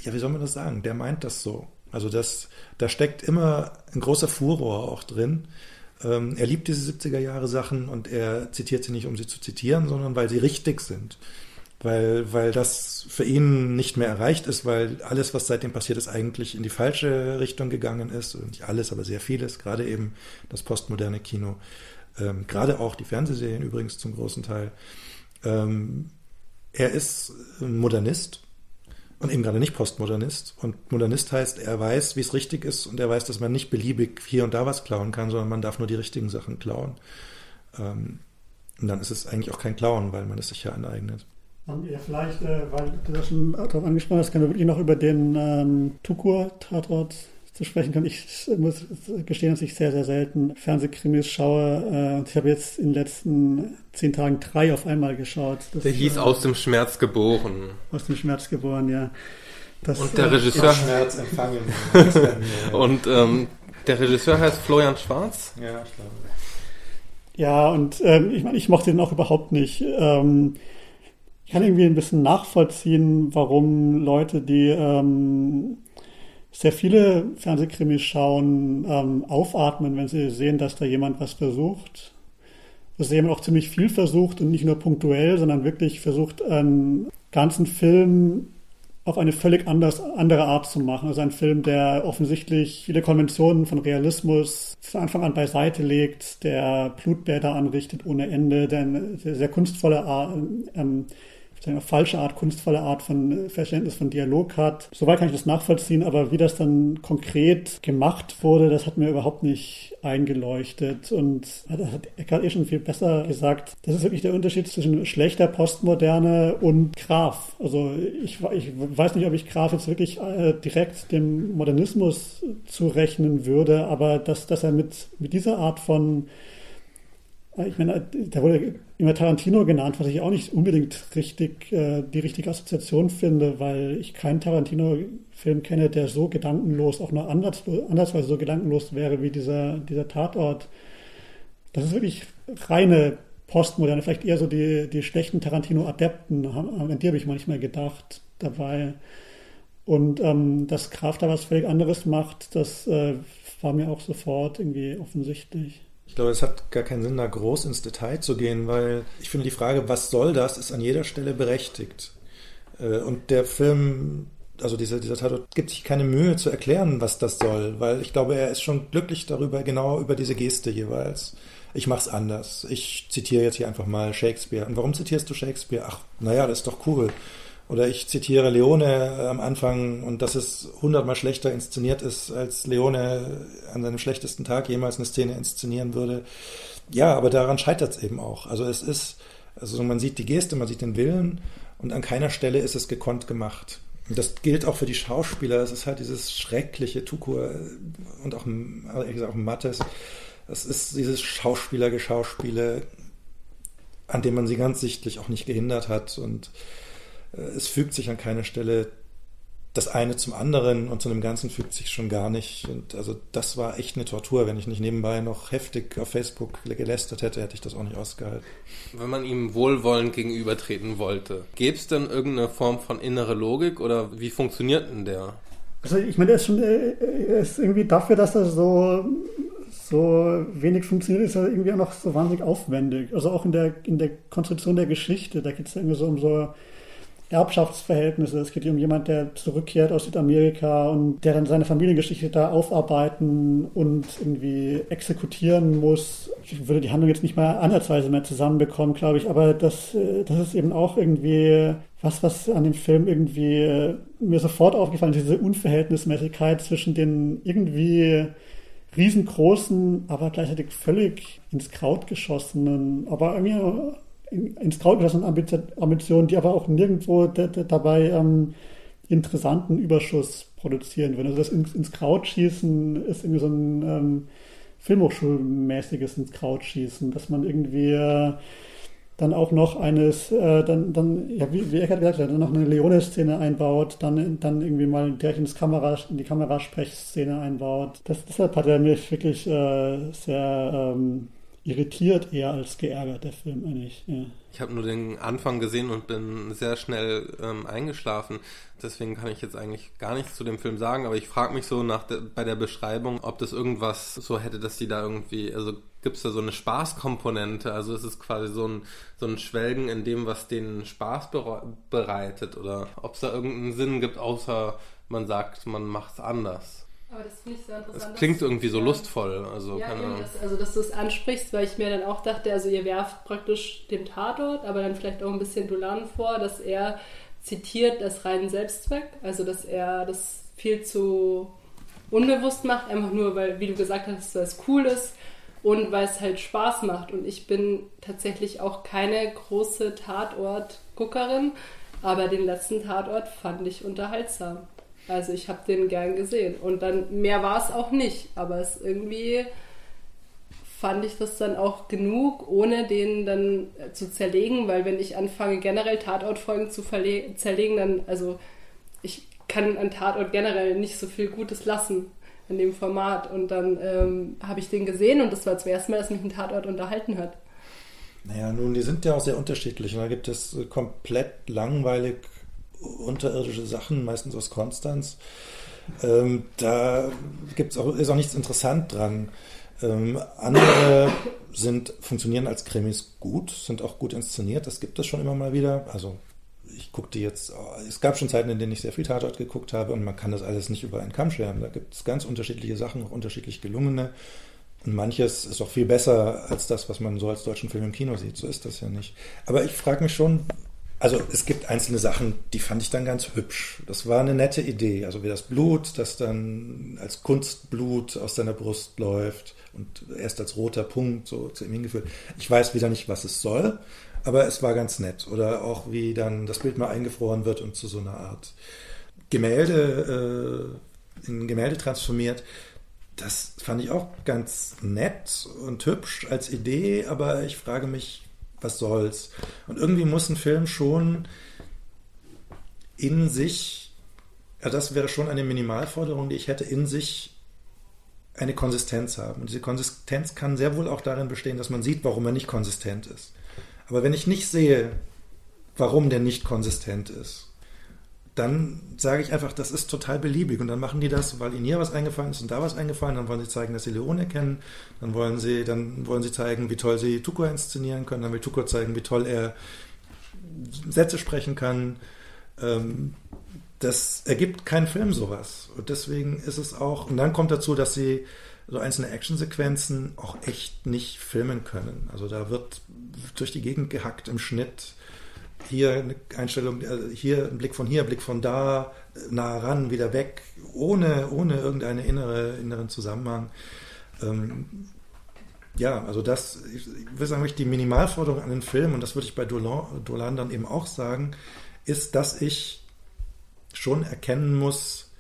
Speaker 4: ja, wie soll man das sagen? Der meint das so. Also das, da steckt immer ein großer Furor auch drin. Ähm, er liebt diese 70er Jahre Sachen und er zitiert sie nicht, um sie zu zitieren, sondern weil sie richtig sind. Weil, weil das für ihn nicht mehr erreicht ist, weil alles, was seitdem passiert ist, eigentlich in die falsche Richtung gegangen ist. Und nicht alles, aber sehr vieles, gerade eben das postmoderne Kino. Ähm, gerade auch die Fernsehserien übrigens zum großen Teil. Ähm, er ist Modernist und eben gerade nicht Postmodernist. Und Modernist heißt, er weiß, wie es richtig ist und er weiß, dass man nicht beliebig hier und da was klauen kann, sondern man darf nur die richtigen Sachen klauen. Ähm, und dann ist es eigentlich auch kein Klauen, weil man es sich ja aneignet.
Speaker 3: Ja, vielleicht, äh, weil du das schon angesprochen hast, können wir wirklich noch über den ähm, Tukur-Tatort zu sprechen kommen. Ich muss gestehen, dass ich sehr, sehr selten Fernsehkrimis schaue. Äh, und ich habe jetzt in den letzten zehn Tagen drei auf einmal geschaut.
Speaker 1: Das, der hieß äh, Aus dem Schmerz geboren.
Speaker 3: Aus dem Schmerz geboren, ja.
Speaker 1: Das, und der äh, Regisseur.
Speaker 4: Schmerz empfangen.
Speaker 1: und ähm, der Regisseur heißt Florian Schwarz.
Speaker 3: Ja, ich glaube. Ja, und ähm, ich meine, ich mochte den auch überhaupt nicht. Ähm, ich kann irgendwie ein bisschen nachvollziehen, warum Leute, die ähm, sehr viele Fernsehkrimis schauen, ähm, aufatmen, wenn sie sehen, dass da jemand was versucht. Dass jemand auch ziemlich viel versucht und nicht nur punktuell, sondern wirklich versucht, einen ganzen Film auf eine völlig anders, andere Art zu machen. Also ein Film, der offensichtlich viele Konventionen von Realismus von Anfang an beiseite legt, der Blutbäder anrichtet ohne Ende, der eine sehr kunstvolle Art, ähm, falsche Art, kunstvolle Art von äh, Verständnis von Dialog hat. Soweit kann ich das nachvollziehen, aber wie das dann konkret gemacht wurde, das hat mir überhaupt nicht eingeleuchtet. Und das hat Eckhard eh schon viel besser gesagt. Das ist wirklich der Unterschied zwischen schlechter Postmoderne und Graf. Also ich, ich weiß nicht, ob ich Graf jetzt wirklich äh, direkt dem Modernismus zurechnen würde, aber dass, dass er mit, mit dieser Art von ich meine, da wurde immer Tarantino genannt, was ich auch nicht unbedingt richtig äh, die richtige Assoziation finde, weil ich keinen Tarantino-Film kenne, der so gedankenlos, auch nur anders, andersweise so gedankenlos wäre wie dieser, dieser Tatort. Das ist wirklich reine Postmoderne, vielleicht eher so die, die schlechten Tarantino-Adepten, an die habe ich manchmal gedacht dabei. Und ähm, dass Kraft da was völlig anderes macht, das äh, war mir auch sofort irgendwie offensichtlich.
Speaker 4: Ich glaube, es hat gar keinen Sinn, da groß ins Detail zu gehen, weil ich finde, die Frage, was soll das, ist an jeder Stelle berechtigt. Äh, und der Film, also dieser, dieser Tatort, gibt sich keine Mühe zu erklären, was das soll, weil ich glaube, er ist schon glücklich darüber, genau über diese Geste jeweils. Ich mach's anders. Ich zitiere jetzt hier einfach mal Shakespeare. Und warum zitierst du Shakespeare? Ach, naja, das ist doch cool. Oder ich zitiere Leone äh, am Anfang und dass es hundertmal schlechter inszeniert ist, als Leone an seinem schlechtesten Tag jemals eine Szene inszenieren würde. Ja, aber daran scheitert es eben auch. Also es ist, also man sieht die Geste, man sieht den Willen und an keiner Stelle ist es gekonnt gemacht. Und das gilt auch für die Schauspieler. Es ist halt dieses schreckliche Tukur und auch, ehrlich gesagt, auch Mattes. Es ist dieses Schauspielergeschauspiele, an dem man sie ganz sichtlich auch nicht gehindert hat und äh, es fügt sich an keiner Stelle das eine zum anderen und zu einem Ganzen fügt sich schon gar nicht. Und also das war echt eine Tortur. Wenn ich nicht nebenbei noch heftig auf Facebook gelästert hätte, hätte ich das auch nicht ausgehalten.
Speaker 1: Wenn man ihm wohlwollend gegenübertreten wollte, gäbe es denn irgendeine Form von innere Logik oder wie funktioniert denn der?
Speaker 3: Also ich meine, er ist schon äh, er ist irgendwie dafür, dass er so so wenig funktioniert, ist er irgendwie auch noch so wahnsinnig aufwendig. Also auch in der in der Konstruktion der Geschichte, da geht es irgendwie so um so Erbschaftsverhältnisse. Es geht um jemand, der zurückkehrt aus Südamerika und der dann seine Familiengeschichte da aufarbeiten und irgendwie exekutieren muss. Ich würde die Handlung jetzt nicht mal ansatzweise mehr zusammenbekommen, glaube ich, aber das, äh, das ist eben auch irgendwie was, was an dem Film irgendwie äh, mir sofort aufgefallen ist, diese Unverhältnismäßigkeit zwischen den irgendwie riesengroßen, aber gleichzeitig völlig ins Kraut geschossenen, aber irgendwie ins Kraut geschossenen Ambitionen, die aber auch nirgendwo dabei ähm, interessanten Überschuss produzieren würden. Also das ins, ins Kraut schießen ist irgendwie so ein ähm, Filmhochschulmäßiges ins Kraut schießen, dass man irgendwie äh, dann auch noch eines, äh, dann, dann, ja, wie, wie Eckert gesagt hat, dann noch eine Leone-Szene einbaut, dann, dann irgendwie mal ins Kamera, in die Kamerasprechszene einbaut. Das, deshalb hat er mich wirklich äh, sehr ähm, irritiert eher als geärgert, der Film eigentlich. Ja.
Speaker 1: Ich habe nur den Anfang gesehen und bin sehr schnell ähm, eingeschlafen. Deswegen kann ich jetzt eigentlich gar nichts zu dem Film sagen, aber ich frage mich so nach de bei der Beschreibung, ob das irgendwas so hätte, dass die da irgendwie, also gibt es da so eine Spaßkomponente? Also ist es quasi so ein, so ein Schwelgen in dem, was denen Spaß bereitet oder ob es da irgendeinen Sinn gibt, außer man sagt, man macht es anders.
Speaker 2: Aber das finde ich sehr interessant.
Speaker 1: Das klingt irgendwie so lustvoll. Also,
Speaker 2: ja, keine das, also dass du es ansprichst, weil ich mir dann auch dachte, also ihr werft praktisch dem Tatort, aber dann vielleicht auch ein bisschen Dolan vor, dass er zitiert das reinen Selbstzweck, also dass er das viel zu unbewusst macht, einfach nur, weil, wie du gesagt hast, weil es cool ist und weil es halt Spaß macht. Und ich bin tatsächlich auch keine große Tatort-Guckerin, aber den letzten Tatort fand ich unterhaltsam. Also ich habe den gern gesehen. Und dann mehr war es auch nicht. Aber es irgendwie fand ich das dann auch genug, ohne den dann zu zerlegen, weil wenn ich anfange, generell Tatortfolgen zu zerlegen, dann, also ich kann an Tatort generell nicht so viel Gutes lassen in dem Format. Und dann ähm, habe ich den gesehen und das war zum ersten Mal, dass mich ein Tatort unterhalten hat.
Speaker 4: Naja, nun, die sind ja auch sehr unterschiedlich. Da gibt es komplett langweilig unterirdische Sachen, meistens aus Konstanz. Ähm, da gibt's auch, ist auch nichts interessant dran. Ähm, andere sind, funktionieren als Krimis gut, sind auch gut inszeniert, das gibt es schon immer mal wieder. Also ich guckte jetzt, es gab schon Zeiten, in denen ich sehr viel Tatort geguckt habe und man kann das alles nicht über einen Kamm scheren. Da gibt es ganz unterschiedliche Sachen, auch unterschiedlich gelungene. Und manches ist auch viel besser als das, was man so als deutschen Film im Kino sieht. So ist das ja nicht. Aber ich frage mich schon, also es gibt einzelne Sachen, die fand ich dann ganz hübsch. Das war eine nette Idee. Also wie das Blut, das dann als Kunstblut aus seiner Brust läuft und erst als roter Punkt so zu ihm hingeführt. Ich weiß wieder nicht, was es soll, aber es war ganz nett. Oder auch wie dann das Bild mal eingefroren wird und zu so einer Art Gemälde äh, in Gemälde transformiert. Das fand ich auch ganz nett und hübsch als Idee, aber ich frage mich, was soll's. Und irgendwie muss ein Film schon in sich, ja, das wäre schon eine Minimalforderung, die ich hätte, in sich eine Konsistenz haben. Und diese Konsistenz kann sehr wohl auch darin bestehen, dass man sieht, warum er nicht konsistent ist. Aber wenn ich nicht sehe, warum der nicht konsistent ist, dann sage ich einfach, das ist total beliebig. Und dann machen die das, weil ihnen hier was eingefallen ist und da was eingefallen. Dann wollen sie zeigen, dass sie Leone kennen. Dann wollen sie, dann wollen sie zeigen, wie toll sie Tuko inszenieren können. Dann will Tuko zeigen, wie toll er Sätze sprechen kann. Ähm, das ergibt kein Film sowas. Und deswegen ist es auch, und dann kommt dazu, dass sie so einzelne Actionsequenzen auch echt nicht filmen können. Also da wird durch die Gegend gehackt im Schnitt hier eine Einstellung, also hier ein Blick von hier, Blick von da, nah ran, wieder weg, ohne, ohne irgendeinen innere, inneren Zusammenhang. Ähm, ja, also das, ich würde sagen, die Minimalforderung an den Film, und das würde ich bei Dolan, Dolan dann eben auch sagen, ist, dass ich schon erkennen muss,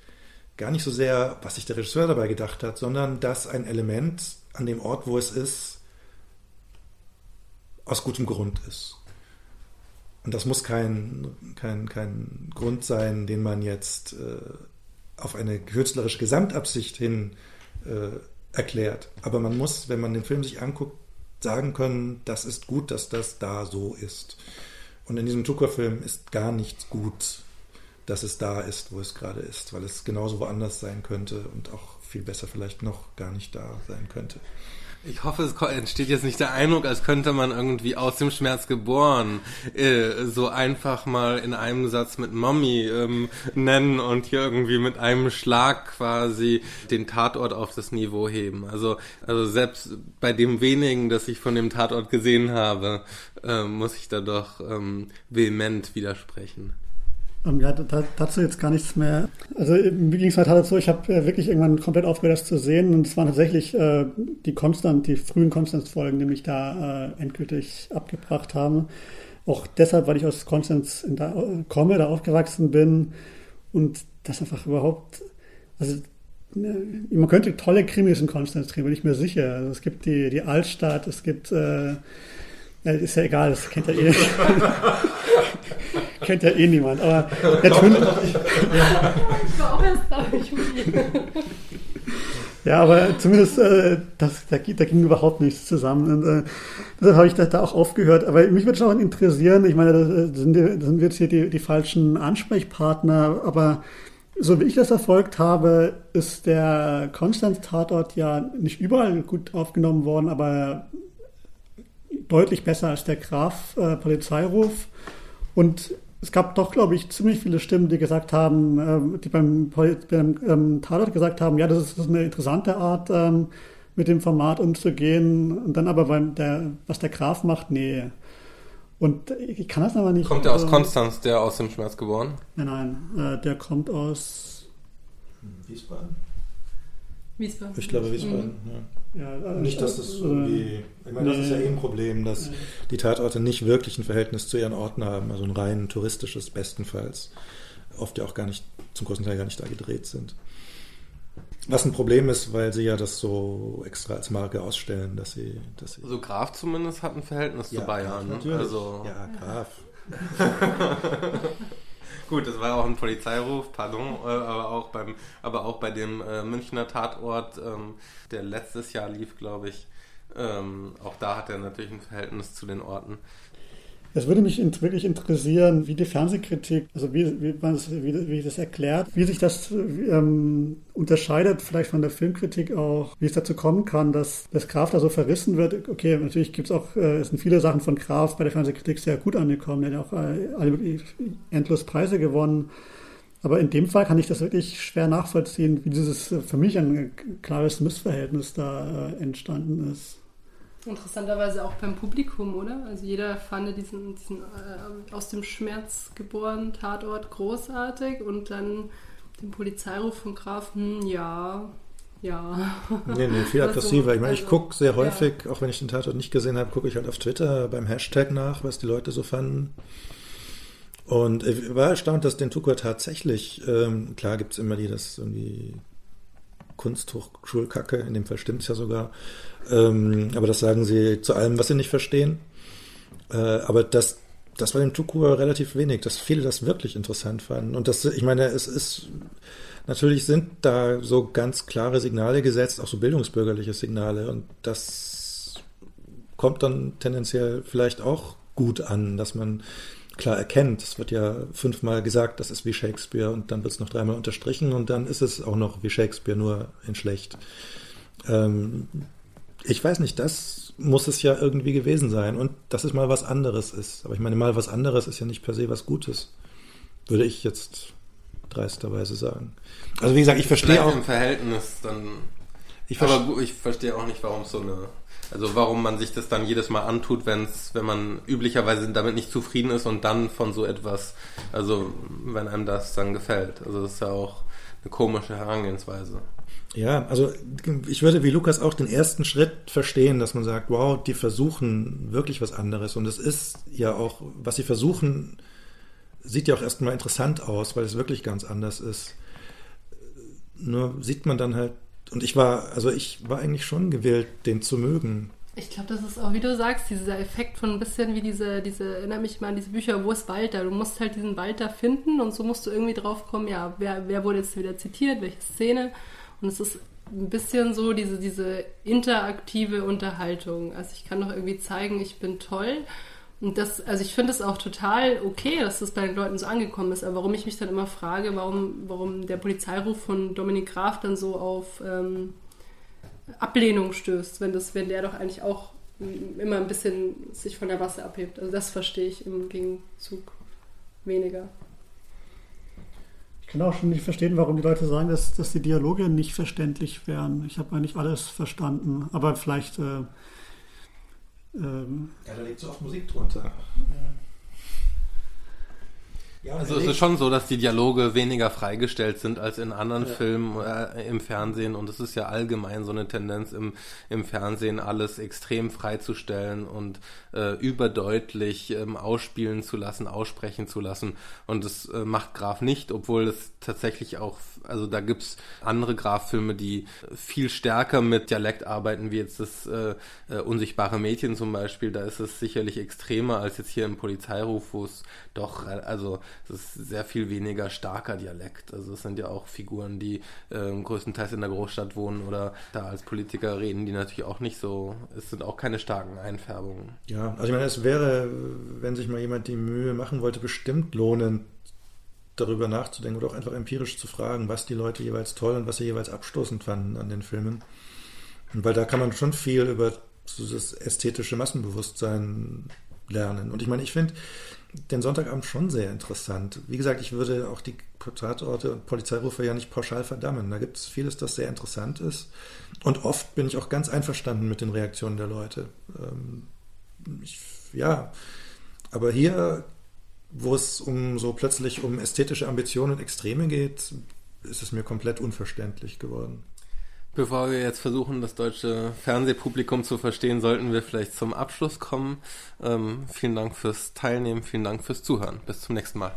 Speaker 4: gar nicht so sehr, was sich der Regisseur dabei gedacht hat, sondern dass ein Element an dem Ort, wo es ist, aus gutem Grund ist. Und das muss kein, kein, kein Grund sein, den man jetzt äh, auf eine künstlerische Gesamtabsicht hin äh, erklärt. Aber man muss, wenn man den Film sich anguckt, sagen können, das ist gut, dass das da so ist. Und in diesem Tucker-Film ist gar nichts gut, dass es da ist, wo es gerade ist, weil es genauso woanders sein könnte und auch viel besser vielleicht noch gar nicht da sein könnte.
Speaker 1: Ich hoffe, es entsteht jetzt nicht der Eindruck, als könnte man irgendwie aus dem Schmerz geboren äh, so einfach mal in einem Satz mit Mommy ähm, nennen und hier irgendwie mit einem Schlag quasi den Tatort auf das Niveau heben. Also, also selbst bei dem wenigen, das ich von dem Tatort gesehen habe, äh, muss ich da doch ähm, vehement widersprechen.
Speaker 3: Ähm, ja, da, dazu jetzt gar nichts mehr. Also mir ging es halt so, ich habe äh, wirklich irgendwann komplett aufgehört, das zu sehen. Und es waren tatsächlich äh, die Konstant, die frühen Konstanz-Folgen, die mich da äh, endgültig abgebracht haben. Auch deshalb, weil ich aus Konstanz da, äh, komme, da aufgewachsen bin und das einfach überhaupt, also ne, man könnte tolle Krimis in Konstanz drehen, bin ich mir sicher. Also es gibt die, die Altstadt, es gibt, äh, ist ja egal, das kennt ja eh. kennt ja eh niemand. Aber natürlich. ja. Ich war auch erst da, ich Ja, aber zumindest äh, das, da, da, ging überhaupt nichts zusammen. Und, äh, deshalb habe ich da, da, auch aufgehört. Aber mich würde schon interessieren, ich meine, da sind, da sind jetzt hier die, die falschen Ansprechpartner, aber so wie ich das verfolgt habe, ist der Konstanz-Tatort ja nicht überall gut aufgenommen worden, aber deutlich besser als der Graf-Polizeiruf. Äh, Und es gab doch, glaube ich, ziemlich viele Stimmen, die gesagt haben, äh, die beim, beim ähm, Tatort gesagt haben, ja, das ist, das ist eine interessante Art, ähm, mit dem Format umzugehen. Und dann aber, beim der, was der Graf macht, nee. Und ich kann das aber nicht.
Speaker 1: Kommt der aus Konstanz, der aus dem Schmerz geboren?
Speaker 3: Nein, nein, äh, der kommt aus
Speaker 4: Wiesbaden.
Speaker 2: Wiesbaden.
Speaker 4: Ich glaube Wiesbaden, mhm. ja. Ja, also nicht, dass das irgendwie. Ich meine, das ist ja eh ein Problem, dass die Tatorte nicht wirklich ein Verhältnis zu ihren Orten haben, also ein rein touristisches bestenfalls. Oft ja auch gar nicht, zum großen Teil gar nicht da gedreht sind. Was ein Problem ist, weil sie ja das so extra als Marke ausstellen, dass sie. Dass sie
Speaker 1: also Graf zumindest hat ein Verhältnis
Speaker 4: ja,
Speaker 1: zu Bayern.
Speaker 4: Graf,
Speaker 1: ne? Also
Speaker 4: ja, Graf.
Speaker 1: Gut, das war auch ein Polizeiruf, pardon, äh, aber auch beim, aber auch bei dem äh, Münchner Tatort, ähm, der letztes Jahr lief, glaube ich. Ähm, auch da hat er natürlich ein Verhältnis zu den Orten.
Speaker 3: Es würde mich wirklich interessieren, wie die Fernsehkritik, also wie, wie, man das, wie, wie das erklärt, wie sich das ähm, unterscheidet, vielleicht von der Filmkritik auch, wie es dazu kommen kann, dass das Graf da so verrissen wird. Okay, natürlich gibt es auch, äh, sind viele Sachen von Graf bei der Fernsehkritik sehr gut angekommen, er hat auch äh, alle endlos Preise gewonnen. Aber in dem Fall kann ich das wirklich schwer nachvollziehen, wie dieses äh, für mich ein klares Missverhältnis da äh, entstanden ist.
Speaker 2: Interessanterweise auch beim Publikum, oder? Also jeder fand diesen, diesen äh, aus dem Schmerz geborenen Tatort großartig und dann den Polizeiruf von Grafen, ja, ja.
Speaker 4: Nee, nee, viel aggressiver. Ich meine, ich also, gucke sehr häufig, ja. auch wenn ich den Tatort nicht gesehen habe, gucke ich halt auf Twitter beim Hashtag nach, was die Leute so fanden. Und ich war erstaunt, dass den Tukur tatsächlich, ähm, klar gibt es immer die, das irgendwie Kunsthochschulkacke, in dem Fall stimmt es ja sogar. Ähm, aber das sagen sie zu allem, was sie nicht verstehen. Äh, aber das, das war dem Tukur relativ wenig, dass viele das wirklich interessant fanden. Und das, ich meine, es ist, natürlich sind da so ganz klare Signale gesetzt, auch so bildungsbürgerliche Signale. Und das kommt dann tendenziell vielleicht auch gut an, dass man klar erkennt. Es wird ja fünfmal gesagt, das ist wie Shakespeare und dann wird es noch dreimal unterstrichen und dann ist es auch noch wie Shakespeare, nur in schlecht. Ähm, ich weiß nicht, das muss es ja irgendwie gewesen sein und dass es mal was anderes ist. Aber ich meine, mal was anderes ist ja nicht per se was Gutes, würde ich jetzt dreisterweise sagen. Also wie gesagt, ich verstehe
Speaker 1: Vielleicht auch im Verhältnis dann. Ich aber ich verstehe auch nicht, warum es so eine also warum man sich das dann jedes Mal antut, wenn's, wenn man üblicherweise damit nicht zufrieden ist und dann von so etwas, also wenn einem das dann gefällt. Also das ist ja auch eine komische Herangehensweise.
Speaker 4: Ja, also ich würde wie Lukas auch den ersten Schritt verstehen, dass man sagt, wow, die versuchen wirklich was anderes. Und es ist ja auch, was sie versuchen, sieht ja auch erstmal interessant aus, weil es wirklich ganz anders ist. Nur sieht man dann halt und ich war, also ich war eigentlich schon gewillt, den zu mögen.
Speaker 2: Ich glaube, das ist auch, wie du sagst, dieser Effekt von ein bisschen wie diese, diese, erinnere mich mal an diese Bücher, wo ist Walter? Du musst halt diesen Walter finden und so musst du irgendwie drauf kommen, ja, wer, wer wurde jetzt wieder zitiert, welche Szene. Und es ist ein bisschen so diese, diese interaktive Unterhaltung. Also ich kann doch irgendwie zeigen, ich bin toll und das, also ich finde es auch total okay, dass das bei den Leuten so angekommen ist. Aber warum ich mich dann immer frage, warum, warum der Polizeiruf von Dominik Graf dann so auf, ähm, Ablehnung stößt, wenn, das, wenn der doch eigentlich auch immer ein bisschen sich von der Masse abhebt. Also das verstehe ich im Gegenzug weniger.
Speaker 3: Ich kann auch schon nicht verstehen, warum die Leute sagen, dass, dass die Dialoge nicht verständlich wären. Ich habe eigentlich alles verstanden, aber vielleicht. Äh,
Speaker 4: ähm, ja, da liegt so oft Musik drunter. Ja.
Speaker 1: Ja, also es ist schon so, dass die Dialoge weniger freigestellt sind als in anderen ja. Filmen äh, im Fernsehen. Und es ist ja allgemein so eine Tendenz im, im Fernsehen alles extrem freizustellen und äh, überdeutlich ähm, ausspielen zu lassen, aussprechen zu lassen. Und das äh, macht Graf nicht, obwohl es tatsächlich auch, also da gibt's andere Graf-Filme, die viel stärker mit Dialekt arbeiten, wie jetzt das äh, äh, Unsichtbare Mädchen zum Beispiel, da ist es sicherlich extremer als jetzt hier im Polizeiruf, wo es doch, also es ist sehr viel weniger starker Dialekt. Also es sind ja auch Figuren, die äh, größtenteils in der Großstadt wohnen oder da als Politiker reden, die natürlich auch nicht so, es sind auch keine starken Einfärbungen.
Speaker 4: Ja, also ich meine, es wäre, wenn sich mal jemand die Mühe machen wollte, bestimmt lohnend, darüber nachzudenken oder auch einfach empirisch zu fragen, was die Leute jeweils toll und was sie jeweils abstoßend fanden an den Filmen. Und weil da kann man schon viel über so das ästhetische Massenbewusstsein lernen. Und ich meine, ich finde, den Sonntagabend schon sehr interessant. Wie gesagt, ich würde auch die Tatorte und Polizeirufe ja nicht pauschal verdammen. Da gibt es vieles, das sehr interessant ist. Und oft bin ich auch ganz einverstanden mit den Reaktionen der Leute. Ähm, ich, ja, aber hier, wo es um so plötzlich um ästhetische Ambitionen und Extreme geht, ist es mir komplett unverständlich geworden.
Speaker 1: Bevor wir jetzt versuchen, das deutsche Fernsehpublikum zu verstehen, sollten wir vielleicht zum Abschluss kommen. Ähm, vielen Dank fürs Teilnehmen, vielen Dank fürs Zuhören. Bis zum nächsten Mal.